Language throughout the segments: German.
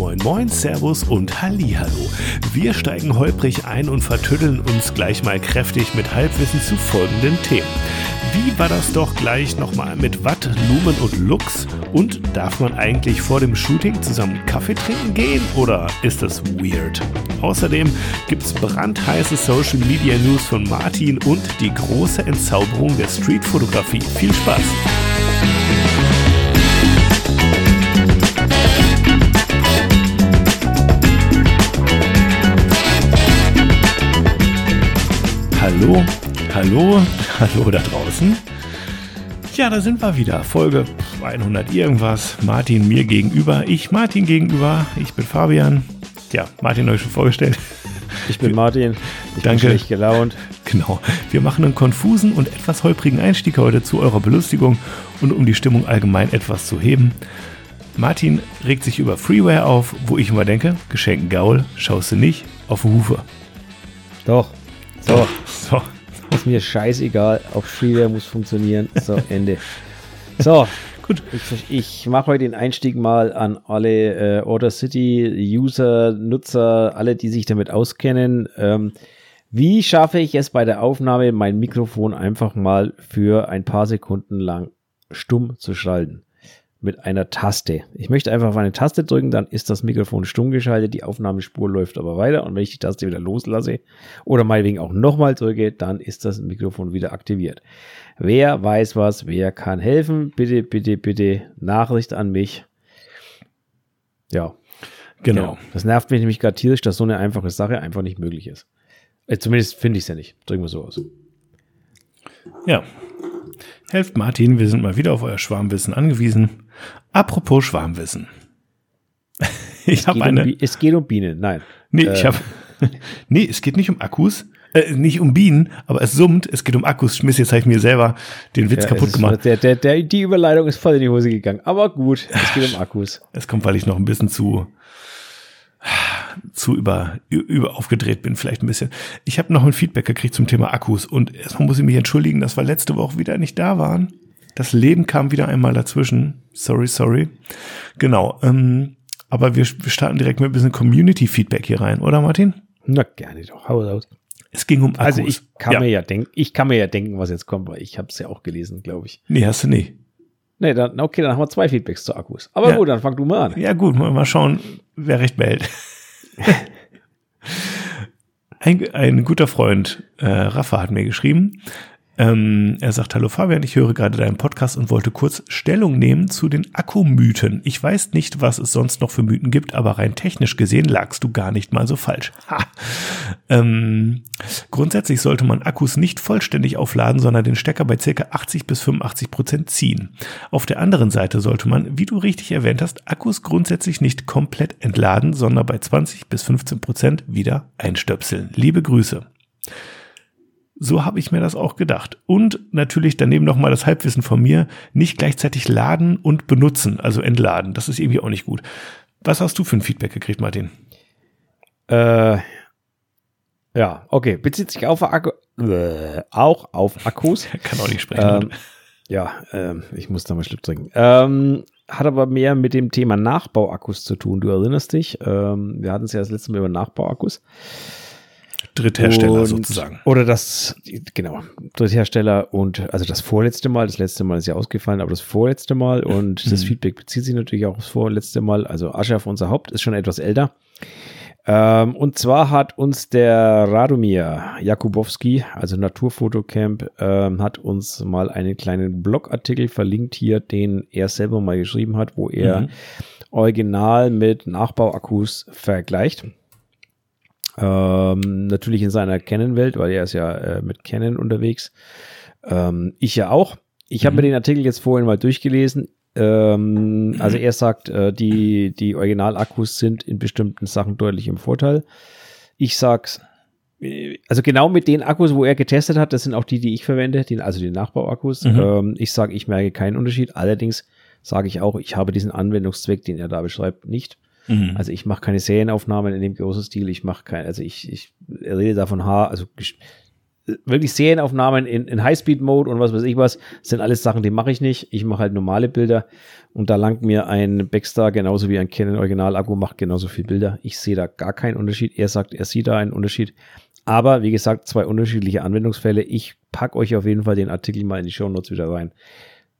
Moin Moin, Servus und Hallihallo. Wir steigen holprig ein und vertüddeln uns gleich mal kräftig mit Halbwissen zu folgenden Themen. Wie war das doch gleich nochmal mit Watt, Lumen und Lux? Und darf man eigentlich vor dem Shooting zusammen Kaffee trinken gehen oder ist das weird? Außerdem gibt's brandheiße Social Media News von Martin und die große Entzauberung der Streetfotografie. Viel Spaß! Hallo, hallo, hallo da draußen. Ja, da sind wir wieder. Folge 100 irgendwas. Martin mir gegenüber, ich Martin gegenüber. Ich bin Fabian. Ja, Martin euch schon vorgestellt. Ich bin Martin. Ich Danke. bin schlecht gelaunt. Genau. Wir machen einen konfusen und etwas holprigen Einstieg heute zu eurer Belustigung und um die Stimmung allgemein etwas zu heben. Martin regt sich über Freeware auf, wo ich immer denke, geschenken Gaul, schaust du nicht auf Hufe. Doch. So, So, ist mir scheißegal. Auch Freeware muss funktionieren. So, Ende. So, gut. ich, ich mache heute den Einstieg mal an alle äh, Order City User, Nutzer, alle, die sich damit auskennen. Ähm, wie schaffe ich es bei der Aufnahme, mein Mikrofon einfach mal für ein paar Sekunden lang stumm zu schalten? Mit einer Taste. Ich möchte einfach auf eine Taste drücken, dann ist das Mikrofon stumm geschaltet, die Aufnahmespur läuft aber weiter und wenn ich die Taste wieder loslasse oder meinetwegen auch nochmal drücke, dann ist das Mikrofon wieder aktiviert. Wer weiß was, wer kann helfen? Bitte, bitte, bitte Nachricht an mich. Ja, Genau. Das nervt mich nämlich gerade tierisch, dass so eine einfache Sache einfach nicht möglich ist. Äh, zumindest finde ich es ja nicht. Drücken wir so aus. Ja. Helft Martin, wir sind mal wieder auf euer Schwarmwissen angewiesen. Apropos Schwarmwissen. Ich habe um eine. Bi- es geht um Bienen, nein. Nee, ich Äh. habe. Nee, es geht nicht um Akkus. Äh, nicht um Bienen, aber es summt. Es geht um Akkus. Schmiss, jetzt habe ich mir selber den Witz Ja, kaputt gemacht. Der, der, der, die Überleitung ist voll in die Hose gegangen. Aber gut, es geht um Akkus. Es kommt, weil ich noch ein bisschen zu zu über, über aufgedreht bin, vielleicht ein bisschen. Ich habe noch ein Feedback gekriegt zum Thema Akkus und erstmal muss ich mich entschuldigen, dass wir letzte Woche wieder nicht da waren. Das Leben kam wieder einmal dazwischen. Sorry, sorry. Genau. Ähm, aber wir, wir starten direkt mit ein bisschen Community-Feedback hier rein, oder Martin? Na, gerne doch. Hau raus. Es ging um Akkus. Also ich kann ja. mir ja denken, ich kann mir ja denken, was jetzt kommt, weil ich habe es ja auch gelesen, glaube ich. Nee, hast du nicht. Nee, dann, okay, dann haben wir zwei Feedbacks zu Akkus. Aber Ja. gut, dann fang du mal an. Ja, gut, mal, mal schauen, wer recht behält. ein, ein guter Freund, äh, Rafa, hat mir geschrieben. Ähm, er sagt, hallo Fabian, ich höre gerade deinen Podcast und wollte kurz Stellung nehmen zu den Akkumythen. Ich weiß nicht, was es sonst noch für Mythen gibt, aber rein technisch gesehen lagst du gar nicht mal so falsch. Ha. Ähm, grundsätzlich sollte man Akkus nicht vollständig aufladen, sondern den Stecker bei circa 80 bis 85 Prozent ziehen. Auf der anderen Seite sollte man, wie du richtig erwähnt hast, Akkus grundsätzlich nicht komplett entladen, sondern bei 20 bis 15 Prozent wieder einstöpseln. Liebe Grüße. So habe ich mir das auch gedacht. Und natürlich daneben nochmal das Halbwissen von mir, nicht gleichzeitig laden und benutzen, also entladen. Das ist irgendwie auch nicht gut. Was hast du für ein Feedback gekriegt, Martin? Äh, ja, okay. Bezieht sich auf Akku, äh, auch auf Akkus. Kann auch nicht sprechen. Ähm, ja, ähm, ich muss da mal Schluck trinken. Ähm, hat aber mehr mit dem Thema Nachbauakkus zu tun. Du erinnerst dich, ähm, wir hatten es ja das letzte Mal über Nachbauakkus. Dritthersteller Und- sozusagen. Oder das, genau, Dritthersteller und also das vorletzte Mal, das letzte Mal ist ja ausgefallen, aber das vorletzte Mal und das Mhm. Feedback bezieht sich natürlich auch aufs vorletzte Mal. Also Aschaf, unser Haupt, ist schon etwas älter. Ähm, und zwar hat uns der Radomir Jakubowski, also Naturfotocamp, ähm, hat uns mal einen kleinen Blogartikel verlinkt hier, den er selber mal geschrieben hat, wo er Mhm. original mit Nachbauakkus vergleicht. Ähm, natürlich in seiner Canon-Welt, weil er ist ja äh, mit Canon unterwegs. Ähm, ich ja auch. Ich habe Mhm. mir den Artikel jetzt vorhin mal durchgelesen. Ähm, also er sagt, äh, die, die Originalakkus sind in bestimmten Sachen deutlich im Vorteil. Ich sag's, äh, also genau mit den Akkus, wo er getestet hat, das sind auch die, die ich verwende, die, also die Nachbauakkus. Mhm. Ähm, ich sage, ich merke keinen Unterschied. Allerdings sage ich auch, ich habe diesen Anwendungszweck, den er da beschreibt, nicht. Mhm. Also ich mache keine Serienaufnahmen in dem großen Stil. Ich mache kein, also ich, ich rede davon H, also wirklich Serienaufnahmen in, in Highspeed-Mode und was weiß ich was, sind alles Sachen, die mache ich nicht. Ich mache halt normale Bilder und da langt mir ein Backstar genauso wie ein Canon Original-Akku macht genauso viel Bilder. Ich sehe da gar keinen Unterschied. Er sagt, er sieht da einen Unterschied. Aber wie gesagt, zwei unterschiedliche Anwendungsfälle. Ich packe euch auf jeden Fall den Artikel mal in die Show Notes wieder rein.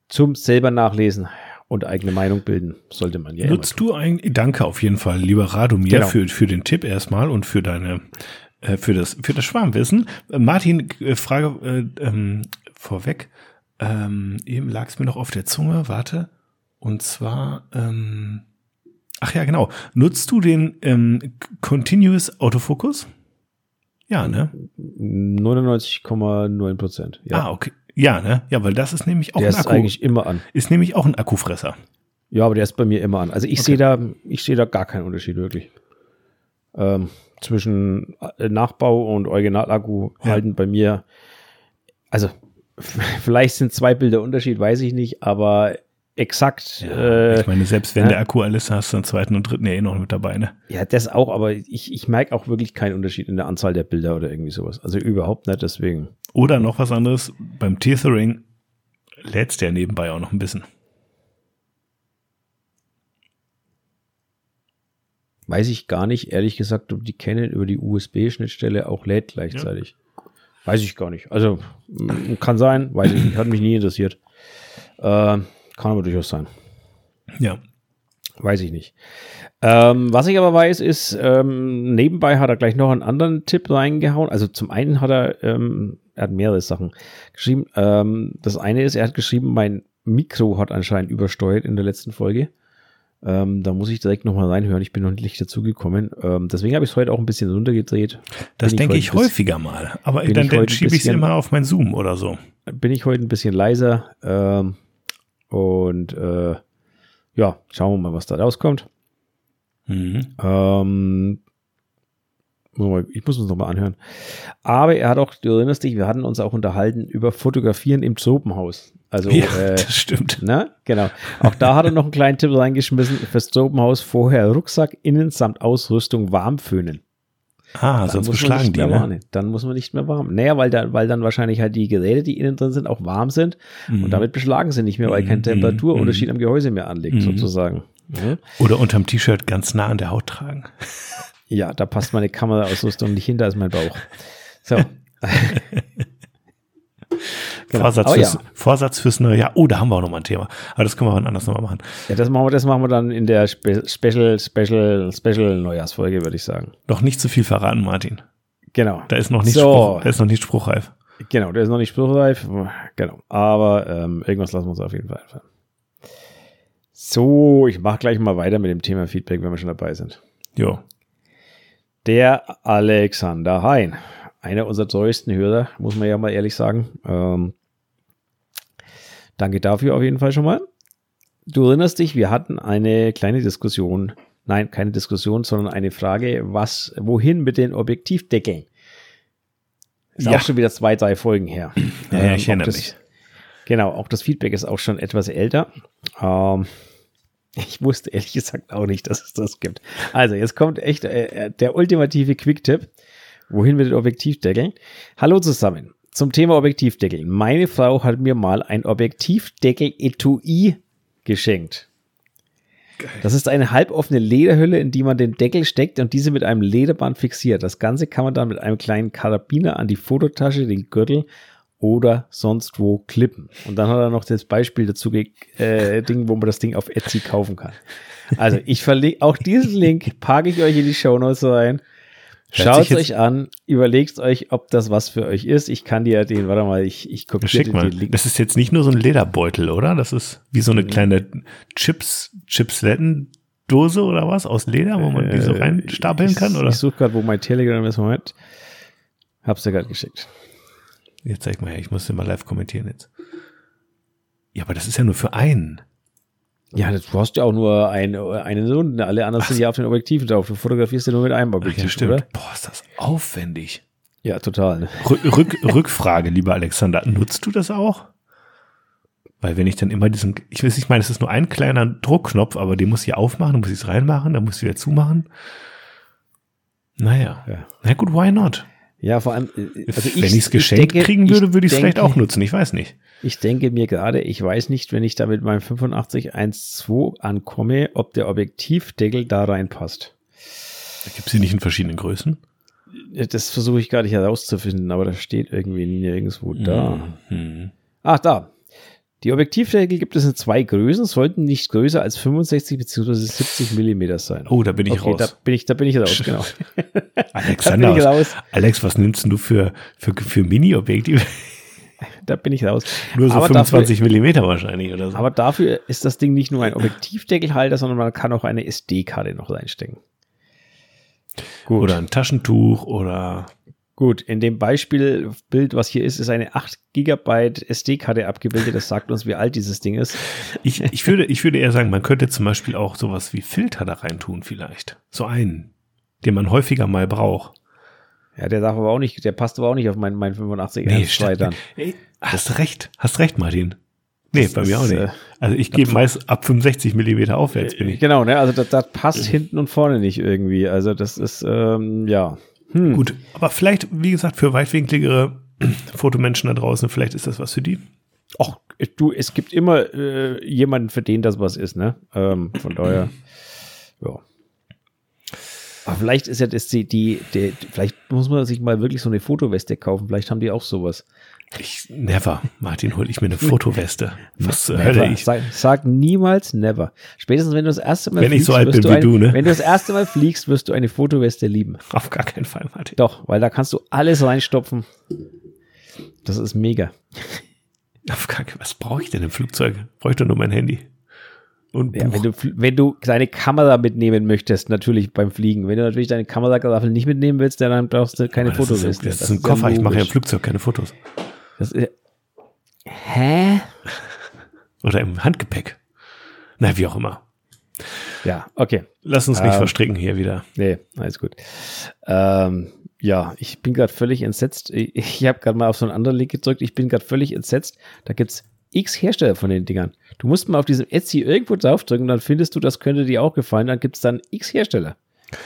Zum selber nachlesen und eigene Meinung bilden sollte man ja. Nutzt du eigentlich, danke auf jeden Fall, lieber Radomir, genau. für, für den Tipp erstmal und für deine, äh, für das, für das Schwarmwissen. Äh, Martin, äh, Frage äh, ähm, vorweg. Ähm, eben lag es mir noch auf der Zunge, warte. Und zwar, ähm, ach ja, genau. Nutzt du den ähm, Continuous Autofocus? Ja, ne? 99,9 Prozent. Ja. Ah, okay. Ja, ne? Ja, weil das ist nämlich auch der ein Akku. ist eigentlich immer an. Ist nämlich auch ein Akkufresser. Ja, aber der ist bei mir immer an. Also ich okay. sehe da, ich sehe da gar keinen Unterschied wirklich. Ähm, zwischen äh, Nachbau und Originalakku ja. halten bei mir, also vielleicht sind zwei Bilder Unterschied, weiß ich nicht, aber exakt. Ja, äh, ich meine, selbst wenn ja, der Akku alles hast, dann zweiten und dritten eh noch mit dabei, ne? Ja, das auch, aber ich, ich merke auch wirklich keinen Unterschied in der Anzahl der Bilder oder irgendwie sowas. Also überhaupt nicht, deswegen. Oder noch was anderes, beim Tethering lädst der nebenbei auch noch ein bisschen. Weiß ich gar nicht, ehrlich gesagt, ob die Canon über die USB-Schnittstelle auch lädt gleichzeitig. Ja. Weiß ich gar nicht. Also kann sein, weiß ich nicht, hat mich nie interessiert. Äh, kann aber durchaus sein. Ja. Weiß ich nicht. Ähm, was ich aber weiß, ist, ähm, nebenbei hat er gleich noch einen anderen Tipp reingehauen. Also zum einen hat er, ähm, er hat mehrere Sachen geschrieben. Ähm, das eine ist, er hat geschrieben, mein Mikro hat anscheinend übersteuert in der letzten Folge. Ähm, da muss ich direkt nochmal reinhören. Ich bin noch nicht dazu gekommen. Ähm, deswegen habe ich es heute auch ein bisschen runtergedreht. Das denke ich, ich häufiger mal. Aber dann, dann schiebe ich es immer auf mein Zoom oder so. Bin ich heute ein bisschen leiser. Ähm, und äh, ja, schauen wir mal, was da rauskommt. Mhm. Ähm, ich muss uns nochmal anhören. Aber er hat auch, du erinnerst dich, wir hatten uns auch unterhalten über Fotografieren im Tropenhaus. Also, ja, äh, das stimmt. Na, genau. Auch da hat er noch einen kleinen Tipp reingeschmissen fürs Tropenhaus. Vorher Rucksack innen samt Ausrüstung warm föhnen. Ah, dann sonst beschlagen die, ne? Dann muss man nicht mehr warm. Naja, weil dann, weil dann wahrscheinlich halt die Geräte, die innen drin sind, auch warm sind mhm. und damit beschlagen sie nicht mehr, weil kein mhm. Temperaturunterschied mhm. am Gehäuse mehr anliegt, mhm. sozusagen. Ja. Oder unterm T-Shirt ganz nah an der Haut tragen. Ja, da passt meine Kameraausrüstung nicht hin, da ist mein Bauch. So. Genau. Vorsatz, fürs, ja. Vorsatz fürs neue Jahr. Oh, da haben wir auch nochmal ein Thema. Aber das können wir anders nochmal machen. Ja, das machen wir, das machen wir dann in der Spe Special, Special, Special Neujahrsfolge, würde ich sagen. Noch nicht zu viel verraten, Martin. Genau. Da ist noch nicht, so. Spruch, da ist noch nicht spruchreif. Genau, der ist noch nicht spruchreif. Genau. Aber ähm, irgendwas lassen wir uns auf jeden Fall einfallen. So, ich mache gleich mal weiter mit dem Thema Feedback, wenn wir schon dabei sind. Jo. Der Alexander Hein einer unserer treuesten Hörer, muss man ja mal ehrlich sagen. Ähm, danke dafür auf jeden Fall schon mal. Du erinnerst dich, wir hatten eine kleine Diskussion, nein, keine Diskussion, sondern eine Frage, was, wohin mit den Objektivdeckeln? Ist ja. auch schon wieder zwei, drei Folgen her. Ja, ähm, ich erinnere das, mich. Genau, auch das Feedback ist auch schon etwas älter. Ähm, ich wusste ehrlich gesagt auch nicht, dass es das gibt. Also, jetzt kommt echt äh, äh der ultimative Quick-Tipp. Wohin mit den Objektivdeckeln? Hallo zusammen. Zum Thema Objektivdeckel. Meine Frau hat mir mal ein Objektivdeckel-Etui geschenkt. Geil. Das ist eine halboffene Lederhülle, in die man den Deckel steckt und diese mit einem Lederband fixiert. Das Ganze kann man dann mit einem kleinen Karabiner an die Fototasche, den Gürtel oder sonst wo klippen. Und dann hat er noch das Beispiel dazu, äh, Ding, wo man das Ding auf Etsy kaufen kann. Also ich verlinke auch diesen Link, packe ich euch in die Show Notes rein. Schaut es euch an, überlegt euch, ob das was für euch ist. Ich kann dir den, warte mal, ich, ich gucke dir den Link. Das ist jetzt nicht nur so ein Lederbeutel, oder? Das ist wie so eine kleine Chips, Chipsletten-Dose oder was aus Leder, wo man die so äh, reinstapeln kann, oder? Ich suche gerade, wo mein Telegram ist. Moment. Hab's dir gerade geschickt. Jetzt zeig mal her, ich muss den mal live kommentieren jetzt. Ja, aber das ist ja nur für einen. Ja, du hast ja auch nur ein, einen Sohn, alle anderen sind ja auf den Objektiven drauf. Du fotografierst ja nur mit einem Objektiv, Ach, ja, stimmt. oder? Boah, ist das aufwendig. Ja, total. Rück, Rück, Rückfrage, lieber Alexander, nutzt du das auch? Weil wenn ich dann immer diesen, ich weiß, ich meine, es ist nur ein kleiner Druckknopf, aber den muss ich aufmachen, dann muss ich es reinmachen, dann muss ich wieder zumachen. Naja. Ja. Na gut, why not? Ja, vor allem, äh, also Wenn ich es geschenkt denke- kriegen würde, würde ich es vielleicht auch nutzen. Ich weiß nicht. Ich denke mir gerade, ich weiß nicht, wenn ich da mit meinem 8512 ankomme, ob der Objektivdeckel da reinpasst. Gibt es die nicht in verschiedenen Größen? Das versuche ich gar nicht herauszufinden, aber das steht irgendwie nirgendwo da. Mhm. Ach, da. Die Objektivdeckel gibt es in zwei Größen, sollten nicht größer als 65 bzw. 70 Millimeter sein. Oh, da bin ich okay, raus. da bin ich, da bin ich raus, genau. Alexander, ich raus. Alex, was nimmst du für, für, für Mini-Objektive? Da bin ich raus. Nur so Aber 25 Millimeter wahrscheinlich oder so. Aber dafür ist das Ding nicht nur ein Objektivdeckelhalter, sondern man kann auch eine SD-Karte noch reinstecken. Gut. oder ein Taschentuch oder Gut, in dem Beispielbild, was hier ist, ist eine 8 GB SD-Karte abgebildet. Das sagt uns, wie alt dieses Ding ist. ich, ich würde, ich würde eher sagen, man könnte zum Beispiel auch sowas wie Filter da reintun vielleicht. So einen, den man häufiger mal braucht. Ja, der darf aber auch nicht, der passt aber auch nicht auf meinen, meinen 85 Nee, 1.2 stimmt. dann. Ey, hast recht, hast recht, Martin. Nee, Das bei mir auch ist, nicht. äh, Also ich gehe meist ab 65 Millimeter aufwärts bin ich. Genau, ne? Also das, das passt hinten und vorne nicht irgendwie. Also das ist, ähm, ja. Hm. Gut, aber vielleicht, wie gesagt, für weitwinkligere Fotomenschen da draußen, vielleicht ist das was für die. Ach, du, es gibt immer äh, jemanden, für den das was ist, ne? Ähm, von daher, ja. Aber vielleicht ist ja das die, die, die, vielleicht muss man sich mal wirklich so eine Fotoweste kaufen. Vielleicht haben die auch sowas. Ich, never, Martin, hol ich mir eine Fotoweste. Was. Hölle? Ich, Sag, sag niemals never. Spätestens wenn du das erste Mal Wenn ich so alt bin du wie du, ne? Wenn du das erste Mal fliegst, wirst du eine Fotoweste lieben. auf gar keinen Fall, Martin. Doch, weil da kannst du alles reinstopfen. Das ist mega. Auf gar keinen Was brauche ich denn im Flugzeug? Brauche ich doch nur mein Handy. Und Ja, wenn du, wenn du deine Kamera mitnehmen möchtest, natürlich beim Fliegen. Wenn du natürlich deine Kamerageraffel nicht mitnehmen willst, dann brauchst du keine Aber das das ist ein Koffer, ich mache ja im Flugzeug keine Fotos. Das ist, hä? Oder im Handgepäck. Na, wie auch immer. Ja, okay. Lass uns nicht Ähm, verstricken hier wieder. Nee, alles gut. Ähm, ja, ich bin gerade völlig entsetzt. Ich, ich habe gerade mal auf so einen anderen Link gedrückt. Ich bin gerade völlig entsetzt. Da gibt's x Hersteller von den Dingern. Du musst mal auf diesem Etsy irgendwo draufdrücken, dann findest du, das könnte dir auch gefallen. Dann gibt's dann x Hersteller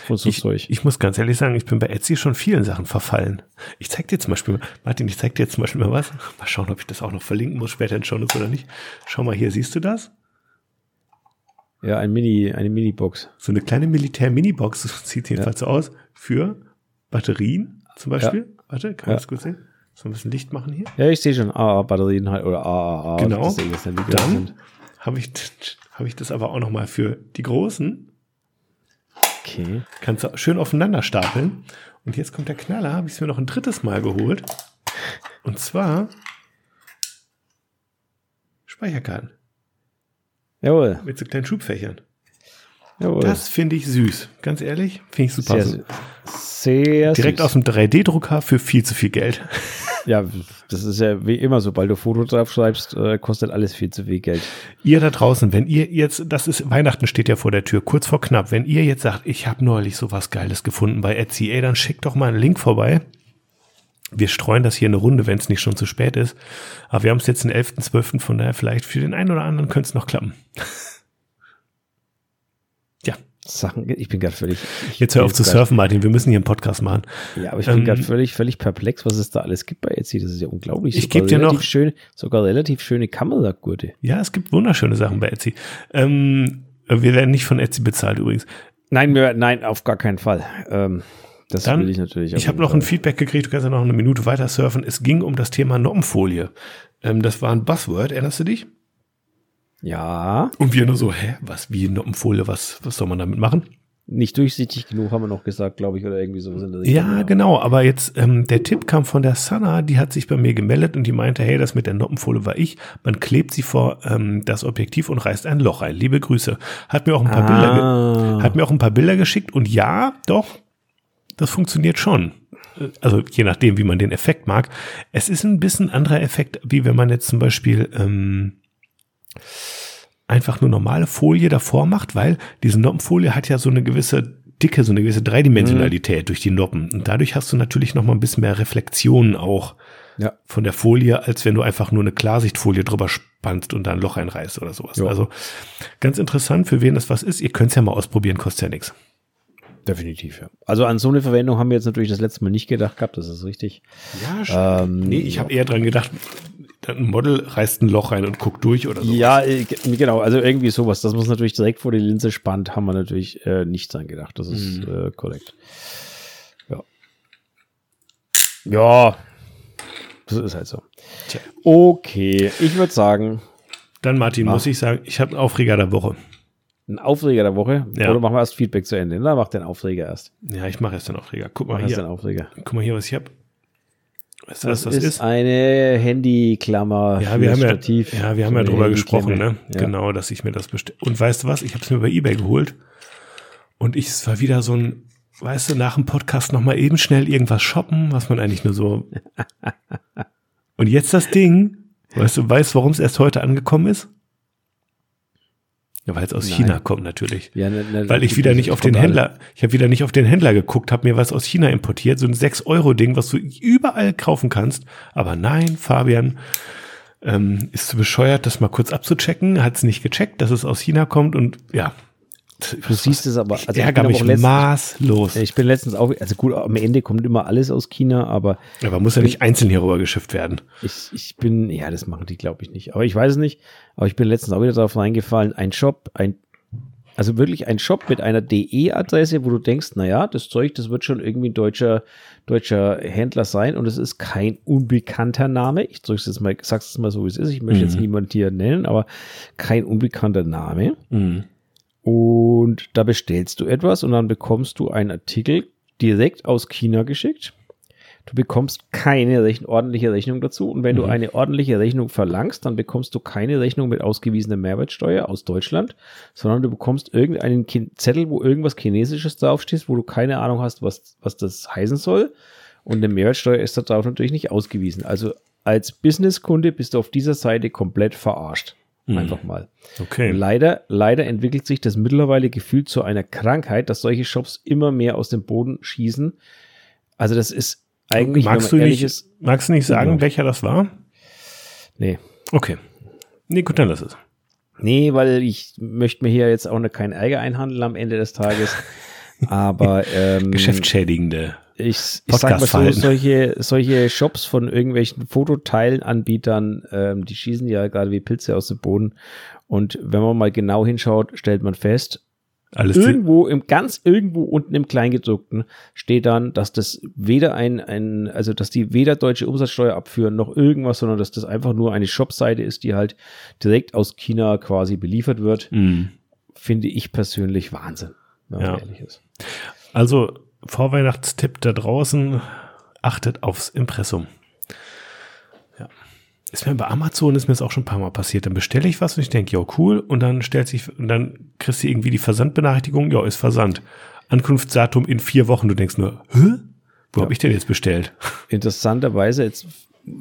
so Ich, Zeug. ich muss ganz ehrlich sagen, ich bin bei Etsy schon vielen Sachen verfallen. Ich zeig dir zum Beispiel, Martin, ich zeig dir zum Beispiel mal was. Mal schauen, ob ich das auch noch verlinken muss später in Shownotes oder nicht. Schau mal hier, siehst du das? ja, ein Mini, eine Mini-Box. So eine kleine Militär-Mini-Box, das sieht jedenfalls so aus, für Batterien zum Beispiel. Warte, kann man Ja. das gut sehen? So ein bisschen Licht machen hier. Ja, ich sehe schon AA-Batterien halt oder AAA. Genau. Das wie die Dann habe ich, habe ich das aber auch noch mal für die Großen. Okay. Kannst du schön aufeinander stapeln. Und jetzt kommt der Knaller, habe ich es mir noch ein drittes Mal geholt. Und zwar Speicherkarten Jawohl. mit so kleinen Schubfächern. Jawohl. Das finde ich süß. Ganz ehrlich, finde ich super. sehr, sehr, sehr Direkt süß. aus dem 3D-Drucker für viel zu viel Geld. Ja, das ist ja wie immer, sobald du Foto drauf schreibst, äh, kostet alles viel zu viel Geld. Ihr da draußen, wenn ihr jetzt, das ist, Weihnachten steht ja vor der Tür, kurz vor knapp, wenn ihr jetzt sagt, ich habe neulich sowas Geiles gefunden bei Etsy, ey, dann schickt doch mal einen Link vorbei. Wir streuen das hier eine Runde, wenn es nicht schon zu spät ist. Aber wir haben es jetzt den 11.12., von daher vielleicht für den einen oder anderen könnte es noch klappen. Sachen, ich bin gerade völlig. jetzt hör auf zu surfen, Martin, wir müssen hier einen Podcast machen. Ja, aber ich bin Ähm, gerade völlig, völlig perplex, was es da alles gibt bei Etsy. Das ist ja unglaublich. Ich Sogar geb dir noch- schön, sogar relativ schöne Kameragurte. Ja, es gibt wunderschöne Sachen bei Etsy. Ähm, wir werden nicht von Etsy bezahlt übrigens. Nein, wir, nein, auf gar keinen Fall. Ähm, das Dann, will ich natürlich. Ich habe noch ein. Feedback gekriegt, du kannst ja noch eine Minute weiter surfen. Es ging um das Thema Noppenfolie. Ähm, das war ein Buzzword, erinnerst du dich? Ja, Und wir nur so, hä, was, wie Noppenfolie, was, was soll man damit machen? nicht durchsichtig genug, haben wir noch gesagt, glaube ich, oder irgendwie Richtung. Ja, genau, aber jetzt, ähm, der Tipp kam von der Sana, die hat sich bei mir gemeldet und die meinte, hey, das mit der Noppenfolie war ich. Man klebt sie vor ähm, das Objektiv und reißt ein Loch rein. Liebe Grüße. Hat mir auch ein paar Bilder, Ah, hat mir auch ein paar Bilder geschickt und ja, doch, das funktioniert schon. Also je nachdem, wie man den Effekt mag. Es ist ein bisschen anderer Effekt, wie wenn man jetzt zum Beispiel ähm, einfach nur normale Folie davor macht, weil diese Noppenfolie hat ja so eine gewisse Dicke, so eine gewisse Dreidimensionalität durch die Noppen. Und dadurch hast du natürlich noch mal ein bisschen mehr Reflexionen auch ja. von der Folie, als wenn du einfach nur eine Klarsichtfolie drüber spannst und da ein Loch einreißt oder sowas. Ja. Also ganz interessant, für wen das was ist. Ihr könnt es ja mal ausprobieren, kostet ja nichts. Definitiv, ja. Also an so eine Verwendung haben wir jetzt natürlich das letzte Mal nicht gedacht gehabt, das ist richtig. Ja, ähm, nee, ich habe eher dran gedacht, ein Model reißt ein Loch rein und guckt durch oder so. Ja, äh, genau, also irgendwie sowas. Das muss natürlich direkt vor die Linse spannt, haben wir natürlich äh, nicht dran gedacht. Das ist mhm. äh, korrekt. Ja. Ja, das ist halt so. Tja. Okay, ich würde sagen. Dann, Martin, mach. muss ich sagen, ich habe einen Aufreger der Woche. Ein Aufreger der Woche? Ja. Oder machen wir erst Feedback zu Ende? Na, mach den Aufreger erst. Ja, ich mache erst den Aufreger. Guck mal mach hier. Den Aufreger. Guck mal hier, was ich habe. Weißt du, was das ist? ist? Eine Handyklammer. Ja, wir haben ja, ja, wir haben ja drüber gesprochen, ne? Ja. Genau, dass ich mir das bestelle. Und weißt du was? Ich habe es mir bei eBay geholt. Und ich, es war wieder so ein, weißt du, nach dem Podcast nochmal eben schnell irgendwas shoppen, was man eigentlich nur so. Und jetzt das Ding. Weißt du, weißt, warum es erst heute angekommen ist? Ja, weil es aus Nein. China kommt natürlich. Ja, ne, ne, weil ich wieder nicht auf den Händler, alle. ich habe wieder nicht auf den Händler geguckt, habe mir was aus China importiert, so ein 6-Euro-Ding, was du überall kaufen kannst. Aber nein, Fabian ähm, ist zu bescheuert, das mal kurz abzuchecken, hat es nicht gecheckt, dass es aus China kommt und ja, Du siehst es aber, also ich ärgere mich letztens, maßlos. Ich bin letztens auch, also gut, am Ende kommt immer alles aus China, aber. Aber muss ja nicht einzeln hier rüber geschifft werden. Ich, ich bin, ja, das machen die, glaube ich, nicht. Aber ich weiß es nicht. Aber ich bin letztens auch wieder darauf reingefallen, ein Shop, ein, also wirklich ein Shop mit einer DE-Adresse, wo du denkst, naja, das Zeug, das wird schon irgendwie ein deutscher, deutscher Händler sein und es ist kein unbekannter Name. Ich drück's jetzt mal, sag's es mal so, wie es ist. Ich möchte mhm. jetzt niemand hier nennen, aber kein unbekannter Name. Mhm und da bestellst du etwas und dann bekommst du einen Artikel direkt aus China geschickt. Du bekommst keine Rechn ordentliche Rechnung dazu. Und wenn mhm. du eine ordentliche Rechnung verlangst, dann bekommst du keine Rechnung mit ausgewiesener Mehrwertsteuer aus Deutschland, sondern du bekommst irgendeinen Zettel, wo irgendwas Chinesisches draufsteht, wo du keine Ahnung hast, was, was das heißen soll. Und eine Mehrwertsteuer ist darauf natürlich nicht ausgewiesen. Also als Businesskunde bist du auf dieser Seite komplett verarscht. Mhm. Einfach mal. Okay. Leider, leider entwickelt sich das mittlerweile gefühlt zu einer Krankheit, dass solche Shops immer mehr aus dem Boden schießen. Also das ist eigentlich, magst du nicht, ist, magst du nicht sagen, genau. welcher das war? Nee. Okay. Nee, gut, dann lass es. Nee, weil ich möchte mir hier jetzt auch noch keinen Ärger einhandeln am Ende des Tages. Aber ähm, geschäftsschädigende ich, ich sag mal so, solche, solche Shops von irgendwelchen Fototeilenanbietern, ähm, die schießen ja gerade wie Pilze aus dem Boden. Und wenn man mal genau hinschaut, stellt man fest, alles irgendwo im ganz irgendwo unten im Kleingedruckten steht dann, dass das weder ein, ein, also dass die weder deutsche Umsatzsteuer abführen noch irgendwas, sondern dass das einfach nur eine Shopseite ist, die halt direkt aus China quasi beliefert wird. Mm. Finde ich persönlich Wahnsinn, wenn man ja. ehrlich ist. Also Vorweihnachtstipp da draußen, achtet aufs Impressum. Ja. Ist mir bei Amazon ist mir das auch schon ein paar Mal passiert. Dann bestelle ich was und ich denke, ja, cool. Und dann stellt sich, und dann kriegst du irgendwie die Versandbenachrichtigung, ja, ist Versand. Ankunftsdatum in vier Wochen. Du denkst nur, hä? Wo ja. habe ich denn jetzt bestellt? Interessanterweise, jetzt,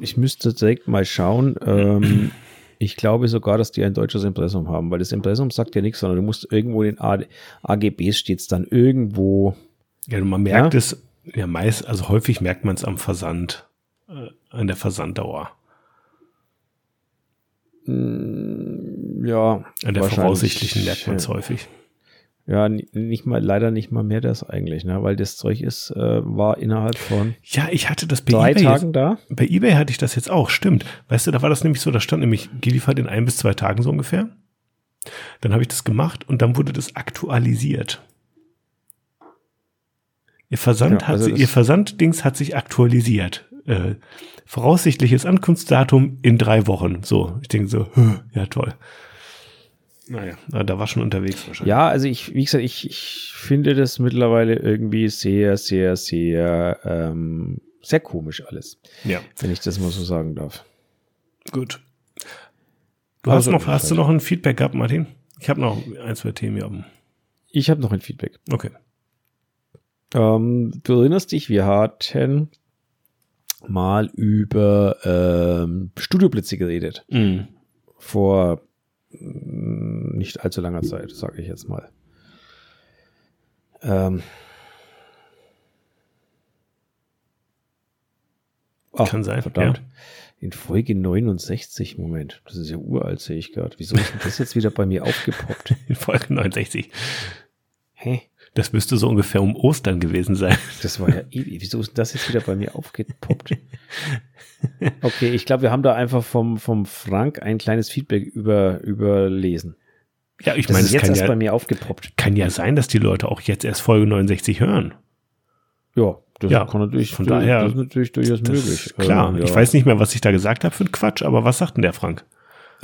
ich müsste direkt mal schauen. Ähm, ich glaube sogar, dass die ein deutsches Impressum haben, weil das Impressum sagt ja nichts, sondern du musst irgendwo in den AGBs steht es dann irgendwo ja, man merkt ja? es ja meist, also häufig merkt man es am Versand, äh, an der Versanddauer. Mm, ja. An der voraussichtlichen merkt man es häufig. Ja, nicht mal, leider nicht mal mehr das eigentlich, ne? weil das Zeug ist, äh, war innerhalb von ja, ich hatte das bei drei eBay Tagen jetzt, da. Bei eBay hatte ich das jetzt auch, stimmt. Weißt du, da war das nämlich so, da stand nämlich geliefert in ein bis zwei Tagen so ungefähr. Dann habe ich das gemacht und dann wurde das aktualisiert. Ihr Versand ja, also hat, ihr Versanddings hat sich aktualisiert. Äh, voraussichtliches Ankunftsdatum in drei Wochen. So, ich denke so, ja toll. Naja, da war schon unterwegs wahrscheinlich. Ja, also ich, wie gesagt, ich, ich finde das mittlerweile irgendwie sehr, sehr, sehr, ähm, sehr komisch alles. Ja. Wenn ich das mal so sagen darf. Gut. Du also, hast noch, hast du noch ein Feedback gehabt, Martin? Ich habe noch ein, zwei Themen hier oben. Ich habe noch ein Feedback. Okay. Ähm, du erinnerst dich, wir hatten mal über ähm, Studioplätze geredet. Mhm. Vor mm, nicht allzu langer Zeit, sage ich jetzt mal. Ähm, Ach, Kann sein, verdammt. Ja. In Folge 69, Moment, das ist ja uralt, sehe ich gerade. Wieso ist denn das jetzt wieder bei mir aufgepoppt? In Folge 69. Hä? Das müsste so ungefähr um Ostern gewesen sein. Das war ja ewig. Wieso ist das jetzt wieder bei mir aufgepoppt? Okay, ich glaube, wir haben da einfach vom, vom Frank ein kleines Feedback über, überlesen. Ja, ich Das meine, ist jetzt kann erst bei ja, mir aufgepoppt. kann ja sein, dass die Leute auch jetzt erst Folge 69 hören. Ja, das Ja, kann natürlich, von daher- das ist natürlich durchaus Das möglich. klar. Ähm, ja. Ich weiß nicht mehr, was ich da gesagt habe für ein Quatsch, aber was sagt denn der Frank?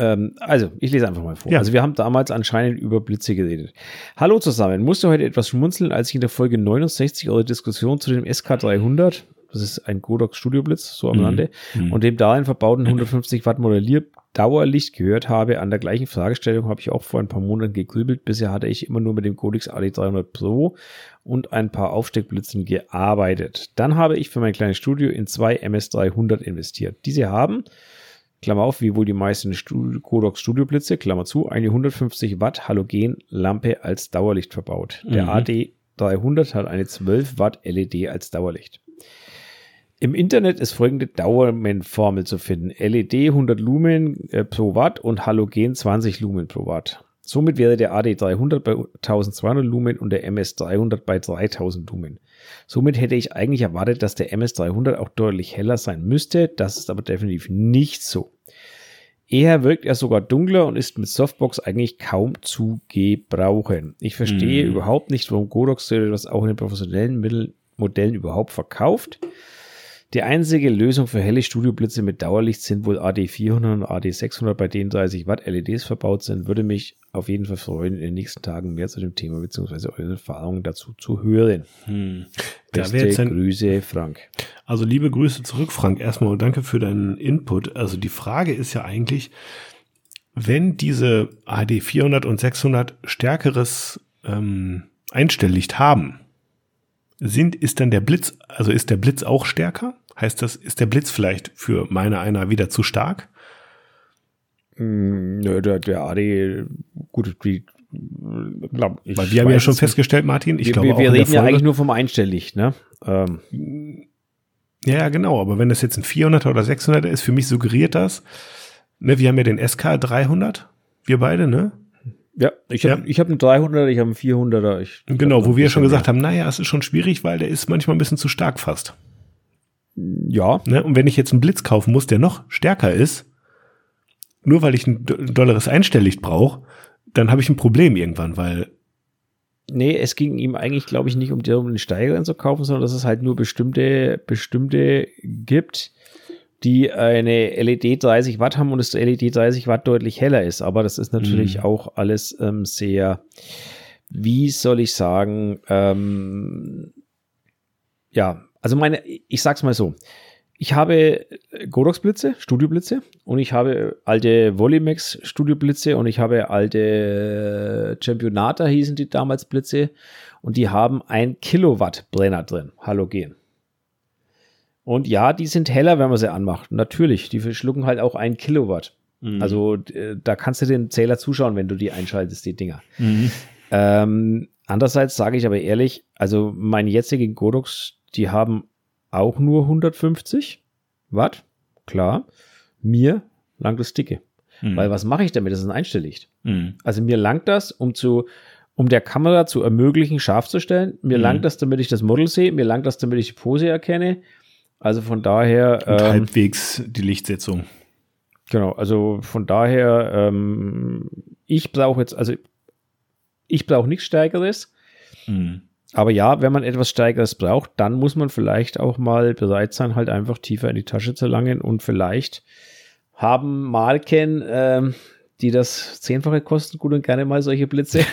Ähm, also, ich lese einfach mal vor. Ja. Also, wir haben damals anscheinend über Blitze geredet. Hallo zusammen. Musste heute etwas schmunzeln, als ich in der Folge 69 eure Diskussion zu dem SK300, das ist ein Godox Studio Blitz, so am Mhm. Lande, Mhm. und dem darin verbauten 150 Watt Modellier-Dauerlicht gehört habe. An der gleichen Fragestellung habe ich auch vor ein paar Monaten gegrübelt. Bisher hatte ich immer nur mit dem Codex AD300 Pro und ein paar Aufsteckblitzen gearbeitet. Dann habe ich für mein kleines Studio in zwei MS300 investiert. Diese haben Klammer auf, wie wohl die meisten Studio, Codox Studio Blitze, Klammer zu, eine 150 Watt Halogenlampe als Dauerlicht verbaut. Der Mhm. AD 300 hat eine 12 Watt LED als Dauerlicht. Im Internet ist folgende Dauerman-Formel zu finden. LED 100 Lumen äh, pro Watt und Halogen 20 Lumen pro Watt. Somit wäre der AD 300 bei 1200 Lumen und der MS 300 bei 3000 Lumen. Somit hätte ich eigentlich erwartet, dass der MS 300 auch deutlich heller sein müsste. Das ist aber definitiv nicht so. Eher wirkt er sogar dunkler und ist mit Softbox eigentlich kaum zu gebrauchen. Ich verstehe Mhm. überhaupt nicht, warum Godox so etwas auch in den professionellen Mittel Modellen überhaupt verkauft. Die einzige Lösung für helle Studioblitze mit Dauerlicht sind wohl AD400 und AD600, bei denen 30 Watt LEDs verbaut sind. Würde mich auf jeden Fall freuen, in den nächsten Tagen mehr zu dem Thema bzw. eure Erfahrungen dazu zu hören. Hm. Beste wäre jetzt ein, Grüße, Frank. also liebe Grüße zurück, Frank. Erstmal und danke für deinen Input. Also die Frage ist ja eigentlich, wenn diese AD 400 und 600 stärkeres ähm, Einstelllicht haben, sind, ist dann der Blitz, also ist der Blitz auch stärker? Heißt das, ist der Blitz vielleicht für meine einer wieder zu stark? Mm, Nö, der, der AD, gut, die, glaub, ich Weil wir haben ja schon festgestellt, Martin, ich wir, glaube wir, auch wir reden ja eigentlich nur vom Einstelllicht, ne? Ähm, Ja, ja, genau. Aber wenn das jetzt ein 400er oder 600er ist, für mich suggeriert das, ne, wir haben ja den SK 300, wir beide, ne? Ja, ich habe Ja. ich hab einen 300er, ich habe einen 400er. Ich, Genau, wo wir schon gesagt haben. naja, es ist schon schwierig, weil der ist manchmal ein bisschen zu stark fast. Ja, Ne? Und wenn ich jetzt einen Blitz kaufen muss, der noch stärker ist, nur weil ich ein do- dolleres Einstelllicht brauche, dann habe ich ein Problem irgendwann, weil Nee, es ging ihm eigentlich, glaube ich, nicht um den Steiger zu kaufen, sondern dass es halt nur bestimmte, bestimmte gibt, die eine LED 30 Watt haben und das LED 30 Watt deutlich heller ist. Aber das ist natürlich Mhm. auch alles ähm, sehr, wie soll ich sagen, ähm, ja, also meine, ich sag's mal so. Ich habe Godox-Blitze, Studioblitze und ich habe alte Volleymax Studioblitze und ich habe alte Championata hießen die damals Blitze und die haben ein Kilowatt Brenner drin, Halogen. Und ja, die sind heller, wenn man sie anmacht. Natürlich, die verschlucken halt auch ein Kilowatt. Also äh, da kannst du den Zähler zuschauen, wenn du die einschaltest, die Dinger. Mhm. Ähm, andererseits sage ich aber ehrlich, also meine jetzigen Godox, die haben auch nur 150 Watt, klar. Mir langt das dicke. Mhm. Weil was mache ich damit? Das ist ein Einstelllicht. Mhm. Also mir langt das, um zu, um der Kamera zu ermöglichen, scharf zu stellen. Mir Mhm. langt das, damit ich das Model sehe. Mir langt das, damit ich die Pose erkenne. Also von daher, Und ähm, halbwegs die Lichtsetzung. Genau, also von daher, ähm, ich brauche jetzt, also ich brauche nichts Stärkeres. Mhm. Aber ja, wenn man etwas Stärkeres braucht, dann muss man vielleicht auch mal bereit sein, halt einfach tiefer in die Tasche zu langen und vielleicht haben Marken, ähm, die das Zehnfache kosten, gut und gerne mal solche Blitze,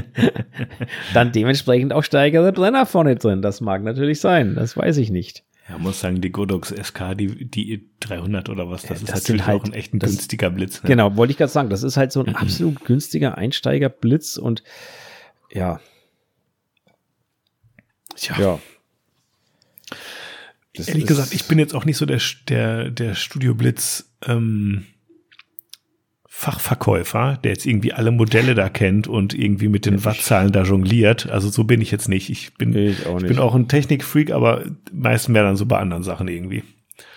dann dementsprechend auch stärkere Brenner vorne drin. Das mag natürlich sein, das weiß ich nicht. Ja, muss sagen, die Godox SK, die, die 300 oder was, das Ja, ist das natürlich sind halt- auch ein echt ein das- günstiger Blitz. Ne? Genau, wollte ich gerade sagen, das ist halt so ein absolut günstiger Einsteigerblitz und ja, Tja, ja. Das ehrlich ist- gesagt, ich bin jetzt auch nicht so der, der, der Studio Blitz ähm, Fachverkäufer, der jetzt irgendwie alle Modelle da kennt und irgendwie mit den Wattzahlen da jongliert. Also so bin ich jetzt nicht. Ich bin, Ich auch ich nicht. bin auch ein Technikfreak, aber meistens mehr dann so bei anderen Sachen irgendwie.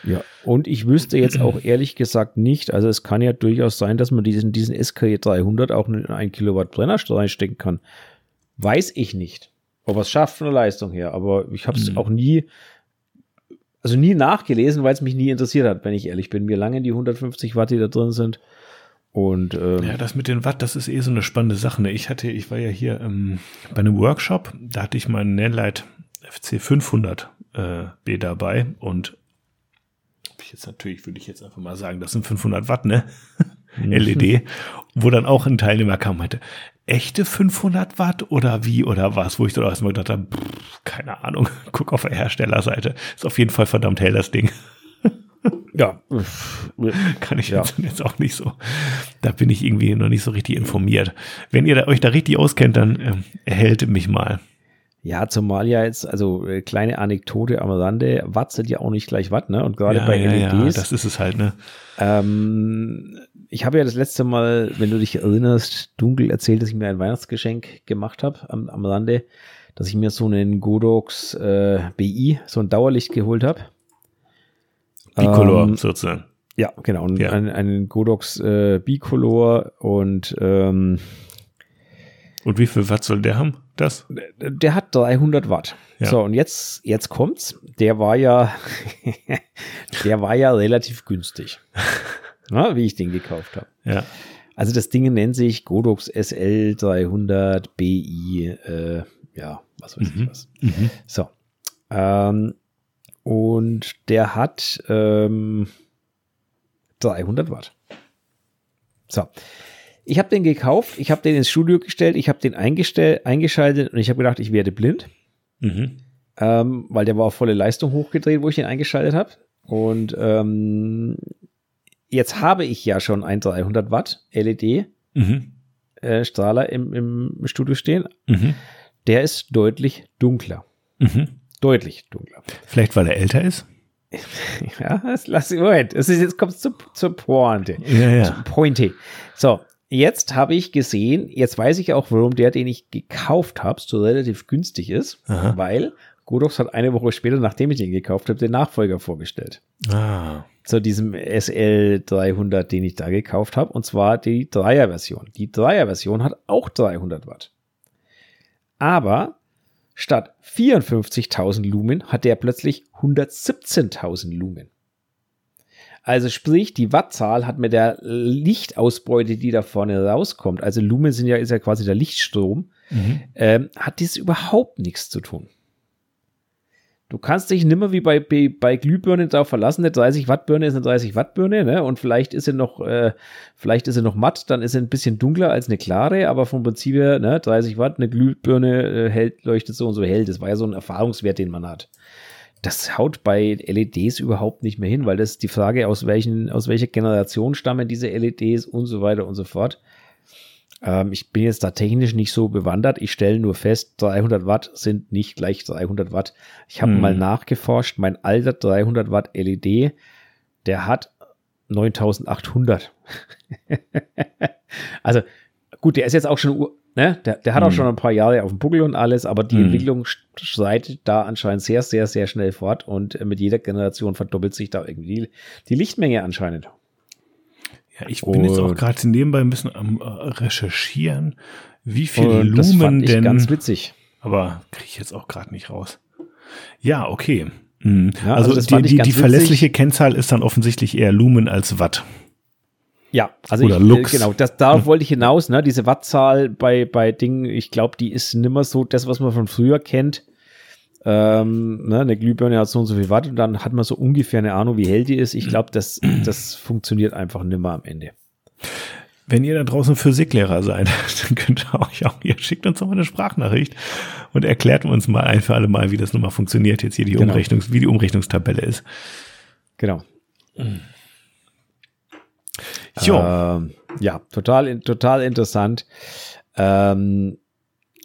Ja, und ich wüsste jetzt auch ehrlich gesagt nicht, also es kann ja durchaus sein, dass man diesen, diesen SK 300 auch in einen Kilowatt Brenner reinstecken kann. weiß ich nicht, ob es schafft von der Leistung her. Aber ich habe es mhm. auch nie, also nie nachgelesen, weil es mich nie interessiert hat, wenn ich ehrlich bin. Mir lange die 150 Watt, die da drin sind. Und ähm, ja, das mit den Watt, das ist eh so eine spannende Sache. Ne? Ich hatte, ich war ja hier ähm, bei einem Workshop, da hatte ich meinen Nanlite FC 500 äh, B dabei und ich jetzt natürlich, würde ich jetzt einfach mal sagen, das sind 500 Watt, ne? LED, wo dann auch ein Teilnehmer kam und meinte, echte 500 Watt oder wie oder was, wo ich dann erstmal gedacht habe, pff, keine Ahnung, guck auf der Herstellerseite, ist auf jeden Fall verdammt hell das Ding. Ja, kann ich ja. jetzt auch nicht so. Da bin ich irgendwie noch nicht so richtig informiert. Wenn ihr da, euch da richtig auskennt, dann äh, erhält mich mal. Ja, zumal ja jetzt, also äh, kleine Anekdote am Rande, Watt sind ja auch nicht gleich Watt, ne? Und gerade ja, bei ja, LEDs. Ja, das ist es halt, ne? Ähm, ich habe ja das letzte Mal, wenn du dich erinnerst, dunkel erzählt, dass ich mir ein Weihnachtsgeschenk gemacht habe am, am Rande, dass ich mir so einen Godox äh, BI, so ein Dauerlicht geholt habe. Bicolor ähm, sozusagen. Ja, genau. Und ja. Einen, einen Godox äh, Bicolor und ähm, und wie viel Watt soll der haben? Das? Der hat 300 Watt. Ja. So, und jetzt, jetzt kommt's. Der war ja, der war ja relativ günstig. Na, wie ich den gekauft habe. Ja. Also das Ding nennt sich Godox SL 300 BI, äh, ja, was weiß mhm. ich was. Mhm. So. Ähm, und der hat ähm, 300 Watt. So. Ich habe den gekauft, ich habe den ins Studio gestellt, ich habe den eingeschaltet und ich habe gedacht, ich werde blind. Mhm. Ähm, weil der war auf volle Leistung hochgedreht, wo ich den eingeschaltet habe. Und ähm, jetzt habe ich ja schon ein 300 Watt LED mhm. äh, Strahler im, im Studio stehen. Mhm. Der ist deutlich dunkler. Mhm. Deutlich dunkler. Vielleicht, weil er älter ist? ja, das lass ich, Moment. Es ist, jetzt kommt zur, zur Pointe. Ja, ja. Pointe. So, jetzt habe ich gesehen, jetzt weiß ich auch, warum der, den ich gekauft habe, so relativ günstig ist, Aha. weil Godox hat eine Woche später, nachdem ich den gekauft habe, den Nachfolger vorgestellt. Ah. Zu diesem SL300, den ich da gekauft habe, und zwar die Dreier-Version. Die Dreier-Version hat auch 300 Watt. Aber statt 54.000 Lumen hat der plötzlich 117.000 Lumen. Also sprich, die Wattzahl hat mit der Lichtausbeute, die da vorne rauskommt, also Lumen sind ja, ist ja quasi der Lichtstrom, mhm. ähm, hat dies überhaupt nichts zu tun. Du kannst dich nimmer wie bei, bei, Glühbirnen darauf verlassen, eine 30 Watt Birne ist eine 30 Watt Birne, ne? Und vielleicht ist sie noch, äh, vielleicht ist sie noch matt, dann ist sie ein bisschen dunkler als eine klare, aber vom Prinzip her, ne, 30 Watt, eine Glühbirne äh, hält, leuchtet so und so hell. Das war ja so ein Erfahrungswert, den man hat das haut bei LEDs überhaupt nicht mehr hin, weil das ist die Frage, aus welchen, aus welcher Generation stammen diese LEDs und so weiter und so fort. Ähm, ich bin jetzt da technisch nicht so bewandert. Ich stelle nur fest, 300 Watt sind nicht gleich 300 Watt. Ich habe hm. mal nachgeforscht, mein alter 300 Watt LED, der hat 9800. also gut, der ist jetzt auch schon Ne? Der, der hat auch mhm. schon ein paar Jahre auf dem Buckel und alles, aber die mhm. Entwicklung schreitet da anscheinend sehr, sehr, sehr schnell fort und mit jeder Generation verdoppelt sich da irgendwie die Lichtmenge anscheinend. Ja, ich bin und jetzt auch gerade nebenbei ein bisschen am äh, Recherchieren, wie viel Lumen das fand ich denn. Ganz witzig. Aber kriege ich jetzt auch gerade nicht raus. Ja, okay. Mhm. Ja, also, also die, die, die verlässliche Kennzahl ist dann offensichtlich eher Lumen als Watt. Ja, also Oder ich, Lux. genau, das, darauf ja. wollte ich hinaus, ne? Diese Wattzahl bei, bei Dingen, ich glaube, die ist nimmer so das, was man von früher kennt. Ähm, ne, eine Glühbirne hat so und so viel Watt und dann hat man so ungefähr eine Ahnung, wie hell die ist. Ich glaube, das, das funktioniert einfach nimmer am Ende. Wenn ihr da draußen Physiklehrer seid, dann könnt ihr euch auch, ihr schickt uns nochmal eine Sprachnachricht und erklärt uns mal ein für alle Mal, wie das nochmal funktioniert, jetzt hier die genau. Umrechnungs, wie die Umrechnungstabelle ist. Genau. Jo. Ähm, ja, total, total interessant. Ähm,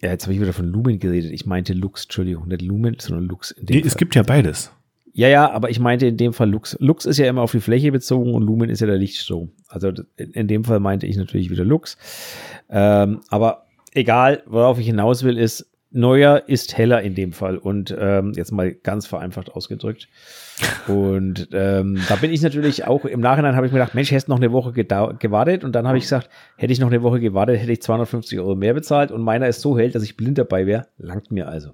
ja, jetzt habe ich wieder von Lumen geredet. Ich meinte Lux, Entschuldigung, nicht Lumen, sondern Lux. In dem nee, Fall. es gibt ja beides. Ja, ja, aber ich meinte in dem Fall Lux. Lux ist ja immer auf die Fläche bezogen und Lumen ist ja der Lichtstrom. Also in dem Fall meinte ich natürlich wieder Lux. Ähm, aber egal, worauf ich hinaus will, ist, neuer ist heller in dem Fall und ähm, jetzt mal ganz vereinfacht ausgedrückt. Und ähm, da bin ich natürlich auch im Nachhinein habe ich mir gedacht, Mensch, hättest noch eine Woche gewartet und dann habe ich gesagt, hätte ich noch eine Woche gewartet, hätte ich 250 Euro mehr bezahlt und meiner ist so hell, dass ich blind dabei wäre, langt mir also.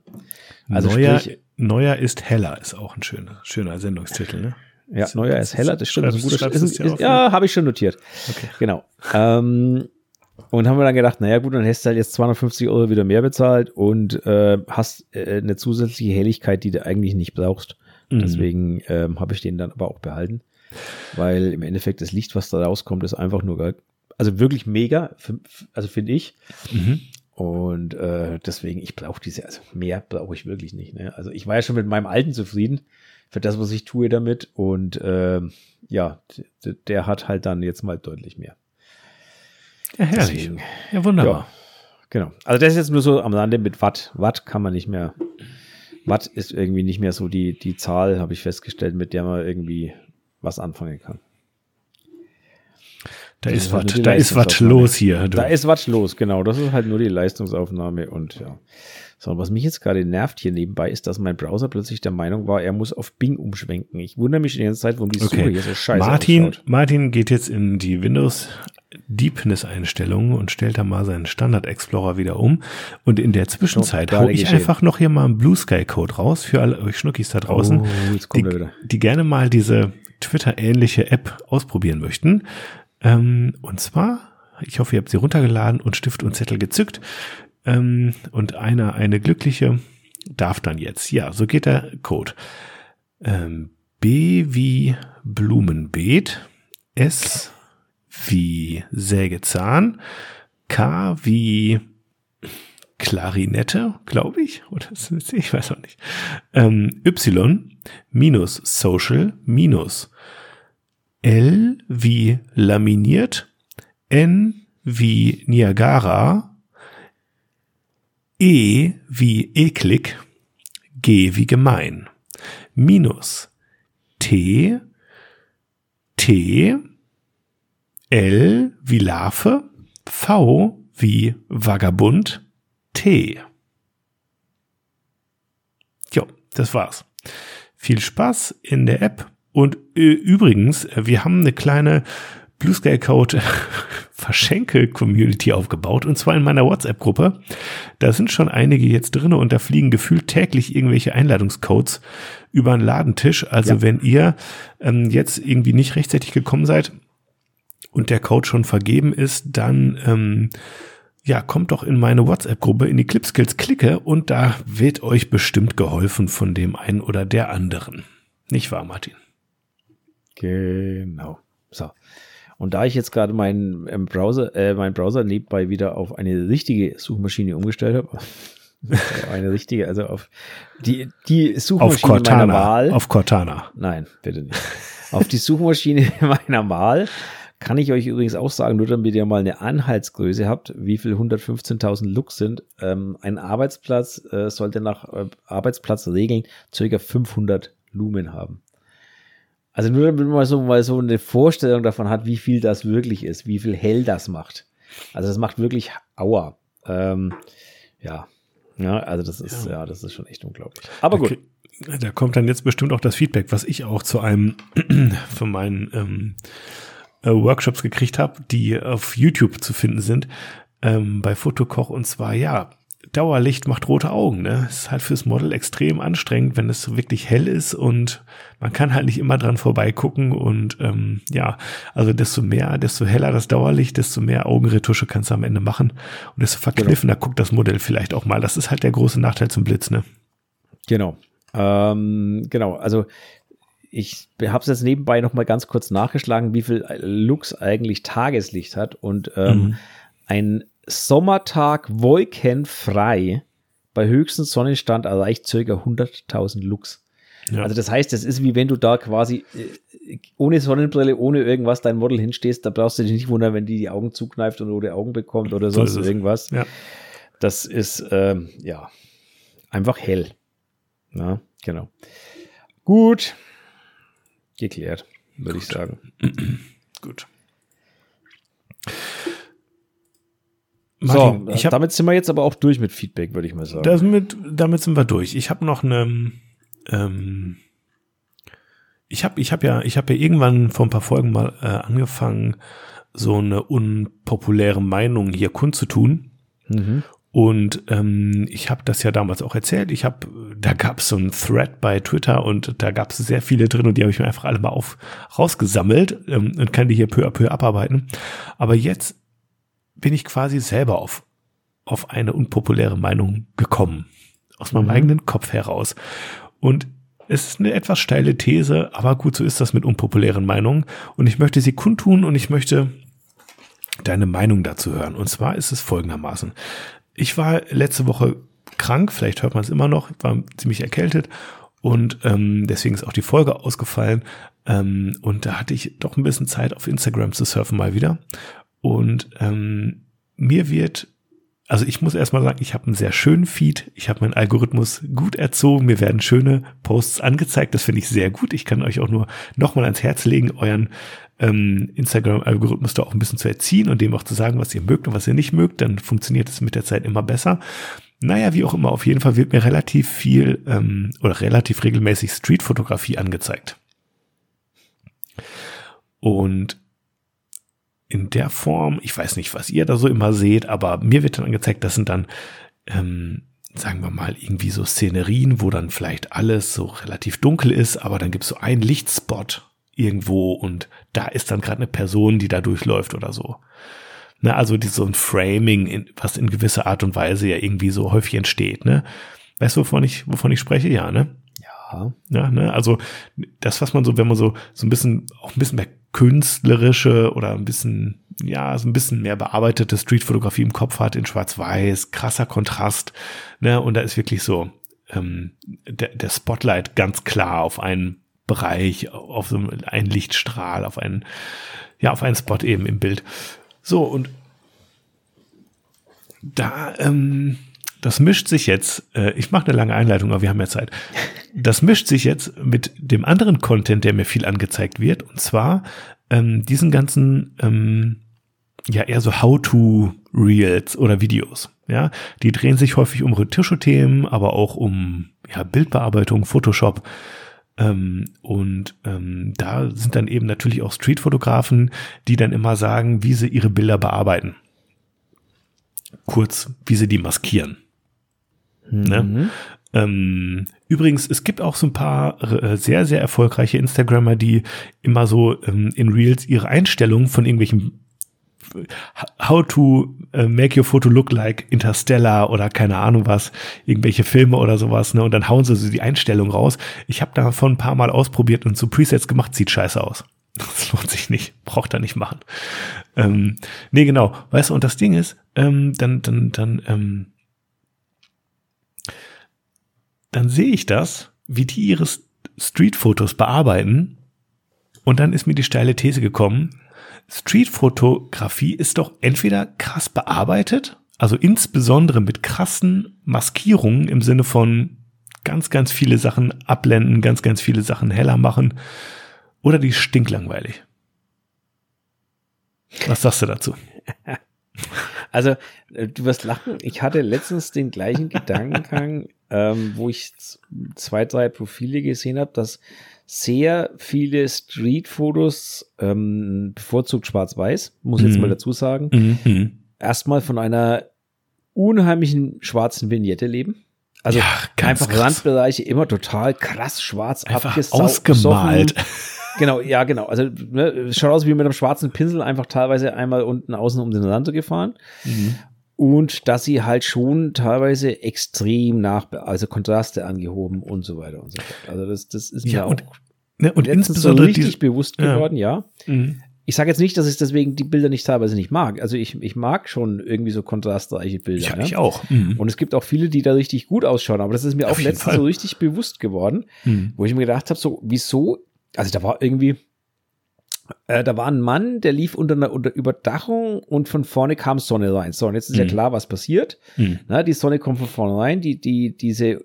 Also neuer, sprich, neuer ist heller ist auch ein schöner schöner Sendungstitel, ne? Ja, neuer ist heller, das stimmt. Schreibst, das ist ein guter, ist, ist, ja, habe ich schon notiert. Okay. Genau. Ähm, und haben wir dann gedacht, naja gut, dann hast du halt jetzt 250 Euro wieder mehr bezahlt und äh, hast äh, eine zusätzliche Helligkeit, die du eigentlich nicht brauchst. Mhm. Deswegen ähm, habe ich den dann aber auch behalten. Weil im Endeffekt das Licht, was da rauskommt, ist einfach nur geil. Also wirklich mega, also finde ich. Mhm. Und äh, deswegen, ich brauche diese, also mehr brauche ich wirklich nicht. Ne? Also ich war ja schon mit meinem alten zufrieden für das, was ich tue damit. Und äh, ja, der hat halt dann jetzt mal deutlich mehr. Ja, herrlich. Deswegen, ja, wunderbar. Ja, genau. Also das ist jetzt nur so am Rande mit Watt. Watt kann man nicht mehr. Watt ist irgendwie nicht mehr so die, die Zahl, habe ich festgestellt, mit der man irgendwie was anfangen kann. Da ist, was, halt da ist was los hier. Du. Da ist was los, genau. Das ist halt nur die Leistungsaufnahme und ja. So, was mich jetzt gerade nervt hier nebenbei, ist, dass mein Browser plötzlich der Meinung war, er muss auf Bing umschwenken. Ich wundere mich die ganze Zeit, warum die Suche okay. hier so scheiße Martin, ausschaut. Martin geht jetzt in die Windows Deepness-Einstellungen und stellt da mal seinen Standard Explorer wieder um. Und in der Zwischenzeit hau ich geschehen. einfach noch hier mal einen Blue Sky Code raus für alle euch Schnuckis da draußen, oh, die, die, gerne mal diese Twitter-ähnliche App ausprobieren möchten. Ähm, und zwar, ich hoffe, ihr habt sie runtergeladen und Stift und Zettel gezückt. Ähm, und einer, eine glückliche darf dann jetzt. Ja, so geht der Code. Ähm, B wie Blumenbeet. S wie Sägezahn, K wie Klarinette, glaube ich, oder ich weiß auch nicht. Ähm, y minus Social minus L wie laminiert, N wie Niagara, E wie eklig, G wie gemein, minus T, T L wie Larve, V wie Vagabund, T. Jo, das war's. Viel Spaß in der App. Und äh, übrigens, wir haben eine kleine Blue Sky Code Verschenke-Community aufgebaut und zwar in meiner WhatsApp-Gruppe. Da sind schon einige jetzt drin und da fliegen gefühlt täglich irgendwelche Einladungscodes über den Ladentisch. Also ja. wenn ihr ähm, jetzt irgendwie nicht rechtzeitig gekommen seid, und der Code schon vergeben ist, dann ähm, ja, kommt doch in meine WhatsApp-Gruppe in die Clipskills Klicke und da wird euch bestimmt geholfen von dem einen oder der anderen. Nicht wahr, Martin? Genau. So. Und da ich jetzt gerade meinen ähm, Browser, äh, mein Browser nebenbei wieder auf eine richtige Suchmaschine umgestellt habe, eine richtige, also auf die, die Suchmaschine auf Cortana, meiner Wahl. Auf Cortana. Nein, bitte nicht. auf die Suchmaschine meiner Wahl kann ich euch übrigens auch sagen, nur damit ihr mal eine Anhaltsgröße habt, wie viel 115.000 Lux sind. Ähm, ein Arbeitsplatz äh, sollte nach äh, Arbeitsplatzregeln ca. 500 Lumen haben. Also nur damit man so mal so eine Vorstellung davon hat, wie viel das wirklich ist, wie viel hell das macht. Also das macht wirklich Aua. Ähm, ja. ja, also das ist ja. ja. das ist schon echt unglaublich. Aber gut. Da kommt dann jetzt bestimmt auch das Feedback, was ich auch zu einem von meinen ähm, äh, Workshops gekriegt habe, die auf YouTube zu finden sind, ähm, bei Fotokoch. Und zwar, ja, Dauerlicht macht rote Augen. Ne? Ist halt fürs Model extrem anstrengend, wenn es wirklich hell ist und man kann halt nicht immer dran vorbeigucken. Und ähm, ja, also desto mehr, desto heller das Dauerlicht, desto mehr Augenretusche kannst du am Ende machen. Und desto verkniffener genau. guckt das Modell vielleicht auch mal. Das ist halt der große Nachteil zum Blitz, ne? Genau. Ähm, genau, also ich habe es jetzt nebenbei noch mal ganz kurz nachgeschlagen, wie viel Lux eigentlich Tageslicht hat. Und ähm, mhm. ein Sommertag wolkenfrei bei höchstem Sonnenstand erreicht circa 100.000 Lux. Ja. Also das heißt, es ist wie wenn du da quasi äh, ohne Sonnenbrille, ohne irgendwas dein Model hinstehst, da brauchst du dich nicht wundern, wenn die die Augen zukneift und rote Augen bekommt oder sonst so irgendwas. Ja. Das ist ähm, ja einfach hell. Ja, genau. Gut, geklärt, würde ich sagen. Gut. Martin, so, ich hab, damit sind wir jetzt aber auch durch mit Feedback, würde ich mal sagen. Damit, damit sind wir durch. Ich habe noch eine, ähm, ich habe ich hab ja, ich habe ja irgendwann vor ein paar Folgen mal äh, angefangen, so eine unpopuläre Meinung hier kundzutun. Mhm. Und ähm, ich habe das ja damals auch erzählt. Ich habe, da gab es so einen Thread bei Twitter und da gab es sehr viele drin und die habe ich mir einfach alle mal auf rausgesammelt ähm, und kann die hier peu à peu abarbeiten. Aber jetzt bin ich quasi selber auf auf eine unpopuläre Meinung gekommen aus meinem mhm. eigenen Kopf heraus. Und es ist eine etwas steile These, aber gut, so ist das mit unpopulären Meinungen. Und ich möchte sie kundtun und ich möchte deine Meinung dazu hören. Und zwar ist es folgendermaßen. Ich war letzte Woche krank, vielleicht hört man es immer noch, war ziemlich erkältet und ähm, deswegen ist auch die Folge ausgefallen. Ähm, und da hatte ich doch ein bisschen Zeit auf Instagram zu surfen mal wieder. Und ähm, mir wird also ich muss erstmal sagen, ich habe einen sehr schönen Feed. Ich habe meinen Algorithmus gut erzogen. Mir werden schöne Posts angezeigt. Das finde ich sehr gut. Ich kann euch auch nur nochmal ans Herz legen, euren ähm, Instagram-Algorithmus da auch ein bisschen zu erziehen und dem auch zu sagen, was ihr mögt und was ihr nicht mögt. Dann funktioniert es mit der Zeit immer besser. Naja, wie auch immer, auf jeden Fall wird mir relativ viel ähm, oder relativ regelmäßig Streetfotografie angezeigt. Und in der Form, ich weiß nicht, was ihr da so immer seht, aber mir wird dann angezeigt, das sind dann, ähm, sagen wir mal, irgendwie so Szenerien, wo dann vielleicht alles so relativ dunkel ist, aber dann gibt es so einen Lichtspot irgendwo und da ist dann gerade eine Person, die da durchläuft oder so. Ne, also die, so ein Framing, in, was in gewisser Art und Weise ja irgendwie so häufig entsteht. Ne? Weißt du, wovon ich, wovon ich spreche? Ja, ne? Ja. Ja, ne? Also das, was man so, wenn man so, so ein bisschen, auch ein bisschen mehr künstlerische oder ein bisschen, ja, so ein bisschen mehr bearbeitete Streetfotografie im Kopf hat, in Schwarz-Weiß, krasser Kontrast, ne, und da ist wirklich so, ähm, der, der Spotlight ganz klar auf einen Bereich, auf so einen Lichtstrahl, auf einen, ja, auf einen Spot eben im Bild. So, und da, ähm, das mischt sich jetzt, äh, ich mache eine lange Einleitung, aber wir haben ja Zeit. Das mischt sich jetzt mit dem anderen Content, der mir viel angezeigt wird, und zwar ähm, diesen ganzen, ähm, ja, eher so How-to-Reels oder Videos. Ja, die drehen sich häufig um Retusche-Themen, aber auch um ja, Bildbearbeitung, Photoshop. Ähm, und ähm, da sind dann eben natürlich auch Streetfotografen, die dann immer sagen, wie sie ihre Bilder bearbeiten. Kurz, wie sie die maskieren. Mhm. Ne? Ähm, übrigens, es gibt auch so ein paar äh, sehr, sehr erfolgreiche Instagrammer, die immer so ähm, in Reels ihre Einstellungen von irgendwelchen How to uh, make your photo look like Interstellar oder keine Ahnung was, irgendwelche Filme oder sowas, ne? Und dann hauen sie so die Einstellung raus. Ich habe davon ein paar Mal ausprobiert und so Presets gemacht, sieht scheiße aus. Das lohnt sich nicht, braucht er nicht machen. Ähm, nee, genau, weißt du, und das Ding ist, ähm, dann, dann, dann, ähm, dann sehe ich das, wie die ihre Streetfotos bearbeiten. Und dann ist mir die steile These gekommen, Streetfotografie ist doch entweder krass bearbeitet, also insbesondere mit krassen Maskierungen im Sinne von ganz, ganz viele Sachen abblenden, ganz, ganz viele Sachen heller machen, oder die stinklangweilig. Was sagst du dazu? Also, äh, du wirst lachen. Ich hatte letztens den gleichen Gedankengang, ähm, wo ich zwei, drei Profile gesehen habe, dass sehr viele Street-Fotos, ähm, bevorzugt schwarz-weiß, muss ich mhm. jetzt mal dazu sagen, mhm. mhm. erstmal von einer unheimlichen schwarzen Vignette leben. Also ja, einfach krass. Randbereiche immer total krass schwarz einfach ausgemalt. Genau, ja, genau. Also ne, schaut aus wie mit einem schwarzen Pinsel einfach teilweise einmal unten außen um den Rand gefahren. Mhm. Und dass sie halt schon teilweise extrem nach, also Kontraste angehoben und so weiter und so fort. Also das, das ist ja mir und, auch ne, und insbesondere so richtig bewusst geworden, ja. ja. Mhm. Ich sage jetzt nicht, dass ich deswegen die Bilder nicht teilweise nicht mag. Also ich, ich mag schon irgendwie so kontrastreiche Bilder. Ja, ne? ich auch. Mhm. Und es gibt auch viele, die da richtig gut ausschauen. Aber das ist mir Auf auch letztens so richtig bewusst geworden, mhm. wo ich mir gedacht habe, so wieso also da war irgendwie, äh, da war ein Mann, der lief unter einer unter Überdachung und von vorne kam Sonne rein. So, und jetzt ist mhm. ja klar, was passiert. Mhm. Na, die Sonne kommt von vorne rein, die, die, diese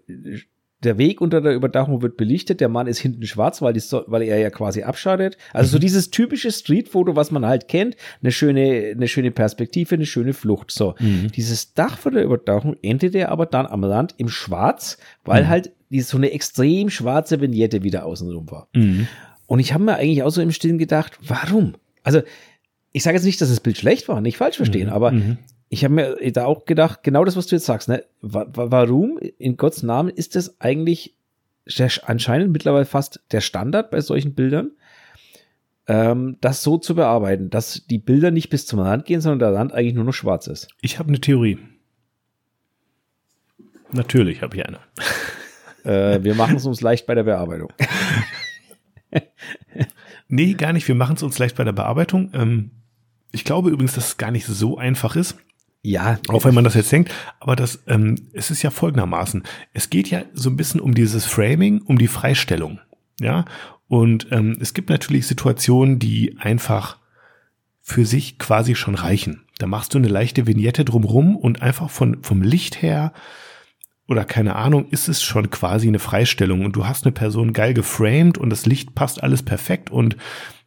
der Weg unter der Überdachung wird belichtet, der Mann ist hinten schwarz, weil, die, weil er ja quasi abschattet. Also so mhm. dieses typische Streetfoto, was man halt kennt, eine schöne, eine schöne Perspektive, eine schöne Flucht. So, mhm. dieses Dach von der Überdachung endete aber dann am Rand im Schwarz, weil mhm. halt die, so eine extrem schwarze Vignette wieder außenrum war. Mhm. Und ich habe mir eigentlich auch so im Stillen gedacht, warum? Also ich sage jetzt nicht, dass das Bild schlecht war, nicht falsch verstehen, mhm. aber mhm ich habe mir da auch gedacht, genau das, was du jetzt sagst, ne? Warum in Gottes Namen ist das eigentlich anscheinend mittlerweile fast der Standard bei solchen Bildern, ähm, das so zu bearbeiten, dass die Bilder nicht bis zum Rand gehen, sondern der Rand eigentlich nur noch schwarz ist. Ich habe eine Theorie. Natürlich habe ich eine. Äh, wir machen es uns leicht bei der Bearbeitung. nee, gar nicht. Wir machen es uns leicht bei der Bearbeitung. Ähm, ich glaube übrigens, dass es gar nicht so einfach ist. Ja. Auch wenn man das jetzt denkt. Aber das, ähm, es ist ja folgendermaßen. Es geht ja so ein bisschen um dieses Framing, um die Freistellung. Ja. Und ähm, es gibt natürlich Situationen, die einfach für sich quasi schon reichen. Da machst du eine leichte Vignette drumrum und einfach von, vom Licht her oder keine Ahnung, ist es schon quasi eine Freistellung und du hast eine Person geil geframed und das Licht passt alles perfekt und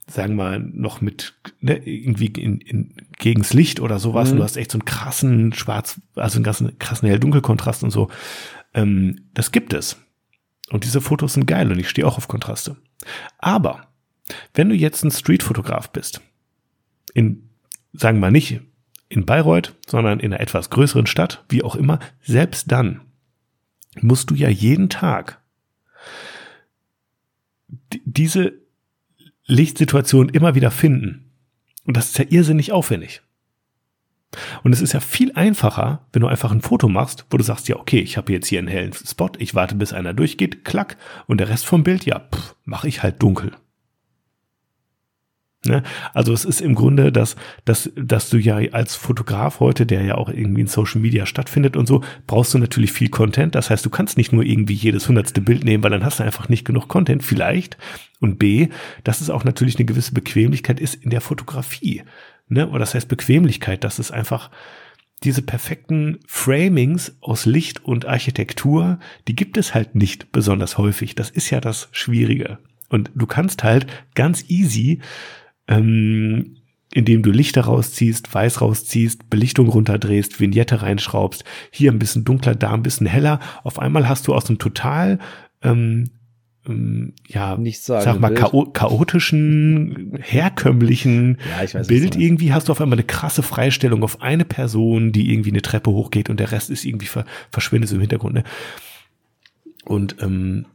sagen wir mal, noch mit ne, irgendwie in, in, gegens Licht oder sowas. Mhm. Und du hast echt so einen krassen Schwarz, also einen krassen, krassen Hell-Dunkel-Kontrast und so. Ähm, das gibt es. Und diese Fotos sind geil und ich stehe auch auf Kontraste. Aber wenn du jetzt ein Streetfotograf bist, in, sagen wir mal nicht in Bayreuth, sondern in einer etwas größeren Stadt, wie auch immer, selbst dann musst du ja jeden Tag diese Lichtsituation immer wieder finden. Und das ist ja irrsinnig aufwendig. Und es ist ja viel einfacher, wenn du einfach ein Foto machst, wo du sagst, ja, okay, ich habe jetzt hier einen hellen Spot, ich warte, bis einer durchgeht, klack, und der Rest vom Bild, ja, mache ich halt dunkel. Ne? Also es ist im Grunde, dass, dass, dass du ja als Fotograf heute, der ja auch irgendwie in Social Media stattfindet und so, brauchst du natürlich viel Content. Das heißt, du kannst nicht nur irgendwie jedes hundertste Bild nehmen, weil dann hast du einfach nicht genug Content, vielleicht. Und B, dass es auch natürlich eine gewisse Bequemlichkeit ist in der Fotografie. Ne? Oder das heißt Bequemlichkeit, dass es einfach diese perfekten Framings aus Licht und Architektur, die gibt es halt nicht besonders häufig. Das ist ja das Schwierige. Und du kannst halt ganz easy ähm, indem du Lichter rausziehst, Weiß rausziehst, Belichtung runterdrehst, Vignette reinschraubst, hier ein bisschen dunkler, da ein bisschen heller. Auf einmal hast du aus einem total ähm, ähm, ja, nicht sagen sag mal, chao chaotischen, herkömmlichen ja, weiß, Bild irgendwie hast du auf einmal eine krasse Freistellung auf eine Person, die irgendwie eine Treppe hochgeht und der Rest ist irgendwie ver verschwindet im Hintergrund. Ne? Und ähm,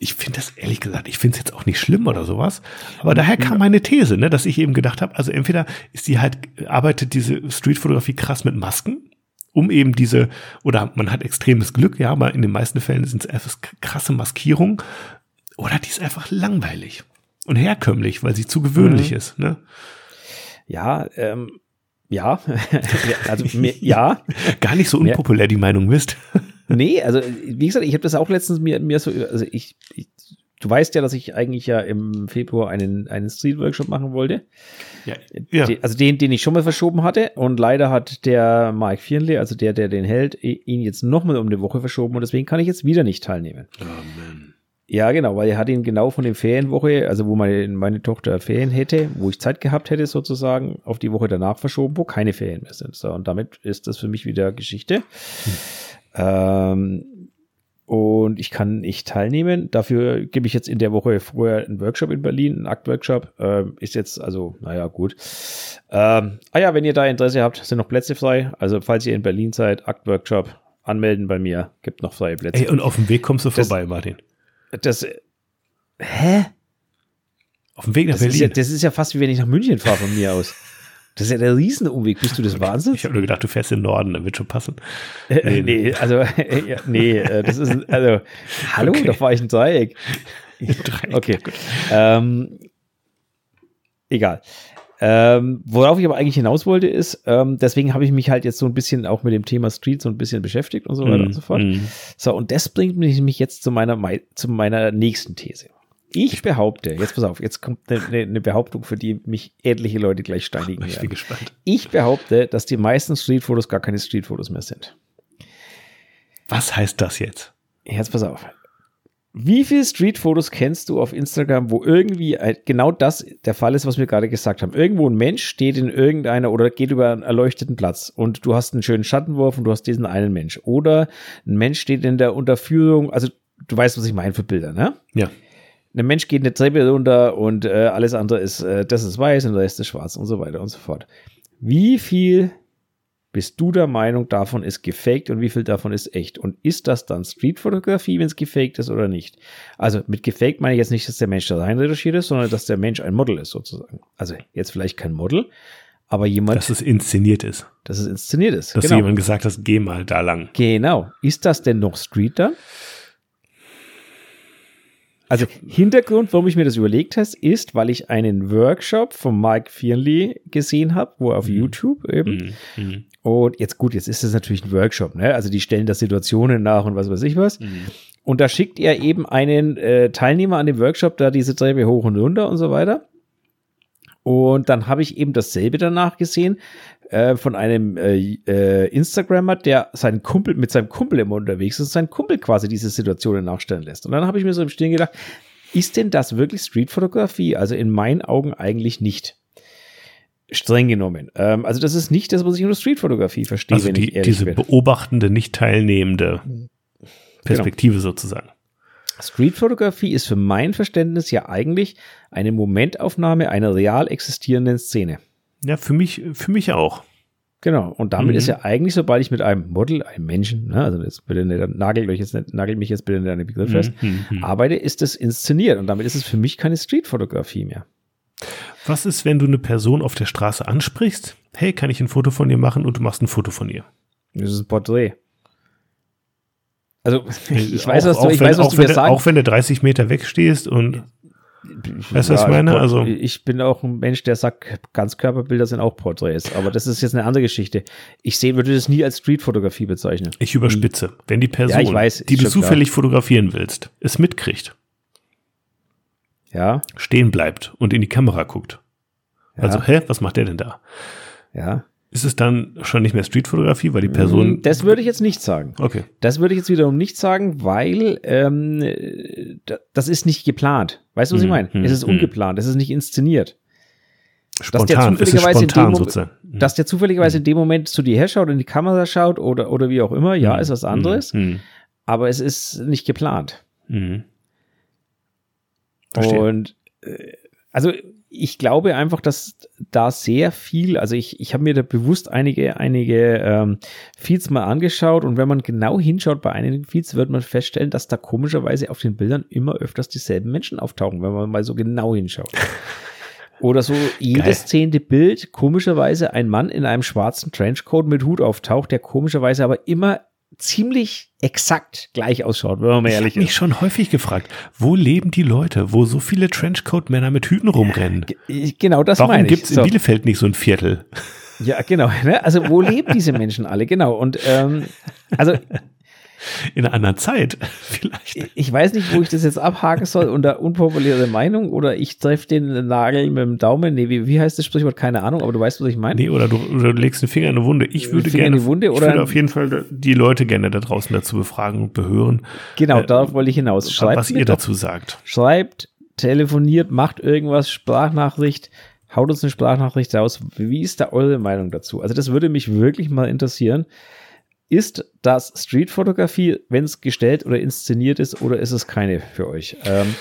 ich finde das ehrlich gesagt, ich finde es jetzt auch nicht schlimm oder sowas. Aber daher kam meine These, ne, dass ich eben gedacht habe, also entweder ist die halt, arbeitet diese Streetfotografie krass mit Masken, um eben diese, oder man hat extremes Glück, ja, aber in den meisten Fällen sind es einfach krasse Maskierung, oder die ist einfach langweilig und herkömmlich, weil sie zu gewöhnlich mhm. ist, ne? Ja, ähm, ja, also mir, ja. Gar nicht so unpopulär die Meinung bist. Nee, also wie gesagt, ich habe das auch letztens mir, mir so, also ich, ich, du weißt ja, dass ich eigentlich ja im Februar einen, einen Street-Workshop machen wollte. Ja, ja. Also den, den ich schon mal verschoben hatte. Und leider hat der Mike Firnley, also der, der den hält, ihn jetzt nochmal um eine Woche verschoben und deswegen kann ich jetzt wieder nicht teilnehmen. Amen. Ja, genau, weil er hat ihn genau von der Ferienwoche, also wo meine, meine Tochter Ferien hätte, wo ich Zeit gehabt hätte sozusagen, auf die Woche danach verschoben, wo keine Ferien mehr sind. So, und damit ist das für mich wieder Geschichte. Hm. Ähm, und ich kann nicht teilnehmen. Dafür gebe ich jetzt in der Woche vorher einen Workshop in Berlin, einen Aktworkshop. Ähm, ist jetzt, also, naja, gut. Ähm, ah ja, wenn ihr da Interesse habt, sind noch Plätze frei. Also, falls ihr in Berlin seid, Aktworkshop, anmelden bei mir, gibt noch freie Plätze. Ey, und auf dem Weg kommst du das, vorbei, Martin. Das, hä? Auf dem Weg nach das Berlin. Ist ja, das ist ja fast wie wenn ich nach München fahre von mir aus. Das ist ja der Riesenumweg. Bist du das Wahnsinn? Ich habe nur gedacht, du fährst in den Norden, dann wird schon passen. Nee, nee also, äh, nee, äh, das ist, also, hallo, okay. da fahre ich ein Dreieck. Dreieck okay. Ähm, egal. Ähm, worauf ich aber eigentlich hinaus wollte, ist, ähm, deswegen habe ich mich halt jetzt so ein bisschen auch mit dem Thema Street so ein bisschen beschäftigt und so weiter mm, und so fort. Mm. So, und das bringt mich jetzt zu meiner, zu meiner nächsten These. Ich behaupte, jetzt pass auf, jetzt kommt eine, eine Behauptung, für die mich etliche Leute gleich steinigen werden. Ich bin gespannt. Ich behaupte, dass die meisten Streetfotos gar keine Streetfotos mehr sind. Was heißt das jetzt? Jetzt pass auf. Wie viele Street-Fotos kennst du auf Instagram, wo irgendwie genau das der Fall ist, was wir gerade gesagt haben? Irgendwo ein Mensch steht in irgendeiner oder geht über einen erleuchteten Platz und du hast einen schönen Schattenwurf und du hast diesen einen Mensch. Oder ein Mensch steht in der Unterführung, also du weißt, was ich meine für Bilder, ne? Ja. Ein Mensch geht eine Treppe runter und äh, alles andere ist, äh, das ist weiß und der Rest ist schwarz und so weiter und so fort. Wie viel bist du der Meinung, davon ist gefaked und wie viel davon ist echt? Und ist das dann Streetfotografie, wenn es gefaked ist oder nicht? Also mit gefaked meine ich jetzt nicht, dass der Mensch da rein retuschiert ist, sondern dass der Mensch ein Model ist sozusagen. Also jetzt vielleicht kein Model, aber jemand. Dass es inszeniert ist. Dass es inszeniert ist. Dass genau. jemand gesagt hat, geh mal da lang. Genau. Ist das denn noch Street dann? Also Hintergrund, warum ich mir das überlegt habe, ist, weil ich einen Workshop von Mike Fearnley gesehen habe, wo auf mhm. YouTube eben. Mhm. mhm. Und jetzt gut, jetzt ist es natürlich ein Workshop, ne? Also die stellen da Situationen nach und was weiß ich was. Mhm. Und da schickt er eben einen äh, Teilnehmer an dem Workshop da diese Treppe hoch und runter und so weiter. Und dann habe ich eben dasselbe danach gesehen äh, von einem äh, äh, Instagrammer, der seinen Kumpel mit seinem Kumpel immer unterwegs ist und sein Kumpel quasi diese Situationen nachstellen lässt. Und dann habe ich mir so im Stillen gedacht, ist denn das wirklich Streetfotografie? Also in meinen Augen eigentlich nicht. Streng genommen. Ähm, also das ist nicht das, was ich unter Streetfotografie verstehe. Also die, diese bin. beobachtende, nicht teilnehmende genau. Perspektive genau. sozusagen. Streetfotografie ist für mein Verständnis ja eigentlich eine Momentaufnahme einer real existierenden Szene. Ja, für mich, für mich auch. Genau. Und damit mhm. ist ja eigentlich, sobald ich mit einem Model, einem Menschen, ne, also jetzt bitte nicht, nagelt euch jetzt nicht, nagelt mich jetzt bitte nicht an den Begriff fest, mhm, mhm. arbeite, ist es inszeniert. Und damit ist es für mich keine Streetfotografie mehr. Was ist, wenn du eine Person auf der Straße ansprichst? Hey, kann ich ein Foto von ihr machen? Und du machst ein Foto von ihr. Das ist ein Porträt. Also, ich weiß, was du, ich wenn, weiß, was du mir sagst. Auch wenn du 30 Meter wegstehst und Weißt du, was ich meine? Also, ich bin auch ein Mensch, der sagt, Ganzkörperbilder sind auch Porträts. Aber das ist jetzt eine andere Geschichte. Ich sehe, würde das nie als Streetfotografie bezeichnen. Ich überspitze. Wenn die Person, ja, weiß, die du zufällig klar. fotografieren willst, es mitkriegt. Ja. Stehen bleibt und in die Kamera guckt. Ja. Also, hä, was macht der denn da? Ja. Ist es dann schon nicht mehr Streetfotografie, weil die Person. Mm, das würde ich jetzt nicht sagen. Okay. Das würde ich jetzt wiederum nicht sagen, weil ähm, das ist nicht geplant. Weißt du, was hm, ich meine? Hm, es ist hm. ungeplant, es ist nicht inszeniert. Spontan, dass der zufälligerweise, spontan, in, dem Moment, hm. dass der zufälligerweise in dem Moment zu dir herschaut, in die Kamera schaut oder, oder wie auch immer, ja, hm, ist was anderes. Hm, aber es ist nicht geplant. Und äh, also ich glaube einfach, dass da sehr viel, also ich, ich habe mir da bewusst einige, einige ähm, Feeds mal angeschaut und wenn man genau hinschaut bei einigen Feeds, wird man feststellen, dass da komischerweise auf den Bildern immer öfters dieselben Menschen auftauchen, wenn man mal so genau hinschaut. Oder so jedes Geil. zehnte Bild, komischerweise ein Mann in einem schwarzen Trenchcoat mit Hut auftaucht, der komischerweise aber immer ziemlich exakt gleich ausschaut, wenn man mal ehrlich ich ist. mich schon häufig gefragt, wo leben die Leute, wo so viele Trenchcoat-Männer mit Hüten rumrennen? Genau, das Warum meine ich. Warum gibt es in Bielefeld nicht so ein Viertel? Ja, genau. Ne? Also wo leben diese Menschen alle? Genau. Und ähm, also in einer anderen Zeit vielleicht. Ich weiß nicht, wo ich das jetzt abhaken soll unter unpopuläre Meinung oder ich treffe den Nagel mit dem Daumen. Nee, wie, wie heißt das Sprichwort? Keine Ahnung, aber du weißt, was ich meine. Nee, oder du, oder du legst den Finger in eine Wunde. Ich würde Finger gerne, in die Wunde, oder ich würde auf jeden Fall die Leute gerne da draußen dazu befragen und behören. Genau, äh, darauf wollte ich hinaus. Schreibt was ihr dazu sagt. Schreibt, telefoniert, macht irgendwas, Sprachnachricht, haut uns eine Sprachnachricht raus. Wie ist da eure Meinung dazu? Also das würde mich wirklich mal interessieren. Ist das Streetfotografie, wenn es gestellt oder inszeniert ist, oder ist es keine für euch? Ähm,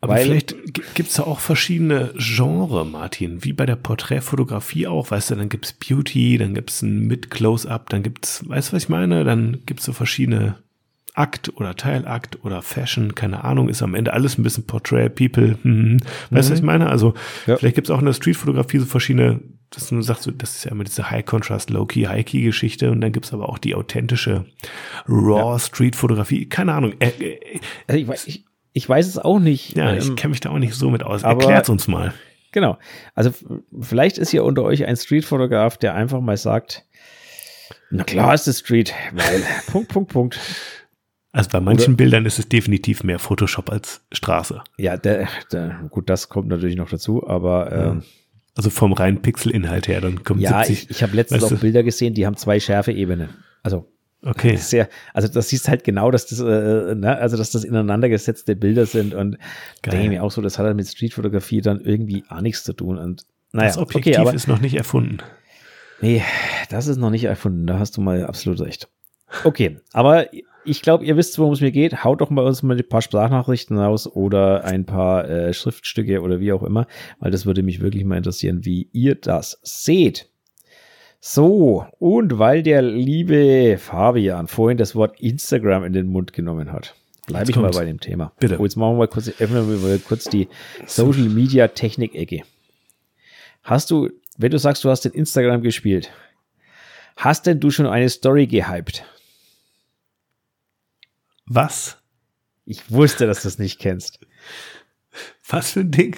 aber weil, vielleicht gibt es da auch verschiedene Genre, Martin, wie bei der Porträtfotografie auch, weißt du, dann gibt's Beauty, dann gibt's ein Mid-Close-Up, dann gibt's, weißt du, was ich meine? Dann gibt's so verschiedene Akt oder Teilakt oder Fashion, keine Ahnung, ist am Ende alles ein bisschen Portrait, People, hm, weißt du, mhm. was ich meine? Also ja. vielleicht gibt's auch in der Streetfotografie so verschiedene dass du sagst, das ist ja immer diese High-Contrast, Low-Key, High-Key-Geschichte und dann gibt's aber auch die authentische Raw-Street-Fotografie. Keine Ahnung. Äh, äh, also ich, weiß, ich, ich weiß es auch nicht. Ja, ich ähm, kenne mich da auch nicht so mit aus. Erklärt's uns mal. Genau. Also vielleicht ist ja unter euch ein Street-Fotograf, der einfach mal sagt, na klar ist es Street, weil Punkt, Punkt, Punkt. Also bei manchen Oder, Bildern ist es definitiv mehr Photoshop als Straße. Ja, der, der, gut, das kommt natürlich noch dazu, aber ähm, also vom reinen Pixelinhalt her, dann kommt Ja, 70, ich, ich habe letztens auch Bilder gesehen, die haben zwei Schärfe-Ebenen. Also Okay. Sehr, also das siehst halt genau, dass das, äh, ne, also dass das ineinander gesetzte Bilder sind und Geil. denke ich mir auch so, das hat halt mit Streetfotografie dann irgendwie auch nichts zu tun. Und naja, das Objektiv okay, aber ist noch nicht erfunden. nee, das ist noch nicht erfunden. Da hast du mal absolut recht. Okay, aber ich glaube, ihr wisst, worum es mir geht. Haut doch mal uns mal ein paar Sprachnachrichten raus oder ein paar äh, Schriftstücke oder wie auch immer, weil das würde mich wirklich mal interessieren, wie ihr das seht. So, und weil der liebe Fabian vorhin das Wort Instagram in den Mund genommen hat, bleibe ich mal bei dem Thema. Bitte. Oh, jetzt machen wir mal kurz, öffnen wir mal kurz die Social Media Technik-Ecke. Hast du, wenn du sagst, du hast den Instagram gespielt, hast denn du schon eine Story gehypt? Was? Ich wusste, dass du es nicht kennst. Was für ein Ding?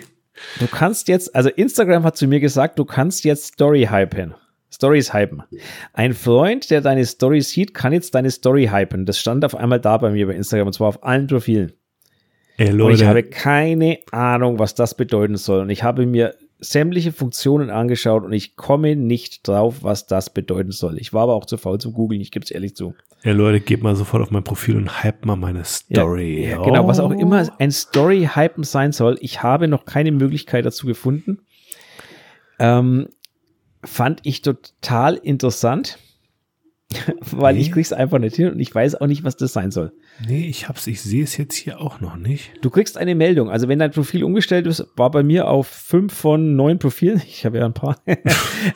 Du kannst jetzt, also Instagram hat zu mir gesagt, du kannst jetzt Story hypen. Stories hypen. Ein Freund, der deine Story sieht, kann jetzt deine Story hypen. Das stand auf einmal da bei mir bei Instagram und zwar auf allen Profilen. Ey, Und Leute. ich habe keine Ahnung, was das bedeuten soll. Und ich habe mir sämtliche Funktionen angeschaut und ich komme nicht drauf, was das bedeuten soll. Ich war aber auch zu faul zum Googeln, ich gebe es ehrlich zu. Ey, Leute, geht mal sofort auf mein Profil und hype mal meine Story. Ja, genau, was auch Oh. immer ein Story-Hypen sein soll. Ich habe noch keine Möglichkeit dazu gefunden. Ähm, fand ich total interessant, weil ich Nee. krieg's einfach nicht hin und ich weiß auch nicht, was das sein soll. Nee, ich hab's, ich sehe es jetzt hier auch noch nicht. Du kriegst eine Meldung. Also wenn dein Profil umgestellt ist, war bei mir auf fünf von neun Profilen. Ich habe ja ein paar.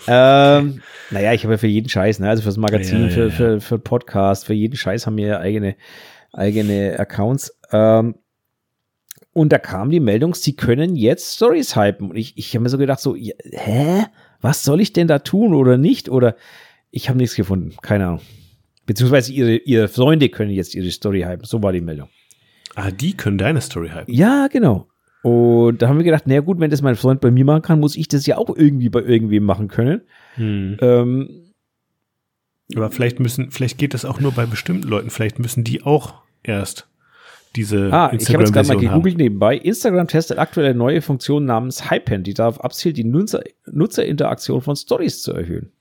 ähm, naja, ich habe ja für jeden Scheiß, ne? also fürs Magazin, Ja, ja, für, ja. für, für Podcast, für jeden Scheiß haben wir ja eigene, eigene Accounts. Ähm, und da kam die Meldung, sie können jetzt Stories hypen. Und ich, ich habe mir so gedacht, so, hä? Was soll ich denn da tun oder nicht? Oder ich habe nichts gefunden. Keine Ahnung. Beziehungsweise ihre, ihre Freunde können jetzt ihre Story hypen. So war die Meldung. Ah, die können deine Story hypen. Ja, genau. Und da haben wir gedacht, na gut, wenn das mein Freund bei mir machen kann, muss ich das ja auch irgendwie bei irgendwem machen können. Hm. Ähm, Aber vielleicht müssen, vielleicht geht das auch nur bei bestimmten Leuten. Vielleicht müssen die auch erst diese ah, ich habe jetzt gerade mal Instagram-Version haben. gegoogelt nebenbei. Instagram testet aktuell eine neue Funktion namens Hypen, die darauf abzielt, die Nutzer, Nutzerinteraktion von Stories zu erhöhen.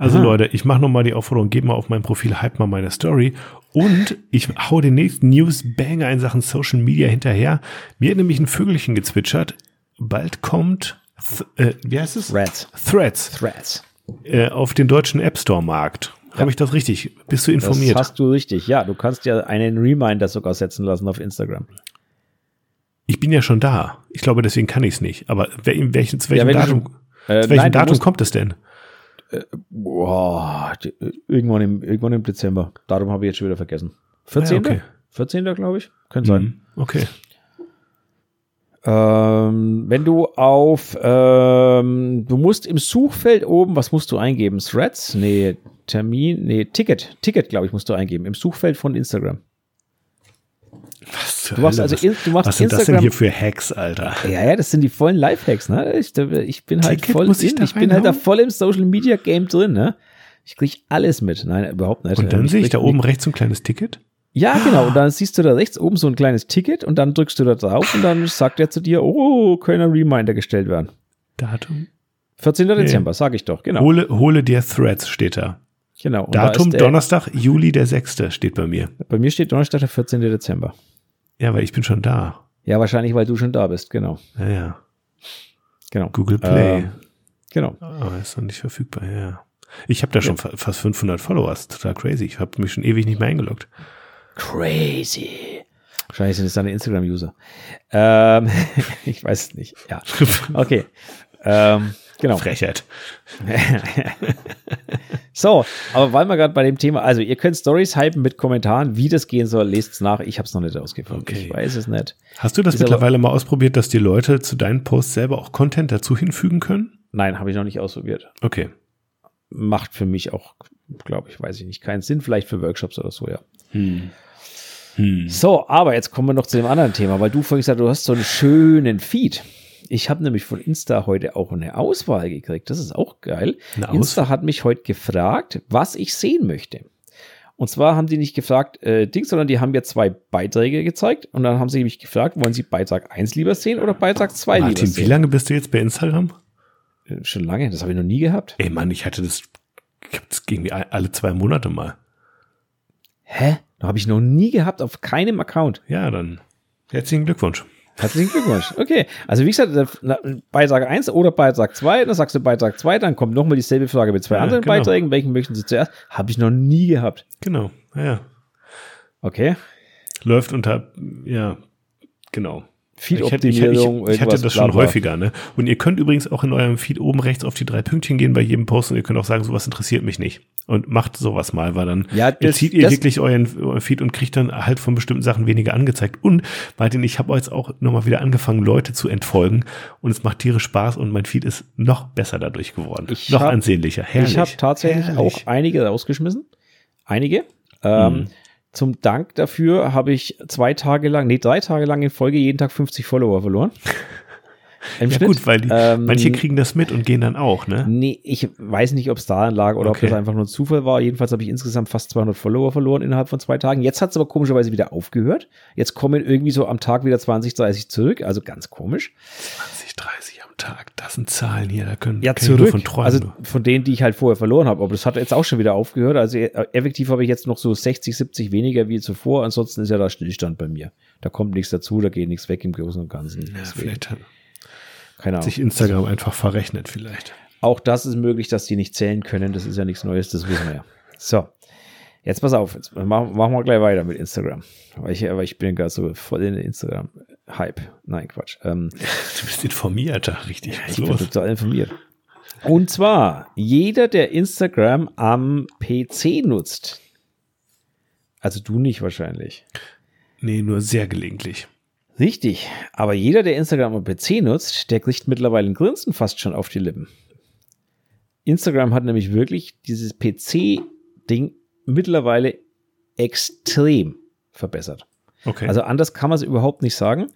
Also Aha. Leute, ich mache nochmal die Aufforderung, geht mal auf mein Profil, hype mal meine Story und ich hau den nächsten News-Banger in Sachen Social Media hinterher. Mir hat nämlich ein Vögelchen gezwitschert. Bald kommt, äh, wie heißt es? Threads. Threads Threads. äh, auf den deutschen App Store Markt. Habe ich das richtig? Bist du informiert? Das hast du richtig. Ja, du kannst ja einen Reminder sogar setzen lassen auf Instagram. ich bin ja schon da. Ich glaube, deswegen kann ich es nicht. Aber welchen, zu welchem du Datum, schon- Äh, zu welchem nein, du Datum musst- kommt es denn? Boah, die- irgendwann im, irgendwann im Dezember. Darum habe ich jetzt schon wieder vergessen. 14. Ah, okay. 14. glaube ich. Könnte sein. Hm, Okay. Ähm, wenn du auf, ähm, du musst im Suchfeld oben, was musst du eingeben? Threads? Nee, Termin, nee, Ticket. Ticket, glaube ich, musst du eingeben. Im Suchfeld von Instagram. Was Du machst also du machst was sind das denn Instagram- hier für Hacks, Alter? Ja, ja, das sind die vollen Lifehacks, ne? Ich, ich bin halt Ticket voll ich in, da ich bin halt da voll im Social Media Game drin, ne? Ich krieg alles mit. Nein, überhaupt nicht. Und dann Ähm, sehe ich da oben rechts so ein kleines Ticket. Ja, genau. Und dann siehst du da rechts oben so ein kleines Ticket und dann drückst du da drauf und dann sagt er zu dir, oh, können ein Reminder gestellt werden. Datum. 14. Dezember, sag ich doch, genau. Hole, hole dir Threads steht da. genau. Da Datum ist der- Donnerstag, Juli der 6. steht bei mir. Bei mir steht Donnerstag, der 14. Dezember. Ja, weil ich bin schon da. Ja, wahrscheinlich, weil du schon da bist, genau. Ja, ja. Genau. Google Play. Äh, genau. Aber ist noch nicht verfügbar, ja. Ich habe da schon fa- fast 500 Followers. Total crazy. Ich habe mich schon ewig nicht mehr eingeloggt. Crazy. Wahrscheinlich sind es deine Instagram-User. Ähm, ich weiß es nicht. Ja. Okay. Ähm, genau. Frechheit. So, aber weil wir gerade bei dem Thema, also ihr könnt Stories hypen mit Kommentaren, wie das gehen soll, lest es nach. Ich habe es noch nicht ausgefunden. Okay. Ich weiß es nicht. Hast du das Ist aber- mittlerweile mal ausprobiert, dass die Leute zu deinen Posts selber auch Content dazu hinfügen können? Nein, habe ich noch nicht ausprobiert. Okay. Macht für mich auch, glaube ich, weiß ich nicht, keinen Sinn. Vielleicht für Workshops oder so, ja. Hm. Hm. So, aber jetzt kommen wir noch zu dem anderen Thema, weil du vorhin gesagt hast, du hast so einen schönen Feed. Ich habe nämlich von Insta heute auch eine Auswahl gekriegt. Das ist auch geil. Insta hat mich heute gefragt, was ich sehen möchte. Und zwar haben die nicht gefragt, äh, Dings, sondern die haben mir zwei Beiträge gezeigt und dann haben sie mich gefragt, wollen sie Beitrag 1 lieber sehen oder Beitrag 2 lieber Martin, wie sehen? lange bist du jetzt bei Instagram? Äh, Schon lange, das habe ich noch nie gehabt. Ey Mann, ich hatte das gibt's irgendwie alle zwei Monate mal. Hä? Da habe ich noch nie gehabt auf keinem Account. Ja, dann herzlichen Glückwunsch. Herzlichen Glückwunsch. Okay. Also wie gesagt, Beitrag 1 oder Beitrag 2, dann sagst du Beitrag 2, dann kommt nochmal dieselbe Frage mit zwei ja, anderen genau. Beiträgen. Welchen möchten Sie zuerst? Habe ich noch nie gehabt. Genau, ja. Okay. Läuft unter, ja, genau. Feed-Optimierung. Ich, ich, ich, hatte das schon häufiger, ne? Und ihr könnt übrigens auch in eurem Feed oben rechts auf die drei Pünktchen gehen bei jedem Post und ihr könnt auch sagen, sowas interessiert mich nicht. Und macht sowas mal, weil dann ja, das, zieht ihr wirklich euren, euren Feed und kriegt dann halt von bestimmten Sachen weniger angezeigt. Und, Martin, ich habe jetzt auch nochmal wieder angefangen, Leute zu entfolgen und es macht tierisch Spaß und mein Feed ist noch besser dadurch geworden. Ich noch hab, ansehnlicher. Herrlich. Ich habe tatsächlich Herrlich. auch einige rausgeschmissen. Einige. Ähm, hm. Zum Dank dafür habe ich zwei Tage lang, nee, drei Tage lang in Folge jeden Tag 50 Follower verloren. Im ja Schnitt. gut, weil die, ähm, manche kriegen das mit und gehen dann auch, ne? Nee, ich weiß nicht, ob es daran lag oder okay. ob das einfach nur Zufall war. Jedenfalls habe ich insgesamt fast 200 Follower verloren innerhalb von zwei Tagen. Jetzt hat es aber komischerweise wieder aufgehört. Jetzt kommen irgendwie so am Tag wieder 20, 30 zurück. Also ganz komisch. 20, 30 am Tag, das sind Zahlen hier, da können ja, zurück. von träumen. Also von denen, die ich halt vorher verloren habe. Aber das hat jetzt auch schon wieder aufgehört. Also äh, effektiv habe ich jetzt noch so 60, 70 weniger wie zuvor. Ansonsten ist ja da Stillstand bei mir. Da kommt nichts dazu, da geht nichts weg im Großen und Ganzen. Ja, vielleicht keine Ahnung. Sich Instagram einfach verrechnet vielleicht. Auch das ist möglich, dass die nicht zählen können. Das ist ja nichts Neues, das wissen wir ja. So. Jetzt pass auf, jetzt machen, machen wir gleich weiter mit Instagram. Aber ich, aber ich bin gerade so voll in Instagram-Hype. Nein, Quatsch. Ähm, du bist informiert, richtig. Ja, ich los. bin total informiert. Und zwar, jeder, der Instagram am PC nutzt, also du nicht wahrscheinlich. Nee, nur sehr gelegentlich. Richtig, aber jeder, der Instagram am PC nutzt, der kriegt mittlerweile ein Grinsen fast schon auf die Lippen. Instagram hat nämlich wirklich dieses PC-Ding mittlerweile extrem verbessert. Okay. Also anders kann man es überhaupt nicht sagen.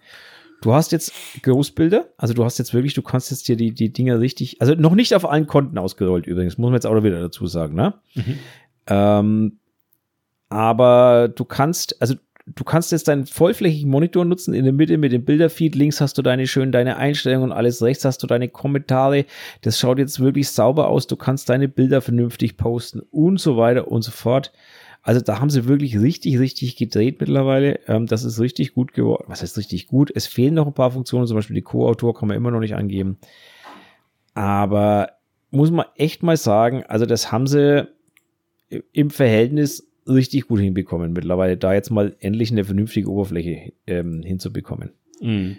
Du hast jetzt Großbilder, also du hast jetzt wirklich, du kannst jetzt dir die, die Dinger richtig, also noch nicht auf allen Konten ausgerollt übrigens, muss man jetzt auch wieder dazu sagen, ne? Mhm. Ähm, aber du kannst, also du kannst jetzt deinen vollflächigen Monitor nutzen, in der Mitte mit dem Bilderfeed, links hast du deine schön deine Einstellungen und alles, rechts hast du deine Kommentare. Das schaut jetzt wirklich sauber aus, du kannst deine Bilder vernünftig posten und so weiter und so fort. Also da haben sie wirklich richtig, richtig gedreht mittlerweile. Ähm, das ist richtig gut geworden. Was heißt richtig gut? Es fehlen noch ein paar Funktionen, zum Beispiel die Co-Autor kann man immer noch nicht angeben. Aber muss man echt mal sagen, also das haben sie im Verhältnis richtig gut hinbekommen mittlerweile, da jetzt mal endlich eine vernünftige Oberfläche ähm, hinzubekommen. Mhm.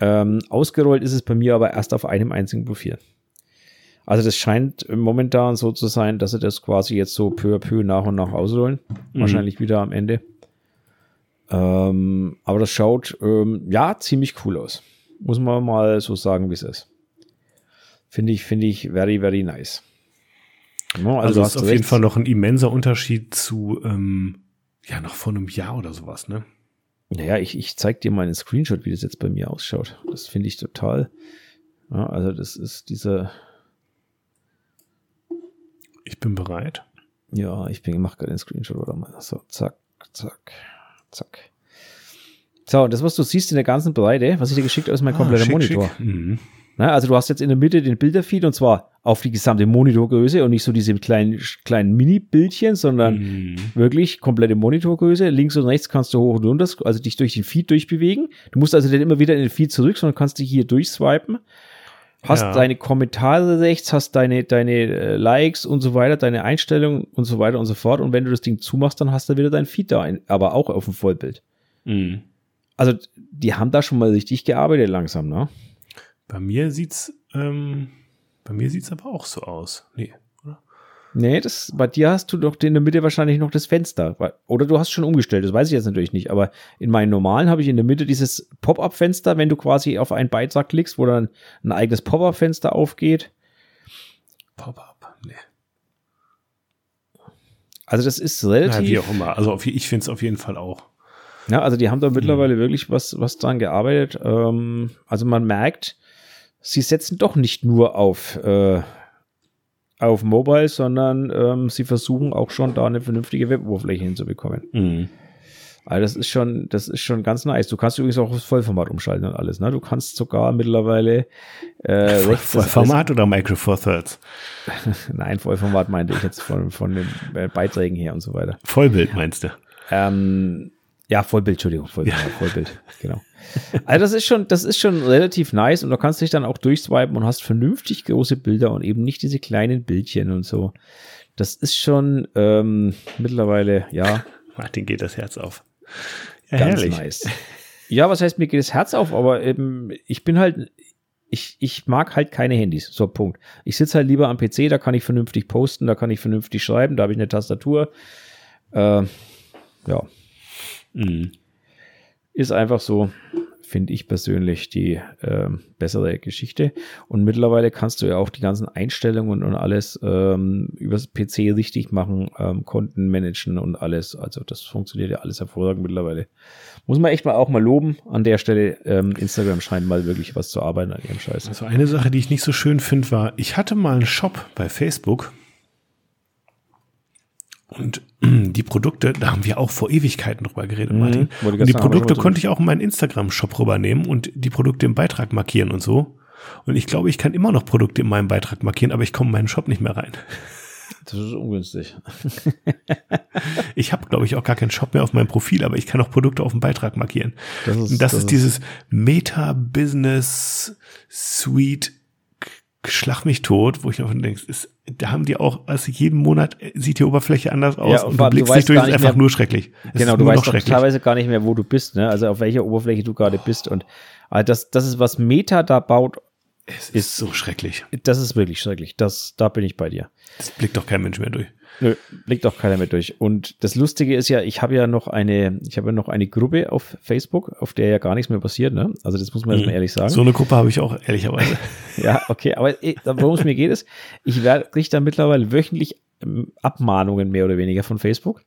Ähm, ausgerollt ist es bei mir aber erst auf einem einzigen Profil. Also das scheint momentan so zu sein, dass sie das quasi jetzt so peu à peu nach und nach ausrollen. Mhm. Wahrscheinlich wieder am Ende. Ähm, aber das schaut ähm, ja ziemlich cool aus. Muss man mal so sagen, wie es ist. Finde ich, finde ich very, very nice. No, also, also ist auf recht. jeden Fall noch ein immenser Unterschied zu, ähm, ja, noch vor einem Jahr oder sowas, ne? Naja, ich, ich zeig dir mal einen Screenshot, wie das jetzt bei mir ausschaut. Das finde ich total. Ja, also, das ist dieser. Ich bin bereit. Ja, ich bin, mache gerade den Screenshot oder mal. So, zack, zack, zack. So, das, was du siehst in der ganzen Breite, was ich dir geschickt habe, ist mein ah, kompletter schick, Monitor. Schick. Mhm. Na, also du hast jetzt in der Mitte den Bilderfeed und zwar auf die gesamte Monitorgröße und nicht so diese kleinen, kleinen Mini-Bildchen, sondern mhm. wirklich komplette Monitorgröße. Links und rechts kannst du hoch und runter, also dich durch den Feed durchbewegen. Du musst also nicht immer wieder in den Feed zurück, sondern kannst dich hier durchswipen. Hast ja. deine Kommentare rechts, hast deine, deine äh, Likes und so weiter, deine Einstellungen und so weiter und so fort. Und wenn du das Ding zumachst, dann hast du wieder dein Feed da, aber auch auf dem Vollbild. Mhm. Also, die haben da schon mal richtig gearbeitet langsam, ne? Bei mir sieht's, ähm, bei mir sieht's aber auch so aus. Nee? Nee, das, bei dir hast du doch in der Mitte wahrscheinlich noch das Fenster. Oder du hast schon umgestellt, das weiß ich jetzt natürlich nicht. Aber in meinen normalen habe ich in der Mitte dieses Pop-up-Fenster, wenn du quasi auf einen Beitrag klickst, wo dann ein eigenes Pop-up-Fenster aufgeht. Pop-up, nee. Also das ist relativ. Ja, wie auch immer. Also ich finde es auf jeden Fall auch. Ja, also die haben da mittlerweile mhm. wirklich was, was dran gearbeitet. Ähm, also man merkt, sie setzen doch nicht nur auf, äh, auf Mobile, sondern ähm, sie versuchen auch schon da eine vernünftige Weboberfläche hinzubekommen. Mhm. Also das ist schon, das ist schon ganz nice. Du kannst übrigens auch das Vollformat umschalten und alles. Ne? Du kannst sogar mittlerweile äh, Vollformat oder Micro Four Thirds? Nein, Vollformat meinte ich jetzt von, von den äh, Beiträgen her und so weiter. Vollbild meinst du? Ähm, ja, Vollbild, Entschuldigung, Vollbild, ja. Vollbild, genau. Also das ist schon, das ist schon relativ nice und du kannst dich dann auch durchswipen und hast vernünftig große Bilder und eben nicht diese kleinen Bildchen und so. Das ist schon ähm, mittlerweile, ja. Martin geht das Herz auf. Ja, ganz herrlich. nice. Ja, was heißt, mir geht das Herz auf, aber eben, ich bin halt, ich, ich mag halt keine Handys. So, Punkt. Ich sitze halt lieber am PC, da kann ich vernünftig posten, da kann ich vernünftig schreiben, da habe ich eine Tastatur. Äh, ja. Mhm. Ist einfach so, finde ich persönlich die äh, bessere Geschichte. Und mittlerweile kannst du ja auch die ganzen Einstellungen und alles ähm, übers PC richtig machen, ähm, Konten managen und alles. Also das funktioniert ja alles hervorragend mittlerweile. Muss man echt mal auch mal loben. An der Stelle, ähm, Instagram scheint mal wirklich was zu arbeiten an ihrem Scheiß. Also eine Sache, die ich nicht so schön finde, war, ich hatte mal einen Shop bei Facebook und die Produkte, da haben wir auch vor Ewigkeiten drüber geredet, mhm, Martin. Und die Produkte konnte ich auch in meinen Instagram-Shop rübernehmen und die Produkte im Beitrag markieren und so. Und ich glaube, ich kann immer noch Produkte in meinem Beitrag markieren, aber ich komme in meinen Shop nicht mehr rein. Das ist ungünstig. ich habe, glaube ich, auch gar keinen Shop mehr auf meinem Profil, aber ich kann auch Produkte auf dem Beitrag markieren. Das ist, das, das ist dieses Meta-Business Suite Schlag mich tot, wo ich einfach denke, ist, da haben die auch, also jeden Monat sieht die Oberfläche anders aus ja, und, und du blickst nicht durch, ist einfach mehr, nur schrecklich. Es genau, du weißt teilweise gar nicht mehr, wo du bist, ne? Also auf welcher Oberfläche du gerade bist und also das, das ist, was Meta da baut, es ist, ist so schrecklich. Das ist wirklich schrecklich. Das, da bin ich bei dir. Das blickt doch kein Mensch mehr durch. Nö, blickt auch keiner mehr durch. Und das Lustige ist ja, ich habe ja noch eine, ich habe ja noch eine Gruppe auf Facebook, auf der ja gar nichts mehr passiert, ne? Also das muss man mhm. jetzt mal ehrlich sagen. So eine Gruppe habe ich auch, ehrlicherweise. ja, okay, aber eh, worum es mir geht ist, ich werde kriege da mittlerweile wöchentlich ähm, Abmahnungen mehr oder weniger von Facebook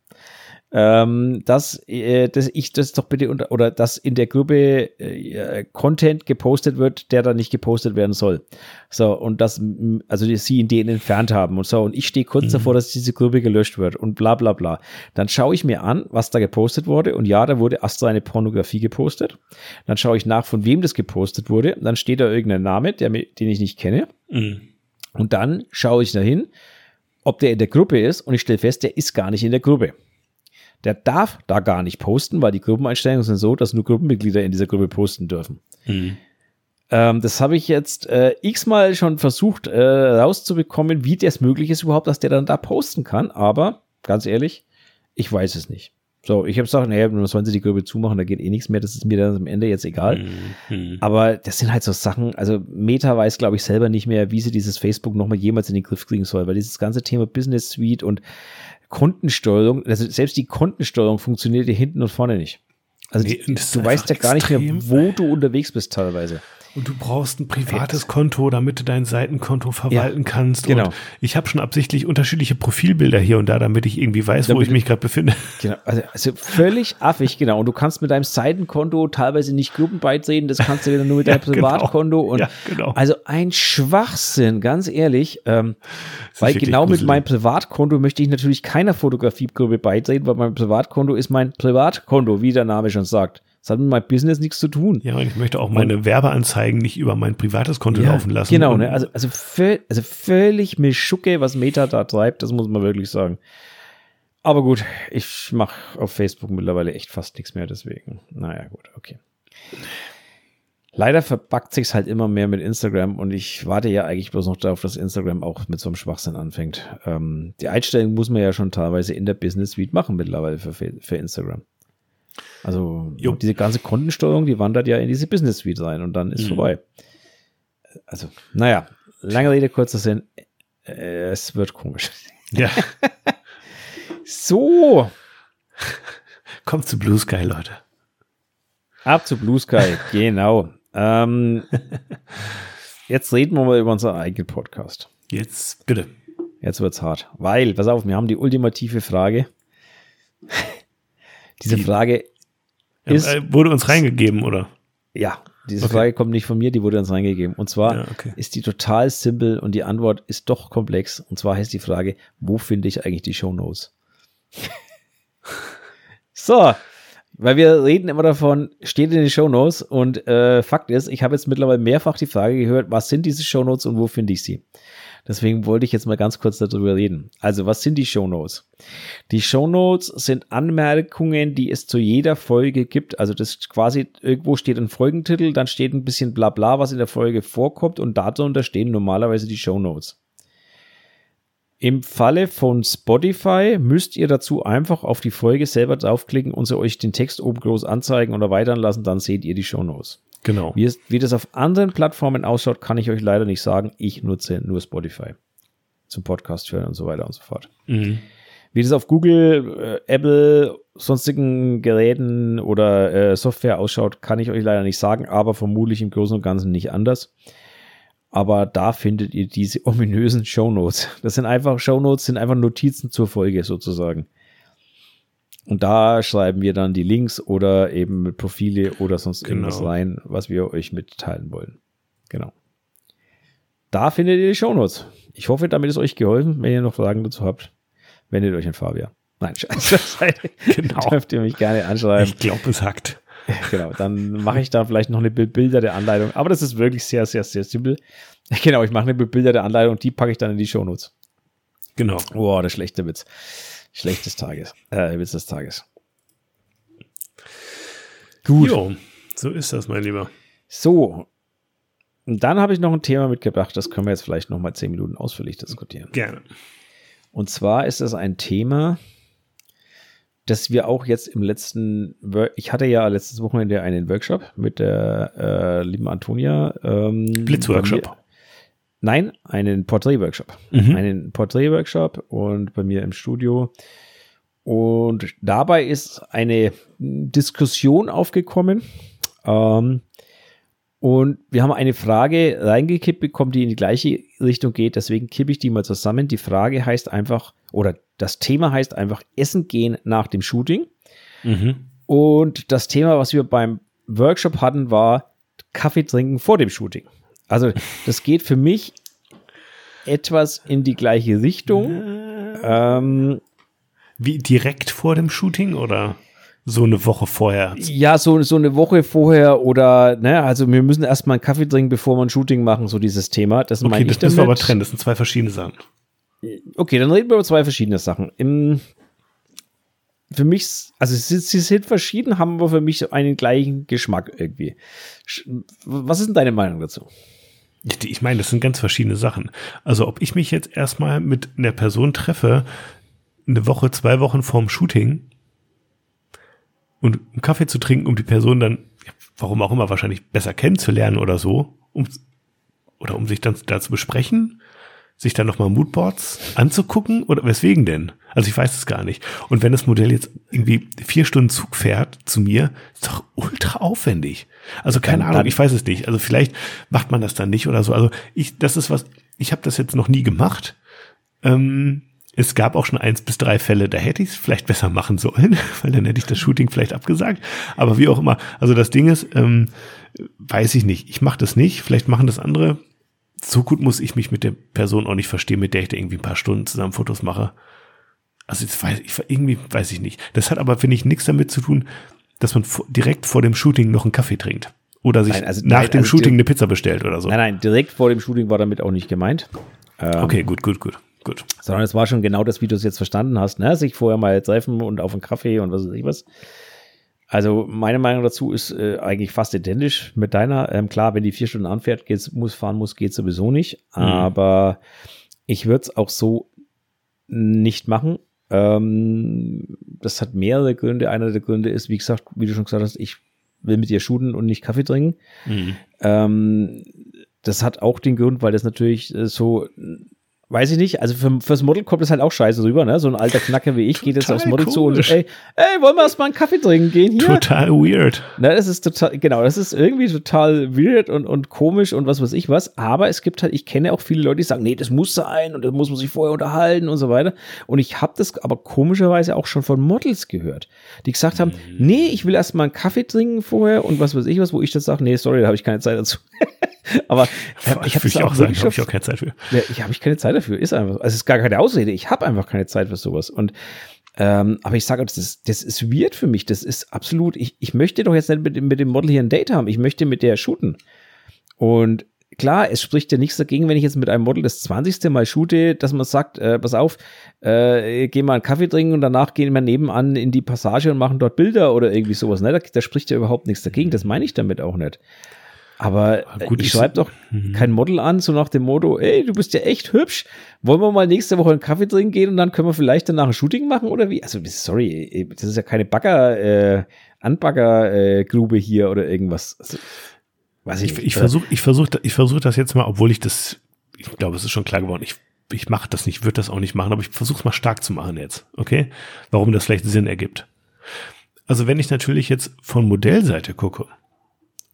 ähm, dass, äh, dass ich das doch bitte unter, oder dass in der Gruppe äh, Content gepostet wird, der da nicht gepostet werden soll. So, und dass, also die, sie ihn den entfernt haben und so. Und ich stehe kurz mhm. davor, dass diese Gruppe gelöscht wird und bla bla bla. Dann schaue ich mir an, was da gepostet wurde. Und ja, da wurde Astra eine Pornografie gepostet. Dann schaue ich nach, von wem das gepostet wurde. Dann steht da irgendein Name, der, den ich nicht kenne. Mhm. Und dann schaue ich dahin, ob der in der Gruppe ist. Und ich stelle fest, der ist gar nicht in der Gruppe der darf da gar nicht posten, weil die Gruppeneinstellungen sind so, dass nur Gruppenmitglieder in dieser Gruppe posten dürfen. Mhm. Ähm, das habe ich jetzt äh, x-mal schon versucht äh, rauszubekommen, wie das möglich ist überhaupt, dass der dann da posten kann. Aber ganz ehrlich, ich weiß es nicht. So, ich habe gesagt, naja, dann sollen sie die Gruppe zumachen, da geht eh nichts mehr, das ist mir dann am Ende jetzt egal. Mhm. Aber das sind halt so Sachen, also Meta weiß, glaube ich, selber nicht mehr, wie sie dieses Facebook nochmal jemals in den Griff kriegen soll, weil dieses ganze Thema Business Suite und Kontensteuerung, also selbst die Kontensteuerung funktioniert hier hinten und vorne nicht. Also nee, die, du weißt ja gar nicht mehr, wo du unterwegs bist teilweise. Und du brauchst ein privates Konto, damit du dein Seitenkonto verwalten ja, kannst. Genau. Und ich habe schon absichtlich unterschiedliche Profilbilder hier und da, damit ich irgendwie weiß, damit wo ich mich gerade befinde. Genau, also, also, völlig affig, genau. Und du kannst mit deinem Seitenkonto teilweise nicht Gruppen beitreten, das kannst du wieder nur mit deinem ja, genau. Privatkonto. Und ja, genau. Also ein Schwachsinn, ganz ehrlich. Ähm, weil genau gruselig. mit meinem Privatkonto möchte ich natürlich keiner Fotografiegruppe beitreten, weil mein Privatkonto ist mein Privatkonto, wie der Name schon sagt. Das hat mit meinem Business nichts zu tun. Ja, und ich möchte auch meine und, Werbeanzeigen nicht über mein privates Konto ja, laufen lassen. Genau, ne? also, also, völ, also völlig Mischucke, was Meta da treibt, das muss man wirklich sagen. Aber gut, ich mache auf Facebook mittlerweile echt fast nichts mehr, deswegen. Naja, gut, okay. Leider verbackt sich's halt immer mehr mit Instagram und ich warte ja eigentlich bloß noch darauf, dass Instagram auch mit so einem Schwachsinn anfängt. Ähm, die Einstellung muss man ja schon teilweise in der Business Suite machen mittlerweile für, für Instagram. Also jo. diese ganze Kontensteuerung, die wandert ja in diese Business Suite rein und dann ist mhm. vorbei. Also, naja, lange Rede, kurzer Sinn. Es wird komisch. Ja. so. Kommt zu Blue Sky, Leute. Ab zu Blue Sky, genau. Ähm, jetzt reden wir mal über unseren eigenen Podcast. Jetzt, bitte. Jetzt wird's hart. Weil, pass auf, wir haben die ultimative Frage. Diese die, Frage ist. Äh, wurde uns reingegeben, oder? Ja, diese okay. Frage kommt nicht von mir, die wurde uns reingegeben. Und zwar ja, okay. ist die total simpel und die Antwort ist doch komplex. Und zwar heißt die Frage, wo finde ich eigentlich die Show Notes? so, weil wir reden immer davon, steht in den Shownotes und äh, Fakt ist, ich habe jetzt mittlerweile mehrfach die Frage gehört, was sind diese Shownotes und wo finde ich sie? Deswegen wollte ich jetzt mal ganz kurz darüber reden. Also, was sind die Shownotes? Die Shownotes sind Anmerkungen, die es zu jeder Folge gibt. Also, das quasi irgendwo steht ein Folgentitel, dann steht ein bisschen bla bla, was in der Folge vorkommt und darunter stehen normalerweise die Shownotes. Im Falle von Spotify müsst ihr dazu einfach auf die Folge selber draufklicken und sie euch den Text oben groß anzeigen oder erweitern lassen, dann seht ihr die Shownotes. Genau. Wie, es, wie das auf anderen Plattformen ausschaut, kann ich euch leider nicht sagen. Ich nutze nur Spotify zum Podcast hören und so weiter und so fort. Mhm. Wie das auf Google, äh, Apple, sonstigen Geräten oder äh, Software ausschaut, kann ich euch leider nicht sagen, aber vermutlich im Großen und Ganzen nicht anders. Aber da findet ihr diese ominösen Shownotes. Das sind einfach Shownotes, sind einfach Notizen zur Folge sozusagen. Und da schreiben wir dann die Links oder eben Profile oder sonst Genau. irgendwas rein, was wir euch mitteilen wollen. Genau. Da findet ihr die Shownotes. Ich hoffe, damit ist euch geholfen. Wenn ihr noch Fragen dazu habt, wendet euch an Fabian. Nein, scheiße. Genau. Dürft ihr mich gerne anschreiben. Ich glaube, es hackt. Genau, dann mache ich da vielleicht noch eine bebilderte Anleitung. Aber das ist wirklich sehr, sehr, sehr simpel. Genau, ich mache eine bebilderte Anleitung und die packe ich dann in die Shownotes. Genau. Boah, der schlechte Witz. Schlecht des Tages. Äh, Witz des Tages. Gut. Jo, so ist das, mein Lieber. So. Und dann habe ich noch ein Thema mitgebracht, das können wir jetzt vielleicht noch mal zehn Minuten ausführlich diskutieren. Gerne. Und zwar ist es ein Thema, das wir auch jetzt im letzten, ich hatte ja letztes Wochenende einen Workshop mit der äh, lieben Antonia. Ähm, Blitzworkshop. Nein, einen Porträt-Workshop. Mhm. Einen Porträt-Workshop und bei mir im Studio. Und dabei ist eine Diskussion aufgekommen. Ähm, und wir haben eine Frage reingekippt bekommen, die in die gleiche Richtung geht. Deswegen kippe ich die mal zusammen. Die Frage heißt einfach, oder das Thema heißt einfach Essen gehen nach dem Shooting. Mhm. Und das Thema, was wir beim Workshop hatten, war Kaffee trinken vor dem Shooting. Also das geht für mich etwas in die gleiche Richtung. Ähm, Wie direkt vor dem Shooting oder so eine Woche vorher? ja, so, so eine Woche vorher oder, ne, also wir müssen erstmal einen Kaffee trinken, bevor wir ein Shooting machen, so dieses Thema. Das Okay, meine ich das müssen wir aber trennen. Das sind zwei verschiedene Sachen. Okay, dann reden wir über zwei verschiedene Sachen. Im, für mich, also sie, sie sind verschieden, haben aber für mich so einen gleichen Geschmack irgendwie. Was ist denn deine Meinung dazu? Ich meine, das sind ganz verschiedene Sachen. Also ob ich mich jetzt erstmal mit einer Person treffe, eine Woche, zwei Wochen vorm Shooting und einen Kaffee zu trinken, um die Person dann, warum auch immer, wahrscheinlich besser kennenzulernen oder so, um, oder um sich dann da zu besprechen, sich dann nochmal Moodboards anzugucken oder weswegen denn? Also ich weiß es gar nicht. Und wenn das Modell jetzt irgendwie vier Stunden Zug fährt zu mir, ist doch ultra aufwendig. Also keine Dann- Ahnung, ich weiß es nicht. Also vielleicht macht man das dann nicht oder so. Also ich, das ist was, ich habe das jetzt noch nie gemacht. Ähm, es gab auch schon eins bis drei Fälle, da hätte ich es vielleicht besser machen sollen, weil dann hätte ich das Shooting vielleicht abgesagt. Aber wie auch immer, also das Ding ist, ähm, weiß ich nicht. Ich mache das nicht, vielleicht machen das andere. So gut muss ich mich mit der Person auch nicht verstehen, mit der ich da irgendwie ein paar Stunden zusammen Fotos mache. Also jetzt weiß ich, irgendwie weiß ich nicht. Das hat aber, finde ich, nichts damit zu tun, dass man direkt vor dem Shooting noch einen Kaffee trinkt. Oder sich Nein, also- nach nein, dem also Shooting eine Pizza bestellt oder so. Nein, nein, direkt vor dem Shooting war damit auch nicht gemeint. Ähm, Okay, gut, gut, gut, gut. Sondern es war schon genau das, wie du es jetzt verstanden hast, ne? Sich vorher mal treffen und auf einen Kaffee und was weiß ich was. Also meine Meinung dazu ist äh, eigentlich fast identisch mit deiner. Ähm, klar, wenn die vier Stunden anfährt, geht's, muss fahren muss, geht sowieso nicht. Aber ich würde es auch so nicht machen. Ähm, das hat mehrere Gründe. Einer der Gründe ist, wie gesagt, wie du schon gesagt hast, ich will mit dir shooten und nicht Kaffee trinken. Mhm. Ähm, das hat auch den Grund, weil das natürlich äh, so, weiß ich nicht, also für, fürs Model kommt das halt auch scheiße rüber, ne? So ein alter Knacker wie ich geht jetzt aufs Model zu und ey, ey, wollen wir erstmal einen Kaffee trinken gehen hier? Total weird. Ne, das ist total, genau, das ist irgendwie total weird und, und komisch und was weiß ich was. Aber es gibt halt, ich kenne auch viele Leute, die sagen, nee, das muss sein und da muss man sich vorher unterhalten und so weiter. Und ich habe das aber komischerweise auch schon von Models gehört, die gesagt haben, nee, ich will erstmal einen Kaffee trinken vorher und was weiß ich was, wo ich dann sage, nee, sorry, da habe ich keine Zeit dazu. aber äh, ich habe auch sagen, habe ich auch keine Zeit für. ja, ich habe ich keine Zeit dafür, ist einfach so. Also es ist gar keine Ausrede, ich habe einfach keine Zeit für sowas. Und Ähm, aber ich sage, das ist, das ist weird für mich. Das ist absolut, ich, ich möchte doch jetzt nicht mit, mit dem Model hier ein Date haben. Ich möchte mit der shooten. Und klar, es spricht ja nichts dagegen, wenn ich jetzt mit einem Model das 20. Mal shoote, dass man sagt, äh, pass auf, äh, geh mal einen Kaffee trinken und danach gehen wir nebenan in die Passage und machen dort Bilder oder irgendwie sowas. Ne? Da, da spricht ja überhaupt nichts dagegen. Das meine ich damit auch nicht. Aber Gut, ich schreibe doch mhm. kein Model an, so nach dem Motto, ey, du bist ja echt hübsch. Wollen wir mal nächste Woche einen Kaffee trinken gehen und dann können wir vielleicht danach ein Shooting machen oder wie? Also, sorry, das ist ja keine Bagger, äh, Anbaggergrube äh, hier oder irgendwas. Also, weiß ich, ich, ich versuche ich versuch, ich versuch das jetzt mal, obwohl ich das, ich glaube, es ist schon klar geworden, ich, ich mache das nicht, würde das auch nicht machen, aber ich versuche es mal stark zu machen jetzt, okay? Warum das vielleicht Sinn ergibt. Also wenn ich natürlich jetzt von Modellseite gucke,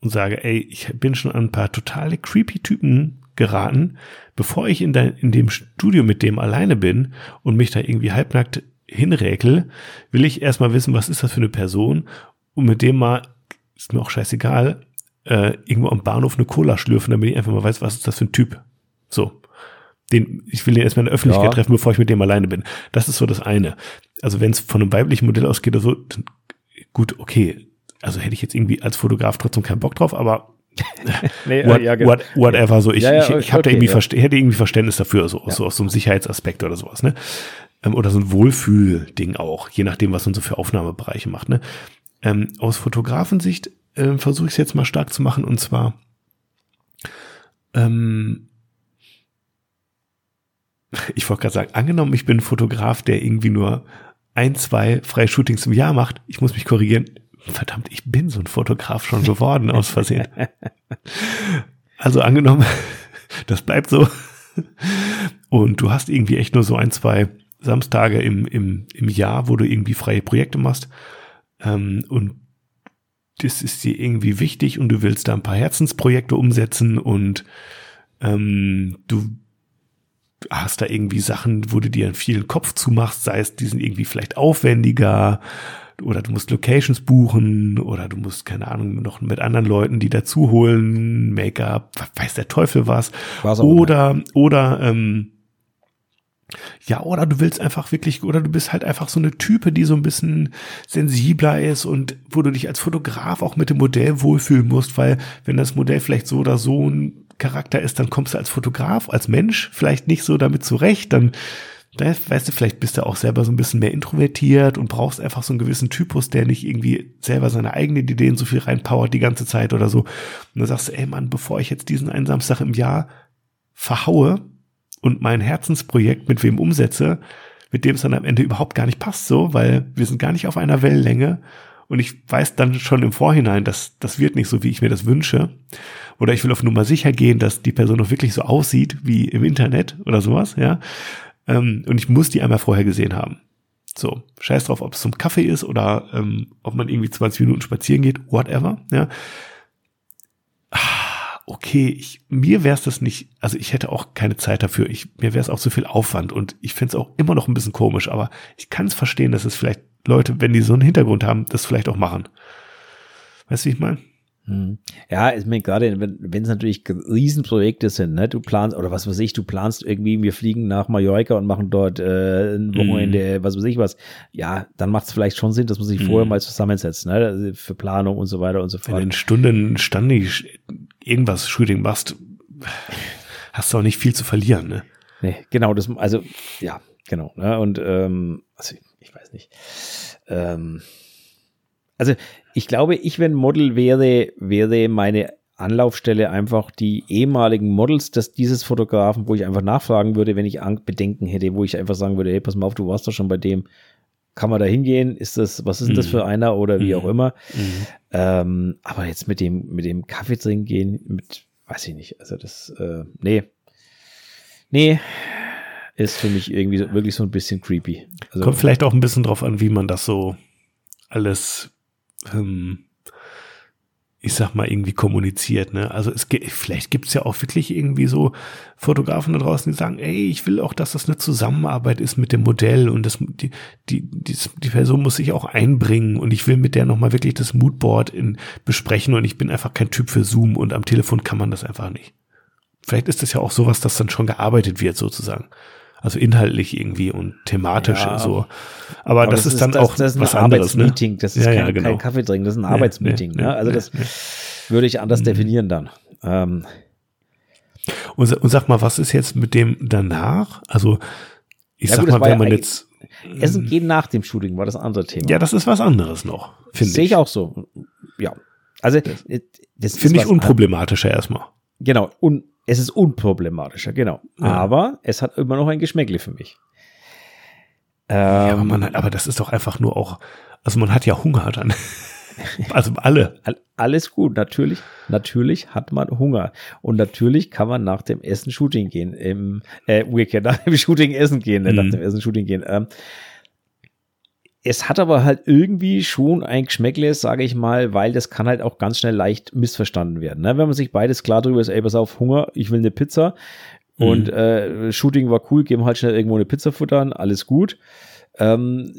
und sage, ey, ich bin schon an ein paar totale creepy Typen geraten, bevor ich in, de, in dem Studio mit dem alleine bin und mich da irgendwie halbnackt hinräkel, will ich erstmal wissen, was ist das für eine Person und mit dem mal, ist mir auch scheißegal, äh, irgendwo am Bahnhof eine Cola schlürfen, damit ich einfach mal weiß, was ist das für ein Typ. So. Den, ich will den erstmal in der Öffentlichkeit ja. treffen, bevor ich mit dem alleine bin. Das ist so das eine. Also wenn es von einem weiblichen Modell ausgeht oder so, gut, okay, also hätte ich jetzt irgendwie als Fotograf trotzdem keinen Bock drauf, aber nee, what, ja, genau. what, whatever, so ich, ja, ja, ich, ich, hab okay, da irgendwie ja. hätte irgendwie Verständnis dafür, so, so aus so einem Sicherheitsaspekt oder sowas, ne? Ähm, oder so ein Wohlfühl-Ding auch, je nachdem, was man so für Aufnahmebereiche macht, ne? Ähm, aus Fotografensicht äh, versuche ich es jetzt mal stark zu machen und zwar ähm, ich wollte gerade sagen, angenommen, ich bin ein Fotograf, der irgendwie nur ein, zwei freie Shootings im Jahr macht, ich muss mich korrigieren, verdammt, ich bin so ein Fotograf schon geworden aus Versehen. Also angenommen, das bleibt so. Und du hast irgendwie echt nur so ein, zwei Samstage im, im, im Jahr, wo du irgendwie freie Projekte machst. Ähm, und das ist dir irgendwie wichtig und du willst da ein paar Herzensprojekte umsetzen und ähm, du hast da irgendwie Sachen, wo du dir einen vielen Kopf zumachst, sei es, die sind irgendwie vielleicht aufwendiger oder du musst Locations buchen oder du musst, keine Ahnung, noch mit anderen Leuten, die dazu holen, Make-up, weiß der Teufel was. was oder, oder, ähm, ja, oder du willst einfach wirklich, oder du bist halt einfach so eine Type, die so ein bisschen sensibler ist und wo du dich als Fotograf auch mit dem Modell wohlfühlen musst, weil wenn das Modell vielleicht so oder so ein Charakter ist, dann kommst du als Fotograf, als Mensch vielleicht nicht so damit zurecht, dann weißt du, vielleicht bist du auch selber so ein bisschen mehr introvertiert und brauchst einfach so einen gewissen Typus, der nicht irgendwie selber seine eigenen Ideen so viel reinpowert die ganze Zeit oder so. Und dann sagst du, ey Mann, bevor ich jetzt diesen einen Samstag im Jahr verhaue und mein Herzensprojekt mit wem umsetze, mit dem es dann am Ende überhaupt gar nicht passt so, weil wir sind gar nicht auf einer Wellenlänge und ich weiß dann schon im Vorhinein, dass das wird nicht so, wie ich mir das wünsche. Oder ich will auf Nummer sicher gehen, dass die Person auch wirklich so aussieht wie im Internet oder sowas, ja. Ähm, und ich muss die einmal vorher gesehen haben. So, scheiß drauf, ob es zum Kaffee ist oder ähm, ob man irgendwie 20 Minuten spazieren geht, whatever. Ja. Ah, okay, ich, mir wäre es das nicht, also ich hätte auch keine Zeit dafür. Ich, mir wäre es auch zu viel Aufwand und ich finde es auch immer noch ein bisschen komisch, aber ich kann es verstehen, dass es vielleicht Leute, wenn die so einen Hintergrund haben, das vielleicht auch machen. Weißt du, wie ich meine? Hm. Ja, ich meine, gerade wenn es natürlich Riesenprojekte sind, ne, du planst, oder was weiß ich, du planst irgendwie, wir fliegen nach Mallorca und machen dort äh, ein Wochenende, mm. was weiß ich was, ja, dann macht es vielleicht schon Sinn, dass man sich mm. vorher mal zusammensetzt, ne, also für Planung und so weiter und so fort. Wenn du in Stunden ständig irgendwas Shooting machst, hast du auch nicht viel zu verlieren, ne? Nee, genau, das, also, ja, genau, ne, und, ähm, also, ich weiß nicht, ähm, also ich glaube, ich, wenn Model wäre, wäre meine Anlaufstelle einfach die ehemaligen Models des, dieses Fotografen, wo ich einfach nachfragen würde, wenn ich Bedenken hätte, wo ich einfach sagen würde, hey, pass mal auf, du warst doch schon bei dem, kann man da hingehen? Ist das, was ist denn das mhm. für einer oder wie mhm. auch immer? Mhm. Ähm, aber jetzt mit dem, mit dem Kaffee trinken gehen, mit, weiß ich nicht, also das, äh, nee. Nee, ist für mich irgendwie so, wirklich so ein bisschen creepy. Also, Kommt vielleicht auch ein bisschen drauf an, wie man das so alles ähm, ich sag mal, irgendwie kommuniziert. Ne? Also es vielleicht gibt es ja auch wirklich irgendwie so Fotografen da draußen, die sagen, ey, ich will auch, dass das eine Zusammenarbeit ist mit dem Modell und das, die, die, die, die Person muss sich auch einbringen und ich will mit der nochmal wirklich das Moodboard in, besprechen und ich bin einfach kein Typ für Zoom und am Telefon kann man das einfach nicht. Vielleicht ist das ja auch sowas, dass dann schon gearbeitet wird sozusagen. Also inhaltlich irgendwie und thematisch Ja, so. Aber, Aber das, ist dann auch das ist ein was anderes, ne? Das ist Ja, kein, ja, genau. kein Kaffee trinken, das ist ein Arbeitsmeeting. nee, ne? nee, Also nee, das würde ich anders Mhm. definieren dann. Ähm, Und, und sag mal, was ist jetzt mit dem danach? Also, ich Ja sag gut, das mal, wenn man jetzt, Essen gehen nach dem Shooting war das andere Thema. ja, das ist was anderes noch, finde Sehe ich. ich auch so. Ja. Also äh, das Finde ich unproblematischer erstmal. Genau, un, es ist unproblematischer, genau. Ja. Aber es hat immer noch ein Geschmäckle für mich. Ja, Ähm, aber, man hat, aber das ist doch einfach nur auch, also man hat ja Hunger dann. also alle. all- alles gut, natürlich, natürlich hat man Hunger. Und natürlich kann man nach dem Essen Shooting gehen. Im, äh, umgekehrt, nach dem Shooting essen gehen, nach Mhm. dem Essen Shooting gehen. Ähm, es hat aber halt irgendwie schon ein Geschmäckle, sage ich mal, weil das kann halt auch ganz schnell leicht missverstanden werden. Ne? Wenn man sich beides klar drüber ist, ey, pass auf, Hunger, ich will eine Pizza und Mhm. äh, Shooting war cool, geben halt schnell irgendwo eine Pizza futtern, alles gut. Ähm,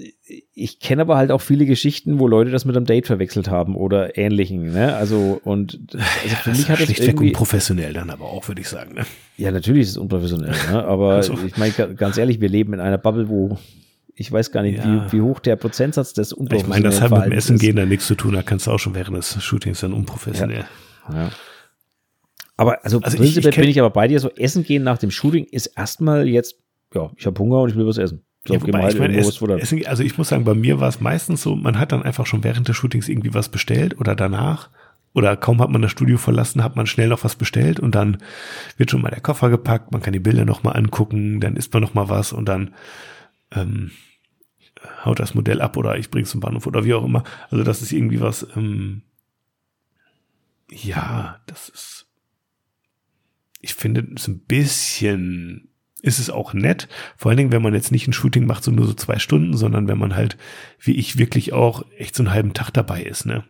ich kenne aber halt auch viele Geschichten, wo Leute das mit einem Date verwechselt haben oder ähnlichen. Ne? Also und also für Das mich hat das schlichtweg irgendwie unprofessionell dann aber auch, würde ich sagen. Ne? ja, natürlich ist es unprofessionell, ne? aber Also. ich meine, ga- ganz ehrlich, wir leben in einer Bubble, wo ich weiß gar nicht, Ja. wie, wie hoch der Prozentsatz des Ich unprofessionellen meine, das hat mit dem Essen ist. gehen dann nichts zu tun, da kannst du auch schon während des Shootings dann unprofessionell. Ja. Aber also, Also ich- prinzipiell ich bin ich aber bei dir, so Essen gehen nach dem Shooting ist erstmal jetzt, ja, ich habe Hunger und ich will was essen. So, Ja, wobei, ich irgendwo es. Essen, also ich muss sagen, bei mir war es meistens so, man hat dann einfach schon während des Shootings irgendwie was bestellt oder danach oder kaum hat man das Studio verlassen, hat man schnell noch was bestellt und dann wird schon mal der Koffer gepackt, man kann die Bilder noch mal angucken, dann isst man noch mal was und dann ähm, haut das Modell ab oder ich bring's zum Bahnhof oder wie auch immer. Also das ist irgendwie was, ähm, ja, das ist, ich finde, es ein bisschen, ist es auch nett, vor allen Dingen, wenn man jetzt nicht ein Shooting macht, so nur so zwei Stunden, sondern wenn man halt, wie ich, wirklich auch echt so einen halben Tag dabei ist, ne?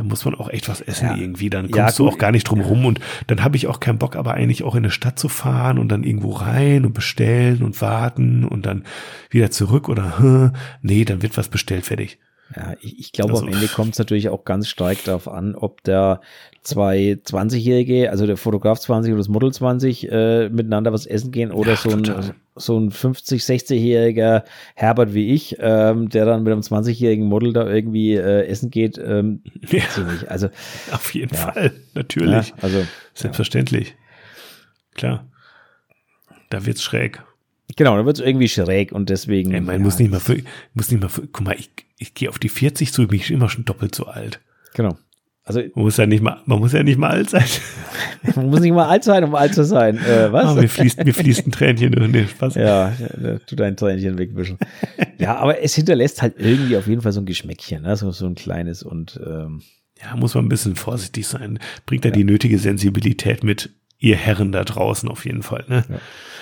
Da muss man auch echt was essen Ja. irgendwie, dann Ja, kommst du gut. auch gar nicht drum rum und dann habe ich auch keinen Bock, aber eigentlich auch in eine Stadt zu fahren und dann irgendwo rein und bestellen und warten und dann wieder zurück oder, hm, nee, dann wird was bestellt, fertig. Ja, ich, ich glaube, Also- am Ende kommt es natürlich auch ganz stark darauf an, ob der zwei 20-Jährige, also der Fotograf 20 und das Model 20, äh, miteinander was essen gehen oder Ja, so ein, total. so ein 50-, 60-jähriger Herbert wie ich, ähm, der dann mit einem 20-jährigen Model da irgendwie äh, essen geht, ähm, Ja. Also, Auf jeden Ja. Fall, natürlich. ja, also Selbstverständlich. Klar. Da wird's schräg. Genau, dann wird es irgendwie schräg und deswegen. Ey, man ja, muss nicht mal für, muss nicht mal für, guck mal, ich, ich gehe auf die 40 zu, bin ich immer schon doppelt so alt. Genau. Also Man muss ja nicht mal, man muss ja nicht mal alt sein. man muss nicht mal alt sein, um alt zu sein. Äh, was? Ah, mir fließt, mir fließt ein Tränchen durch den Spaß. Ja, ja, tu dein Tränchen wegwischen. ja, aber es hinterlässt halt irgendwie auf jeden Fall so ein Geschmäckchen, ne? so, so ein kleines und ähm, Ja, muss man ein bisschen vorsichtig sein. Bringt da die nötige Sensibilität mit, ihr Herren da draußen auf jeden Fall. Ne?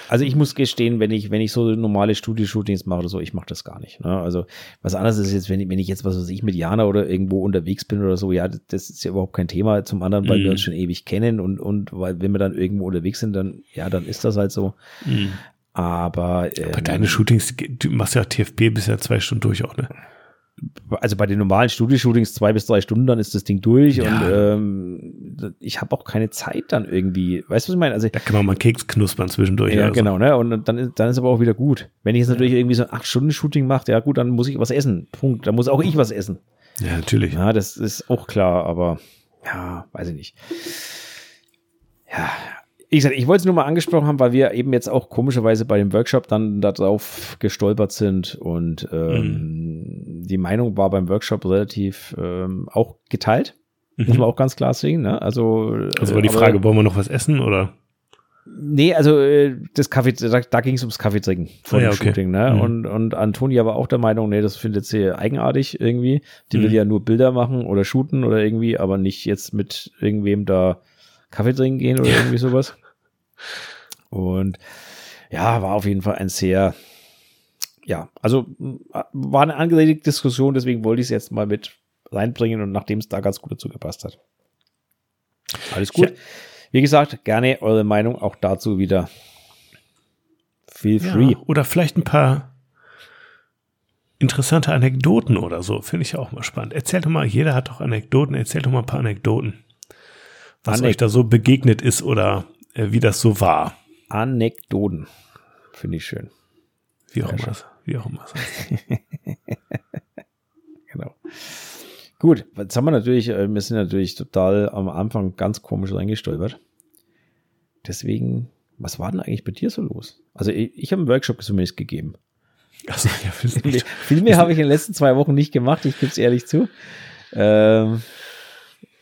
Also ich muss gestehen, wenn ich, wenn ich so normale Studio-Shootings mache oder so, ich mache das gar nicht. Ne? Also was anderes ist jetzt, wenn ich, wenn ich jetzt, was weiß ich, mit Jana oder irgendwo unterwegs bin oder so, ja, das, ist ja überhaupt kein Thema. Zum anderen, weil wir Mhm. uns schon ewig kennen und, und weil wenn wir dann irgendwo unterwegs sind, dann, ja, dann ist das halt so. Aber, ähm, Bei deine Shootings, du machst ja TFB bis ja zwei Stunden durch auch, ne? Also bei den normalen Studio-Shootings zwei bis drei Stunden, dann ist das Ding durch Ja. und ähm, ich habe auch keine Zeit dann irgendwie. Weißt du, was ich meine? Also Da kann man mal Keks knuspern zwischendurch. ja, oder so. genau, ne? Und dann ist, dann ist aber auch wieder gut. Wenn ich jetzt natürlich irgendwie so ein acht Stunden Shooting mache, ja gut, dann muss ich was essen. Punkt. Dann muss auch ich was essen. Ja, natürlich. Ja, das ist auch klar, aber ja, weiß ich nicht. Ja, gesagt, ich wollte es nur mal angesprochen haben, weil wir eben jetzt auch komischerweise bei dem Workshop dann darauf gestolpert sind und ähm, die Meinung war beim Workshop relativ ähm, auch geteilt. Muss man auch ganz klar sehen. Ne? Also, Mhm. Also war die äh, aber- Frage, wollen wir noch was essen oder? Nee, also äh, das Kaffee, da, da ging es ums Kaffeetrinken vor Ah, ja, dem okay. Shooting, ne? Mhm. Und, und Antonia war auch der Meinung, nee, das findet sie eigenartig irgendwie. Die Mhm. will ja nur Bilder machen oder shooten oder irgendwie, aber nicht jetzt mit irgendwem da Kaffee trinken gehen oder irgendwie sowas. Und ja, war auf jeden Fall ein sehr, ja, also m, war eine angeregte Diskussion, deswegen wollte ich es jetzt mal mit reinbringen und nachdem es da ganz gut dazu gepasst hat. Alles gut. Ja. Wie gesagt, gerne eure Meinung auch dazu wieder. Feel free. Ja, oder vielleicht ein paar interessante Anekdoten oder so. Finde ich auch mal spannend. Erzählt doch mal, jeder hat doch Anekdoten. Erzählt doch mal ein paar Anekdoten. Was Anek- euch da so begegnet ist oder äh, wie das so war. Anekdoten. Finde ich schön. Wie auch immer. Wie auch immer. genau. Gut, jetzt haben wir natürlich, äh, wir sind natürlich total am Anfang ganz komisch reingestolpert. Deswegen, was war denn eigentlich bei dir so los? Also ich, ich habe einen Workshop zumindest gegeben. Also, ja, viel, mehr habe ich in den letzten zwei Wochen nicht gemacht, ich gebe es ehrlich zu. Ähm,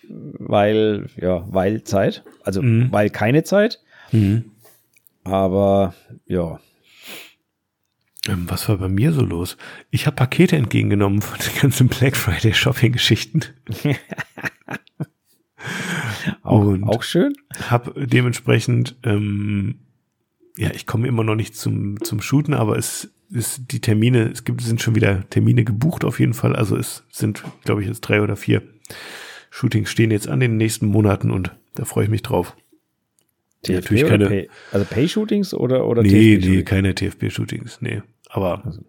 weil, ja, weil Zeit, also mhm. weil keine Zeit. Mhm. Aber ja. Ähm, was war bei mir so los? Ich habe Pakete entgegengenommen von den ganzen Black Friday Shopping-Geschichten. auch, Und auch schön. Habe dementsprechend, ähm, ja, ich komme immer noch nicht zum, zum Shooten, aber es ist die Termine, es gibt, sind schon wieder Termine gebucht auf jeden Fall. Also es sind, glaube ich, jetzt drei oder vier Shootings stehen jetzt an in den nächsten Monaten und da freue ich mich drauf. TFP natürlich keine, Pay, also Pay-Shootings oder, oder Nee, nee, keine TFP-Shootings, nee. Aber also.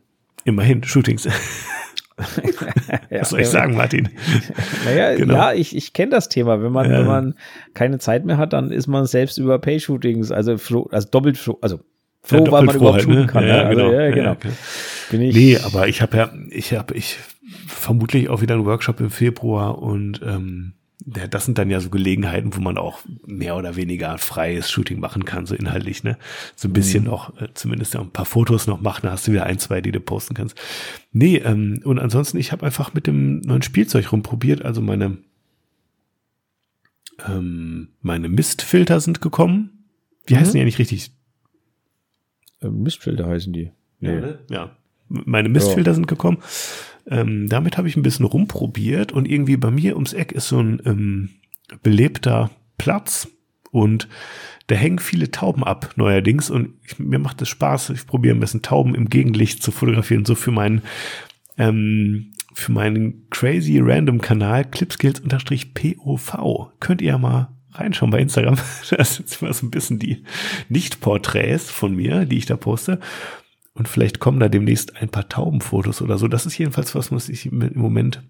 immerhin Shootings. Was soll ich sagen, Martin? Naja, genau. ja, ich, ich kenne das Thema. Wenn man, ja. wenn man keine Zeit mehr hat, dann ist man selbst über Pay-Shootings, also, froh, also doppelt froh, also froh, ja, weil man überhaupt halt, shooten ne? kann. Ja, ne? genau. Also, ja, genau. Bin ich nee, aber ich habe ja, ich habe, ich vermutlich auch wieder einen Workshop im Februar und ähm, das sind dann ja so Gelegenheiten, wo man auch mehr oder weniger freies Shooting machen kann, so inhaltlich, ne? So ein bisschen mhm. noch, äh, zumindest ein paar Fotos noch machen, dann hast du wieder ein, zwei, die du posten kannst. Nee, ähm, und ansonsten, ich habe einfach mit dem neuen Spielzeug rumprobiert, also meine, ähm, meine Mistfilter sind gekommen. Die mhm. heißen ja nicht richtig. Äh, Mistfilter heißen die. Nee. Ja, ne? ja. Meine Mistfilter ja. sind gekommen. Ähm, damit habe ich ein bisschen rumprobiert und irgendwie bei mir ums Eck ist so ein ähm, belebter Platz und da hängen viele Tauben ab neuerdings und ich, mir macht es Spaß. Ich probiere ein bisschen Tauben im Gegenlicht zu fotografieren, so für meinen ähm, für meinen crazy random Kanal clipskills-pov. Könnt ihr ja mal reinschauen bei Instagram. Das sind so ein bisschen die Nicht-Porträts von mir, die ich da poste. Und vielleicht kommen da demnächst ein paar Taubenfotos oder so. Das ist jedenfalls was, was ich im Moment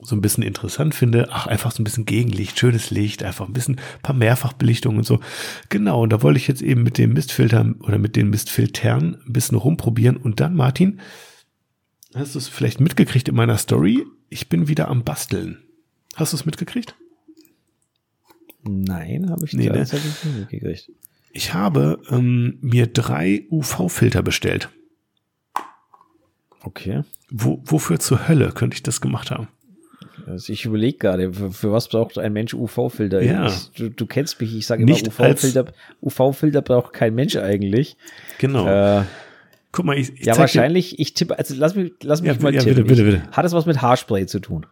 so ein bisschen interessant finde. Ach, einfach so ein bisschen Gegenlicht, schönes Licht, einfach ein bisschen, ein paar Mehrfachbelichtungen und so. Genau, und da wollte ich jetzt eben mit dem Mistfilter oder mit den Mistfiltern ein bisschen rumprobieren. Und dann, Martin, hast du es vielleicht mitgekriegt in meiner Story? Ich bin wieder am Basteln. Hast du es mitgekriegt? Nein, habe ich nee, ne? nicht mitgekriegt. Ich habe ähm, mir drei UV-Filter bestellt. Okay. Wo, wofür zur Hölle könnte ich das gemacht haben? Also ich überlege gerade, für, für, was braucht ein Mensch UV-Filter? Ja. Du, du, kennst mich, ich sage immer, UV-Filter UV braucht kein Mensch eigentlich. Genau. Äh, Guck mal, ich, ich Ja, wahrscheinlich, dir. ich tippe, also lass mich, lass mich ja, mal ja, tippen. Bitte, bitte, bitte. Hat es was mit Haarspray zu tun?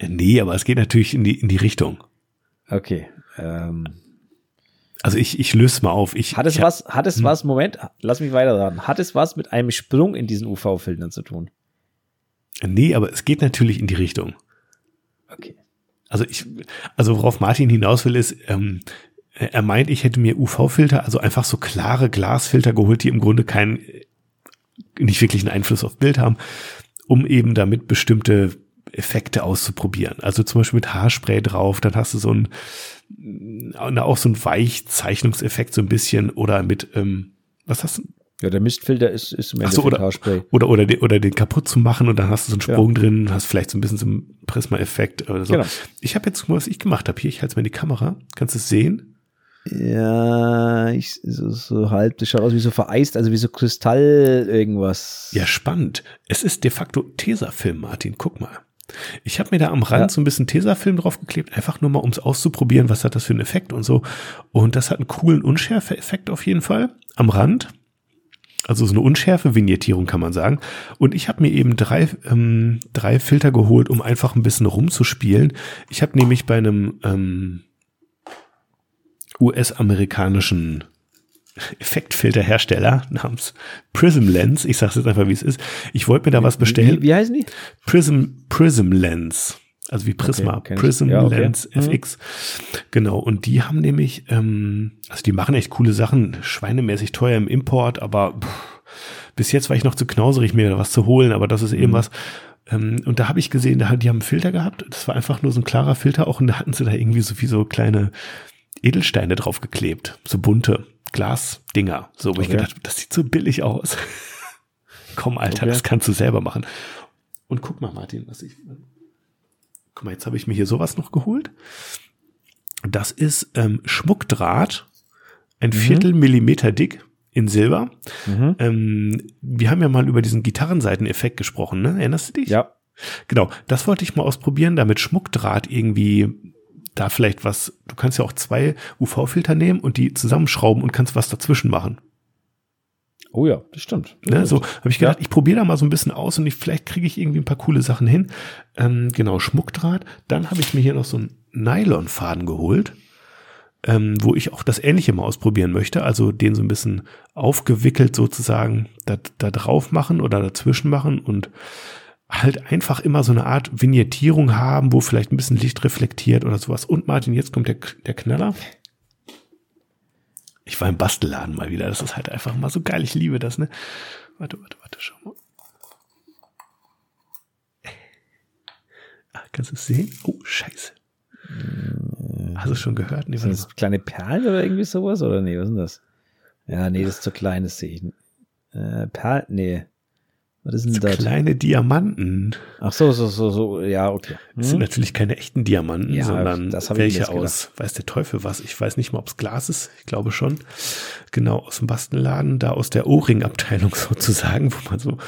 Nee, aber es geht natürlich in die, in die Richtung. Okay. Ähm, also ich, ich löse mal auf. Ich, hat es ich was, hat es hm. was, Moment, lass mich weiter sagen. Hat es was mit einem Sprung in diesen UV-Filtern zu tun? Nee, aber es geht natürlich in die Richtung. Okay. Also ich, also worauf Martin hinaus will, ist, ähm, er meint, ich hätte mir UV-Filter, also einfach so klare Glasfilter geholt, die im Grunde keinen, nicht wirklich einen Einfluss auf Bild haben, um eben damit bestimmte Effekte auszuprobieren. Also zum Beispiel mit Haarspray drauf, dann hast du so ein, auch so ein Weichzeichnungseffekt so ein bisschen oder mit, ähm, was hast du? Ja, der Mistfilter ist, ist im Endeffekt so, oder, Haarspray. Oder, oder, den, oder den kaputt zu machen und dann hast du so einen Sprung ja. drin, hast vielleicht so ein bisschen so einen Prisma-Effekt oder so. Genau. Ich habe jetzt, was ich gemacht habe, hier, ich halte mal in die Kamera, kannst du es sehen? Ja, ich, so, so halb, das schaut aus wie so vereist, also wie so Kristall irgendwas. Ja, spannend. Es ist de facto Tesafilm, Martin, guck mal. Ich habe mir da am Rand ja. so ein bisschen Tesafilm draufgeklebt, einfach nur mal, um es auszuprobieren, was hat das für einen Effekt und so. Und das hat einen coolen Unschärfe-Effekt auf jeden Fall am Rand. Also so eine unschärfe Vignettierung kann man sagen. Und ich habe mir eben drei, ähm, drei Filter geholt, um einfach ein bisschen rumzuspielen. Ich habe nämlich bei einem ähm, US-amerikanischen Effektfilterhersteller namens Prism Lens. Ich sage jetzt einfach, wie es ist. Ich wollte mir da was bestellen. Wie, wie heißen die? Prism, Prism Lens. Also wie Prisma, okay, Prism ja, okay. Lens mhm. FX. Genau. Und die haben nämlich, ähm, also die machen echt coole Sachen, schweinemäßig teuer im Import, aber pff, bis jetzt war ich noch zu knauserig, mir da was zu holen, aber das ist eben mhm. was. Ähm, und da habe ich gesehen, da, die haben einen Filter gehabt. Das war einfach nur so ein klarer Filter auch und da hatten sie da irgendwie so wie so kleine Edelsteine draufgeklebt, so bunte Glasdinger. So, wo Okay. ich gedacht habe, das sieht so billig aus. Komm, Alter, Okay. das kannst du selber machen. Und guck mal, Martin, was ich. Guck mal, jetzt habe ich mir hier sowas noch geholt. Das ist ähm, Schmuckdraht, ein Viertel Millimeter dick in Silber. Mhm. Ähm, wir haben ja mal über diesen Gitarrenseiteneffekt gesprochen, ne? Erinnerst du dich? Ja. Genau, das wollte ich mal ausprobieren, damit Schmuckdraht irgendwie da vielleicht was, du kannst ja auch zwei UV-Filter nehmen und die zusammenschrauben und kannst was dazwischen machen. Oh ja, das stimmt. Ne? So habe ich gedacht, ich probiere da mal so ein bisschen aus und ich, vielleicht kriege ich irgendwie ein paar coole Sachen hin. Ähm, genau, Schmuckdraht. Dann habe ich mir hier noch so einen Nylonfaden geholt, ähm, wo ich auch das Ähnliche mal ausprobieren möchte. Also den so ein bisschen aufgewickelt sozusagen da, da drauf machen oder dazwischen machen und halt einfach immer so eine Art Vignettierung haben, wo vielleicht ein bisschen Licht reflektiert oder sowas. Und Martin, jetzt kommt der, der Knaller. Ich war im Bastelladen mal wieder. Das ist halt einfach mal so geil. Ich liebe das, ne? Warte, warte, warte, schau mal. Ah, kannst du es sehen? Oh, scheiße. Hast du schon gehört? Nee, Sind das kleine Perlen oder irgendwie sowas? Oder nee, was ist denn das? Ja, nee, das ist zu klein, das sehe ich. Äh, Perl, nee. Was ist denn mal. das? Kleine Diamanten. Ach so, so, so, so, ja, okay. Das sind Hm? natürlich keine echten Diamanten, Ja, sondern welche aus, weiß der Teufel was. Ich weiß nicht mal, ob es Glas ist. Ich glaube schon. Genau, aus dem Bastelladen, da aus der Ohrring-Abteilung sozusagen, wo man so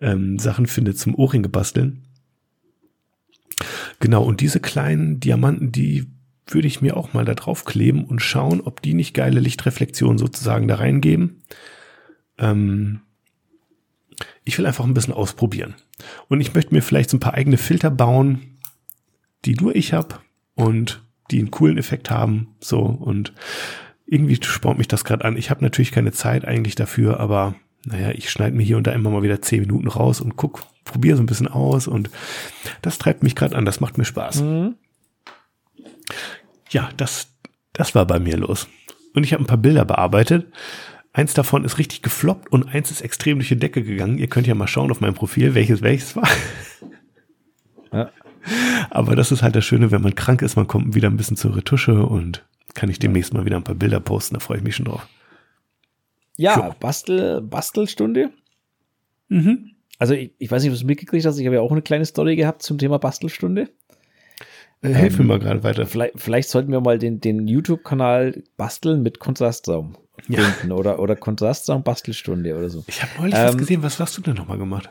ähm, Sachen findet zum Ohrringe basteln. Genau, und diese kleinen Diamanten, die würde ich mir auch mal da drauf kleben und schauen, ob die nicht geile Lichtreflexion sozusagen da reingeben. Ähm, ich will einfach ein bisschen ausprobieren. Und ich möchte mir vielleicht so ein paar eigene Filter bauen, die nur ich habe und die einen coolen Effekt haben. So und irgendwie spornt mich das gerade an. Ich habe natürlich keine Zeit eigentlich dafür, aber naja, ich schneide mir hier und da immer mal wieder zehn Minuten raus und guck, probiere so ein bisschen aus und das treibt mich gerade an. Das macht mir Spaß. Mhm. Ja, das, das war bei mir los. Und ich habe ein paar Bilder bearbeitet. Eins davon ist richtig gefloppt und eins ist extrem durch die Decke gegangen. Ihr könnt ja mal schauen auf meinem Profil, welches welches war. Ja. Aber das ist halt das Schöne, wenn man krank ist, man kommt wieder ein bisschen zur Retusche und kann ich demnächst mal wieder ein paar Bilder posten. Da freue ich mich schon drauf. Ja. Bastel, Bastelstunde. Mhm. Also ich, ich weiß nicht, ob du es mitgekriegt hast, ich habe ja auch eine kleine Story gehabt zum Thema Bastelstunde. Äh, Hilf mir mal gerade weiter. Vielleicht, vielleicht sollten wir mal den, den YouTube-Kanal basteln mit Kontrastsaum Ja. gründen oder, oder Kontrastsaum Bastelstunde oder so. Ich habe neulich was Ähm, gesehen. Was hast du denn nochmal gemacht?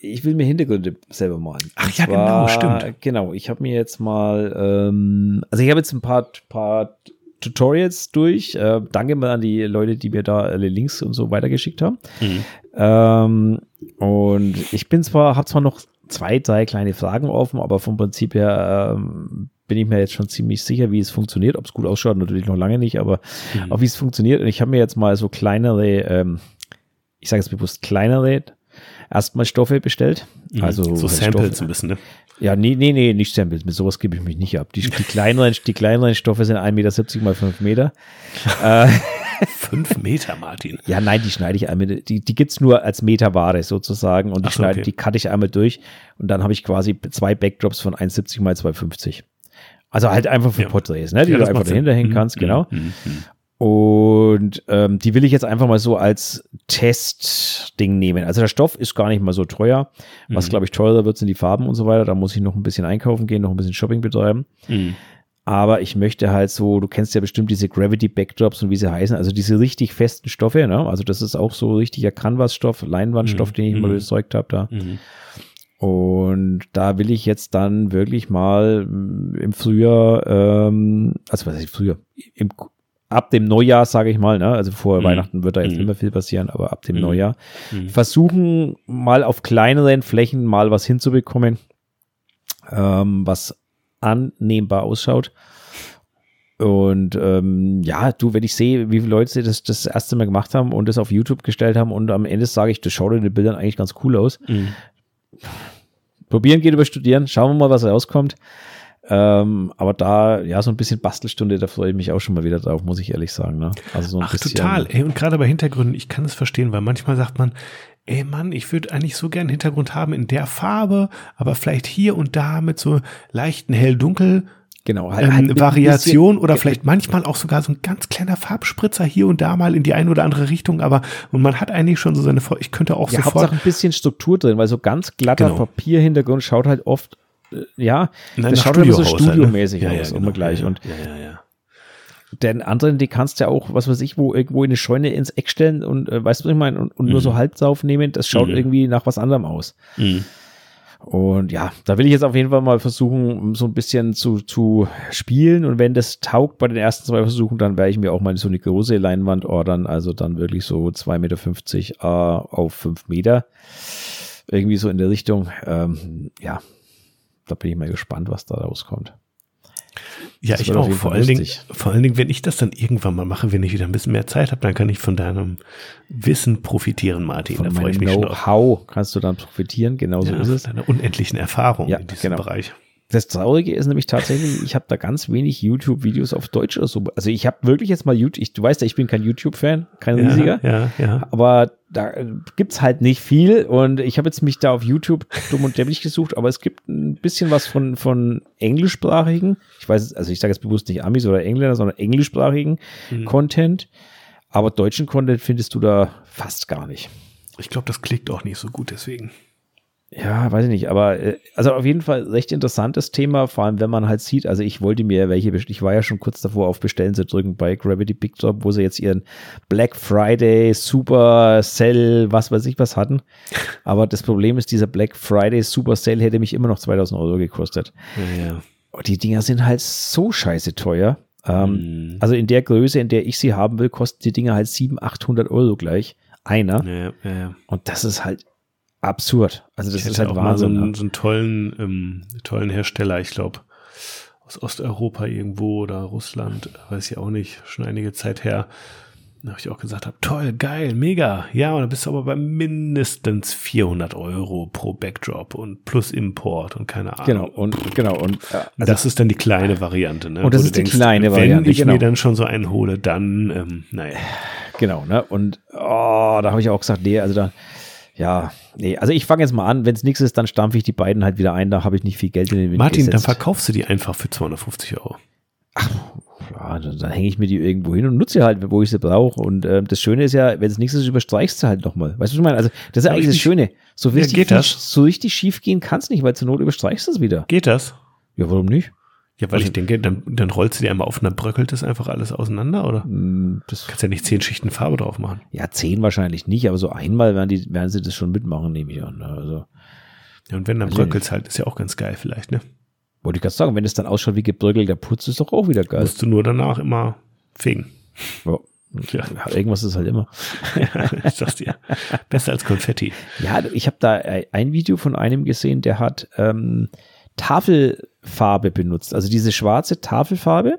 Ich will mir Hintergründe selber malen. Ach ja, genau, stimmt. Genau, ich habe mir jetzt mal, ähm, also ich habe jetzt ein paar, paar Tutorials durch. Äh, danke mal an die Leute, die mir da alle Links und so weitergeschickt haben. Mhm. Ähm, und ich bin zwar, habe zwar noch zwei, drei kleine Fragen offen, aber vom Prinzip her ähm, bin ich mir jetzt schon ziemlich sicher, wie es funktioniert. Ob es gut ausschaut, natürlich noch lange nicht, aber Mhm. auch wie es funktioniert. Und ich habe mir jetzt mal so kleinere, ähm, ich sage es bewusst, kleinere erstmal Stoffe bestellt. Also Mhm. so halt Samples Stoffe- ein bisschen, ne? Ja, nee, nee, nee, nicht Samples. Mit sowas gebe ich mich nicht ab. Die, die, kleineren, die kleineren Stoffe sind 1,70 Meter mal 5 Meter. äh, Fünf Meter, Martin. ja, nein, die schneide ich einmal. Die, die gibt's nur als Meterware sozusagen. Und die, so, schneide, okay. die cutte ich einmal durch. Und dann habe ich quasi zwei Backdrops von 1,70 mal 2,50. Also halt einfach für Ja. Porträts, ne? Die Ja, du einfach dahinter hängen Mhm, kannst, genau. mhm, mhm. Und ähm, die will ich jetzt einfach mal so als Testding nehmen. Also der Stoff ist gar nicht mal so teuer. Was, Mhm. glaube ich, teurer wird, sind die Farben und so weiter. Da muss ich noch ein bisschen einkaufen gehen, noch ein bisschen Shopping betreiben. Mhm. Aber ich möchte halt so, du kennst ja bestimmt diese Gravity Backdrops und wie sie heißen, also diese richtig festen Stoffe, ne? Also das ist auch so richtiger Canvas-Stoff, Leinwandstoff, Mhm. den ich mal bezeugt habe da. Und da will ich jetzt dann wirklich mal mm, im Frühjahr, ähm, also was heißt Frühjahr, im, ab dem Neujahr, sage ich mal, ne? also vor Mhm. Weihnachten wird da jetzt Mhm. mehr viel passieren, aber ab dem Mhm. Neujahr Mhm. versuchen mal auf kleineren Flächen mal was hinzubekommen, ähm, was annehmbar ausschaut. Und ähm, ja, du, wenn ich sehe, wie viele Leute das das erste Mal gemacht haben und das auf YouTube gestellt haben und am Ende sage ich, das schaut in den Bildern eigentlich ganz cool aus. Mhm. Probieren geht über Studieren, schauen wir mal, was rauskommt. Ähm, aber da, ja, so ein bisschen Bastelstunde, da freue ich mich auch schon mal wieder drauf, muss ich ehrlich sagen. Ne? Also so ein Ach, bisschen. total. Ey, und gerade bei Hintergründen, ich kann es verstehen, weil manchmal sagt man, ey Mann, ich würde eigentlich so gern einen Hintergrund haben in der Farbe, aber vielleicht hier und da mit so leichten hell-dunkel Genau, halt, ähm, halt Variation oder vielleicht manchmal auch sogar so ein ganz kleiner Farbspritzer hier und da mal in die eine oder andere Richtung, aber und man hat eigentlich schon so seine, ich könnte auch ja, sofort. Hauptsache ein bisschen Struktur drin, weil so ganz glatter genau. Papierhintergrund schaut halt oft, äh, ja, Nein, das schaut halt so studiomäßig halt, ne? aus, ja, genau, immer gleich. Ja, und ja, ja, ja. Den anderen, die kannst du ja auch, was weiß ich, wo irgendwo in eine Scheune ins Eck stellen und äh, weißt du, was ich meine, und, und mhm. nur so Hals aufnehmen, das schaut mhm. irgendwie nach was anderem aus. Mhm. Und ja, da will ich jetzt auf jeden Fall mal versuchen, so ein bisschen zu, zu spielen. Und wenn das taugt bei den ersten zwei Versuchen, dann werde ich mir auch mal so eine große Leinwand ordern. Also dann wirklich so 2,50 Meter äh, auf 5 Meter. Irgendwie so in der Richtung. Ähm, ja, da bin ich mal gespannt, was da rauskommt. Ja, das ich auch. Vor allen, Dingen, vor allen Dingen, wenn ich das dann irgendwann mal mache, wenn ich wieder ein bisschen mehr Zeit habe, dann kann ich von deinem Wissen profitieren, Martin. Von da freue ich mich Know-how kannst du dann profitieren, genauso ja, ist es. Deine unendlichen Erfahrung ja, in diesem genau. Bereich. Das Traurige ist nämlich tatsächlich, ich habe da ganz wenig YouTube-Videos auf Deutsch oder so. Also ich habe wirklich jetzt mal YouTube, ich, du weißt ja, ich bin kein YouTube-Fan, kein ja, riesiger. Ja, ja. Aber da gibt's halt nicht viel und ich habe jetzt mich da auf YouTube dumm und dämlich gesucht, aber es gibt ein bisschen was von, von englischsprachigen, ich weiß, also ich sage jetzt bewusst nicht Amis oder Engländer, sondern englischsprachigen mhm. Content. Aber deutschen Content findest du da fast gar nicht. Ich glaube, das klickt auch nicht so gut deswegen. Ja, weiß ich nicht, aber äh, also auf jeden Fall recht interessantes Thema, vor allem wenn man halt sieht, also ich wollte mir welche, ich war ja schon kurz davor auf Bestellen zu drücken bei Gravity Big Drop, wo sie jetzt ihren Black Friday Super Sell, was weiß ich was hatten. Aber das Problem ist, dieser Black Friday Super Sell hätte mich immer noch 2000 Euro gekostet. Ja, ja. Und die Dinger sind halt so scheiße teuer. Ähm, mm. Also in der Größe, in der ich sie haben will, kosten die Dinger halt 700, 800 Euro gleich. Einer. Ja, ja, ja. Und das ist halt absurd. Also das ich ist halt auch Wahnsinn. Mal so einen, so einen tollen, ähm, tollen Hersteller, ich glaube, aus Osteuropa irgendwo oder Russland, weiß ich auch nicht, schon einige Zeit her. Da habe ich auch gesagt, hab, toll, geil, mega. Ja, und dann bist du aber bei mindestens 400 Euro pro Backdrop und plus Import und keine Ahnung. Genau, und genau. Und äh, also, das ist dann die kleine Variante. Ne? Und das ist die denkst, kleine Variante. Wenn ich genau. mir dann schon so einen hole, dann, ähm, naja. Genau, ne? Und oh, da habe ich auch gesagt, nee, also da, ja, nee, also ich fange jetzt mal an. Wenn es nichts ist, dann stampfe ich die beiden halt wieder ein. Da habe ich nicht viel Geld in den Wind Martin, gesetzt. dann verkaufst du die einfach für 250 Euro. Ach, ja, dann, dann hänge ich mir die irgendwo hin und nutze sie halt, wo ich sie brauche. Und äh, das Schöne ist ja, wenn es nichts ist, überstreichst du halt nochmal. Weißt du, was ich meine? Also, das ist ja eigentlich das Schöne. So richtig, ja, geht das? so richtig schief gehen kann es nicht, weil zur Not überstreichst du es wieder. Geht das? Ja, warum nicht? Ja, weil also, ich denke, dann, dann rollst du die einmal auf und dann bröckelt das einfach alles auseinander, oder? Mm, das kannst ja nicht zehn Schichten Farbe drauf machen. Ja, zehn wahrscheinlich nicht, aber so einmal werden, die, werden sie das schon mitmachen, nehme ich an. Ne? Also, ja, und wenn dann bröckelt es halt, ist ja auch ganz geil vielleicht, ne? Wollte ich gerade sagen, wenn es dann ausschaut wie gebröckelter Putz, ist doch auch wieder geil. Musst du nur danach immer fegen. Ja. Ja, irgendwas ist halt immer. ja, ich sag's dir. Besser als Konfetti. Ja, ich habe da ein Video von einem gesehen, der hat ähm, Tafelfarbe benutzt, also diese schwarze Tafelfarbe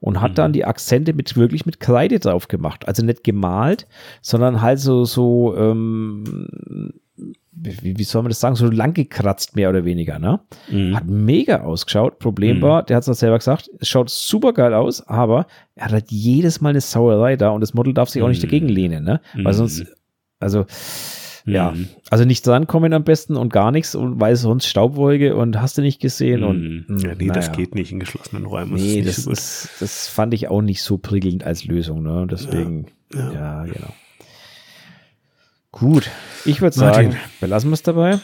und hat mhm. dann die Akzente mit wirklich mit Kreide drauf gemacht. Also nicht gemalt, sondern halt so, so, ähm, wie, wie soll man das sagen, so lang gekratzt, mehr oder weniger, ne? Mhm. Hat mega ausgeschaut. Problem mhm. war, der hat es selber gesagt, es schaut super geil aus, aber er hat halt jedes Mal eine Sauerei da und das Model darf sich auch nicht mhm. dagegen lehnen, ne? Weil sonst, mhm. also, ja, mhm. also nicht drankommen am besten und gar nichts, und weil sonst Staubwolke und hast du nicht gesehen mhm. und hm, ja, nee, naja. das geht nicht in geschlossenen Räumen. Nee, das, so ist, das fand ich auch nicht so prickelnd als Lösung, ne? Deswegen, ja, ja. ja genau. Gut, ich würde sagen, belassen wir es dabei.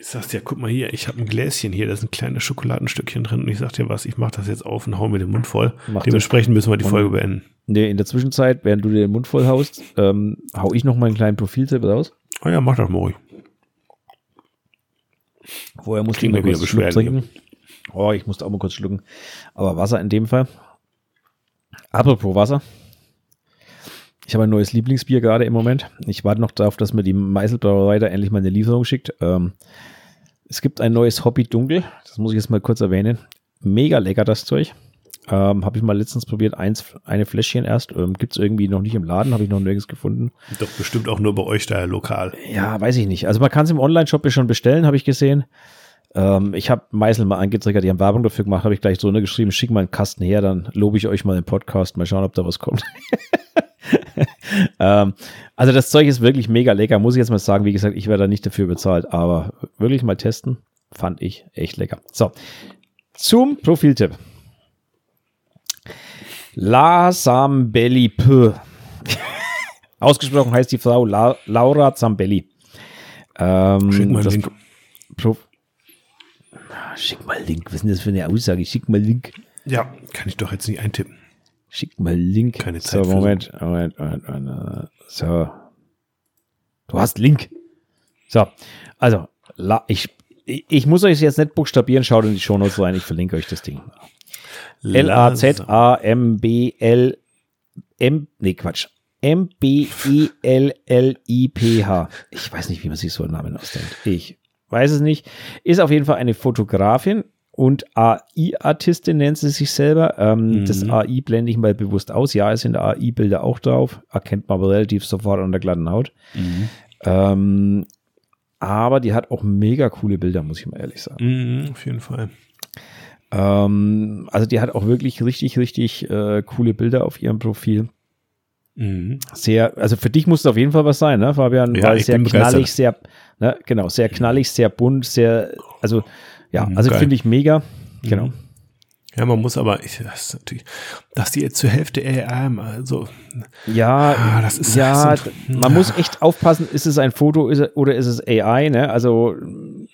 Ich sag's dir, guck mal hier, ich habe ein Gläschen hier, da ist ein kleines Schokoladenstückchen drin und ich sag dir was, ich mach das jetzt auf und hau mir den Mund voll. Mach Dementsprechend müssen wir die Folge beenden. Nee, in der Zwischenzeit, während du dir den Mund voll haust, ähm, hau ich noch mal einen kleinen Profiltipp raus. Oh ja, mach das mal ruhig. Vorher musste ich mal kurz Schluck trinken. Oh, ich musste auch mal kurz schlucken. Aber Wasser in dem Fall. Apropos Wasser. Ich habe ein neues Lieblingsbier gerade im Moment. Ich warte noch darauf, dass mir die Meißelbrauerei da endlich mal eine Lieferung schickt. Ähm, es gibt ein neues Hobby Dunkel. Das muss ich jetzt mal kurz erwähnen. Mega lecker, das Zeug. Ähm, habe ich mal letztens probiert, eins, eine Fläschchen erst. Ähm, Gibt es irgendwie noch nicht im Laden, habe ich noch nirgends gefunden. Doch bestimmt auch nur bei euch da lokal. Ja, weiß ich nicht. Also man kann es im Online-Shop schon bestellen, habe ich gesehen. Ähm, ich habe Meißel mal angetriggert, die haben Werbung dafür gemacht, habe ich gleich so ne geschrieben, schick mal einen Kasten her, dann lobe ich euch mal den Podcast, mal schauen, ob da was kommt. ähm, also das Zeug ist wirklich mega lecker, muss ich jetzt mal sagen. Wie gesagt, ich werde da nicht dafür bezahlt, aber wirklich mal testen, fand ich echt lecker. So, zum Profiltipp. La Zambelli P. Ausgesprochen heißt die Frau La Laura Zambelli. Ähm, Schick mal Link. Pro Schick mal Link. Was ist denn das für eine Aussage? Schick mal Link. Ja, kann ich doch jetzt nicht eintippen. Schick mal Link. Keine Zeit So, Moment, Moment, Moment, Moment. So. Du hast Link. So, also, la, ich, ich ich muss euch jetzt nicht buchstabieren, schaut in die Shownotes rein, ich verlinke euch das Ding. L-A-Z-A-M-B-L M, nee, Quatsch. M-B-E-L-L-I-P-H. Ich weiß nicht, wie man sich so einen Namen ausdenkt. Ich weiß es nicht. Ist auf jeden Fall eine Fotografin und AI-Artistin nennt sie sich selber. Ähm, Das AI blende ich mal bewusst aus. Ja, es sind AI-Bilder auch drauf. Erkennt man aber relativ sofort an der glatten Haut. Ähm, aber die hat auch mega coole Bilder, muss ich mal ehrlich sagen. Mhm, auf jeden Fall. Ähm, also die hat auch wirklich richtig, richtig äh, coole Bilder auf ihrem Profil. Mhm. Sehr, also für dich muss es auf jeden Fall was sein, ne, Fabian? Ja, Weil ich sehr knallig, sehr, ne, genau, sehr knallig, sehr bunt, sehr, also ja, Mhm, also finde ich mega. Genau. Ja, man muss aber, ich, das ist natürlich, dass die jetzt zur Hälfte AI, also, Ja, Ah, das ist- ja, das sind- man muss echt aufpassen, ist es ein Foto ist oder ist es AI, ne? Also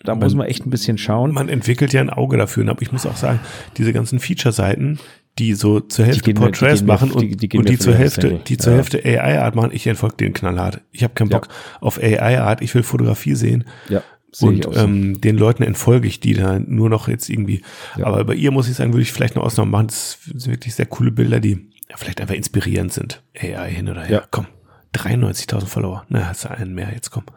da muss man echt ein bisschen schauen. man entwickelt ja ein Auge dafür. Aber ich muss auch sagen, diese ganzen Feature-Seiten, die so zur Hälfte die Portraits mir- machen die- und, die gehen und die zur Hälfte, die zur Ja. Hälfte AI-Art machen, ich entfolge denen knallhart. Ich habe keinen Ja. Bock auf AI-Art, ich will Fotografie sehen. Ja, sehe Und so. ähm, den Leuten entfolge ich, die da nur noch jetzt irgendwie. Ja. Aber bei ihr muss ich sagen, würde ich vielleicht eine Ausnahme machen. Das sind wirklich sehr coole Bilder, die ja, vielleicht einfach inspirierend sind. AI hin oder her. Ja. Komm, 93.000 Follower. Na, hast du einen mehr, jetzt komm.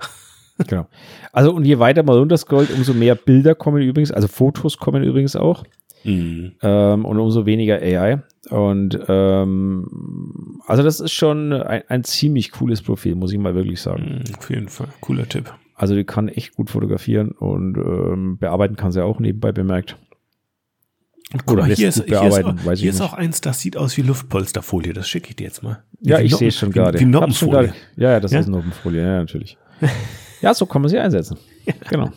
Genau. Also und je weiter man runterscrollt, umso mehr Bilder kommen übrigens, also Fotos kommen übrigens auch. Mhm. ähm, und umso weniger AI. Und ähm, also das ist schon ein, ein ziemlich cooles Profil, muss ich mal wirklich sagen. Mhm, Auf jeden Fall. Cooler Tipp. Also die kann echt gut fotografieren und ähm, bearbeiten kann sie auch nebenbei bemerkt. Oder mal, hier ist, gut hier ist, auch, hier ist auch eins, das sieht aus wie Luftpolsterfolie. Das schicke ich dir jetzt mal. Ja, Wie ich sehe es schon gerade. Wie Noppenfolie. Ja, ja, das Ja? ist Noppenfolie, ja, natürlich. ja, so kann man sie einsetzen. Genau.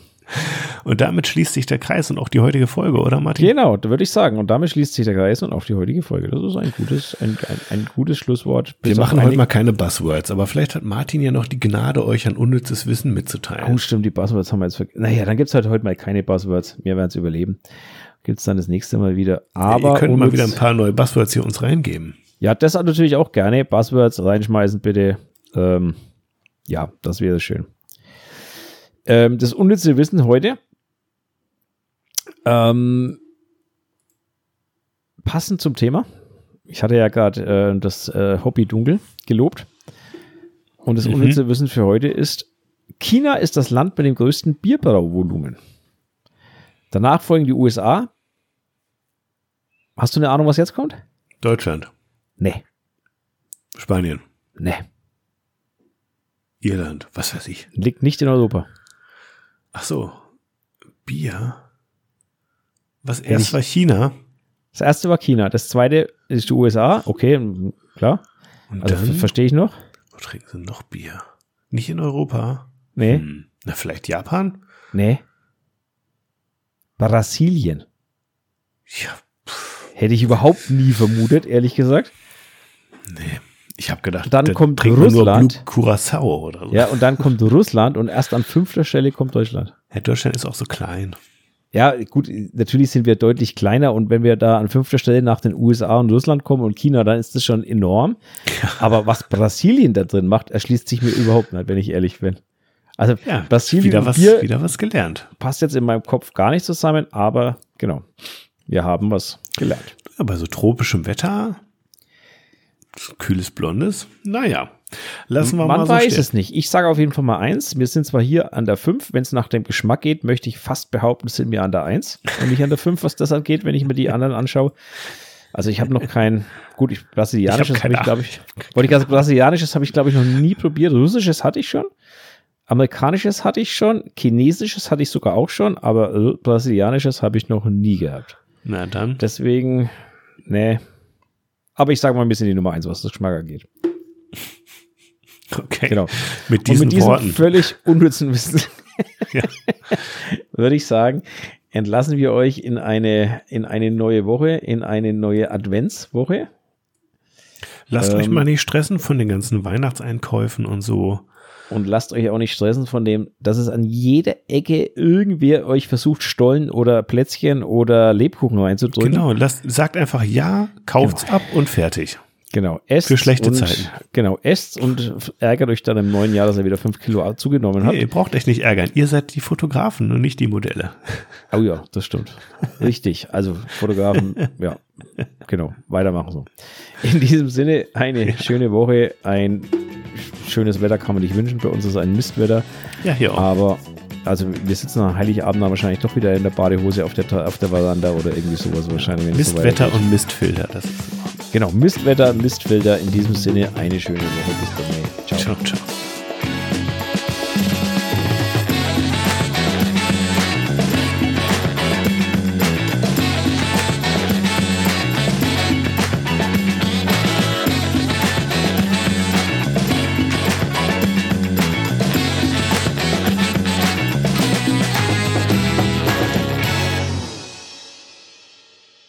Und damit schließt sich der Kreis und auch die heutige Folge, oder Martin? Genau, da würde ich sagen. Und damit schließt sich der Kreis und auch die heutige Folge. Das ist ein gutes, ein, ein, ein gutes Schlusswort. Wir machen heute mal keine Buzzwords, aber vielleicht hat Martin ja noch die Gnade, euch an unnützes Wissen mitzuteilen. Oh, stimmt, die Buzzwords haben wir jetzt vergessen. Naja, dann gibt es halt heute mal keine Buzzwords. Wir werden es überleben. Gibt es dann das nächste Mal wieder. Aber Ihr könnt mal wieder ein paar neue Buzzwords hier uns reingeben. Ja, das natürlich auch gerne. Buzzwords reinschmeißen, bitte. Ähm, ja, das wäre schön. Ähm, das unnütze Wissen heute. Ähm, passend zum Thema. Ich hatte ja gerade äh, das äh, Hobby Dunkel gelobt. Und das Mhm. unnütze Wissen für heute ist, China ist das Land mit dem größten Bierbrauvolumen. Danach folgen die USA. Hast du eine Ahnung, was jetzt kommt? Deutschland, Nee. Spanien, Nee. Irland, was weiß ich. Liegt nicht in Europa. Ach so, Bier. Was erst ich- war China Das erste war China, das zweite ist die USA. Okay, klar. und Also dann, verstehe ich noch. wo trinken sie noch Bier? Nicht in Europa. Nee, Hm. Na, vielleicht Japan? nee. Brasilien. Ja, Hätte ich überhaupt nie vermutet, ehrlich gesagt. nee. Ich habe gedacht, Dann da kommt Russland. Curacao oder so. Ja, und dann kommt Russland und erst an fünfter Stelle kommt Deutschland. Ja, Deutschland ist auch so klein. Ja, gut, natürlich sind wir deutlich kleiner und wenn wir da an fünfter Stelle nach den USA und Russland kommen und China, dann ist das schon enorm. Aber was Brasilien da drin macht, erschließt sich mir überhaupt nicht, wenn ich ehrlich bin. Also Ja, Brasilien wieder was, Bier wieder was gelernt. passt jetzt in meinem Kopf gar nicht zusammen, aber genau, wir haben was gelernt. Ja, bei so tropischem Wetter, kühles Blondes, naja, lassen wir Man mal so weiß stehen. es nicht. Ich sage auf jeden Fall mal eins. Wir sind zwar hier an der 5, wenn es nach dem Geschmack geht, möchte ich fast behaupten, sind wir an der 1 und nicht an der 5, was das angeht, wenn ich mir die anderen anschaue. Also ich habe noch kein, gut, ich, brasilianisches Ich hab habe ich, glaube ich, wollte ich ganz brasilianisches habe ich, glaube ich, noch nie probiert. Russisches hatte ich schon. Amerikanisches hatte ich schon. Chinesisches hatte ich sogar auch schon, aber äh, brasilianisches habe ich noch nie gehabt. Na dann, Deswegen, nee. Aber ich sage mal ein bisschen die Nummer 1, was das Geschmack angeht. okay. Genau. Mit Und diesen mit diesem Worten. völlig unnützen Wissen Ja. würde ich sagen, entlassen wir euch in eine, in eine neue Woche, in eine neue Adventswoche. Lasst euch Ähm, mal nicht stressen von den ganzen Weihnachtseinkäufen und so. Und lasst euch auch nicht stressen von dem, dass es an jeder Ecke irgendwer euch versucht, Stollen oder Plätzchen oder Lebkuchen reinzudrücken. Genau, lasst, sagt einfach ja, kauft's ab und fertig. Genau. Esst Für schlechte und, Zeiten. Genau. Esst und ärgert euch dann im neuen Jahr, dass er wieder fünf Kilo zugenommen hat. Nee, ihr braucht euch nicht ärgern. Ihr seid die Fotografen und nicht die Modelle. Oh ja, das stimmt. Richtig. Also Fotografen, ja, genau. Weitermachen so. In diesem Sinne, eine schöne Woche, ein schönes Wetter kann man nicht wünschen. Bei uns ist ein Mistwetter. Ja, hier auch. Aber also wir sitzen am Heiligabend dann wahrscheinlich doch wieder in der Badehose auf der, auf der Veranda oder irgendwie sowas wahrscheinlich. so Mistwetter weitergeht. und Mistfilter. Das ist Genau, Mistwetter, Mistfilter. In diesem Sinne eine schöne Woche. Bis dann. Ciao. Ciao, ciao.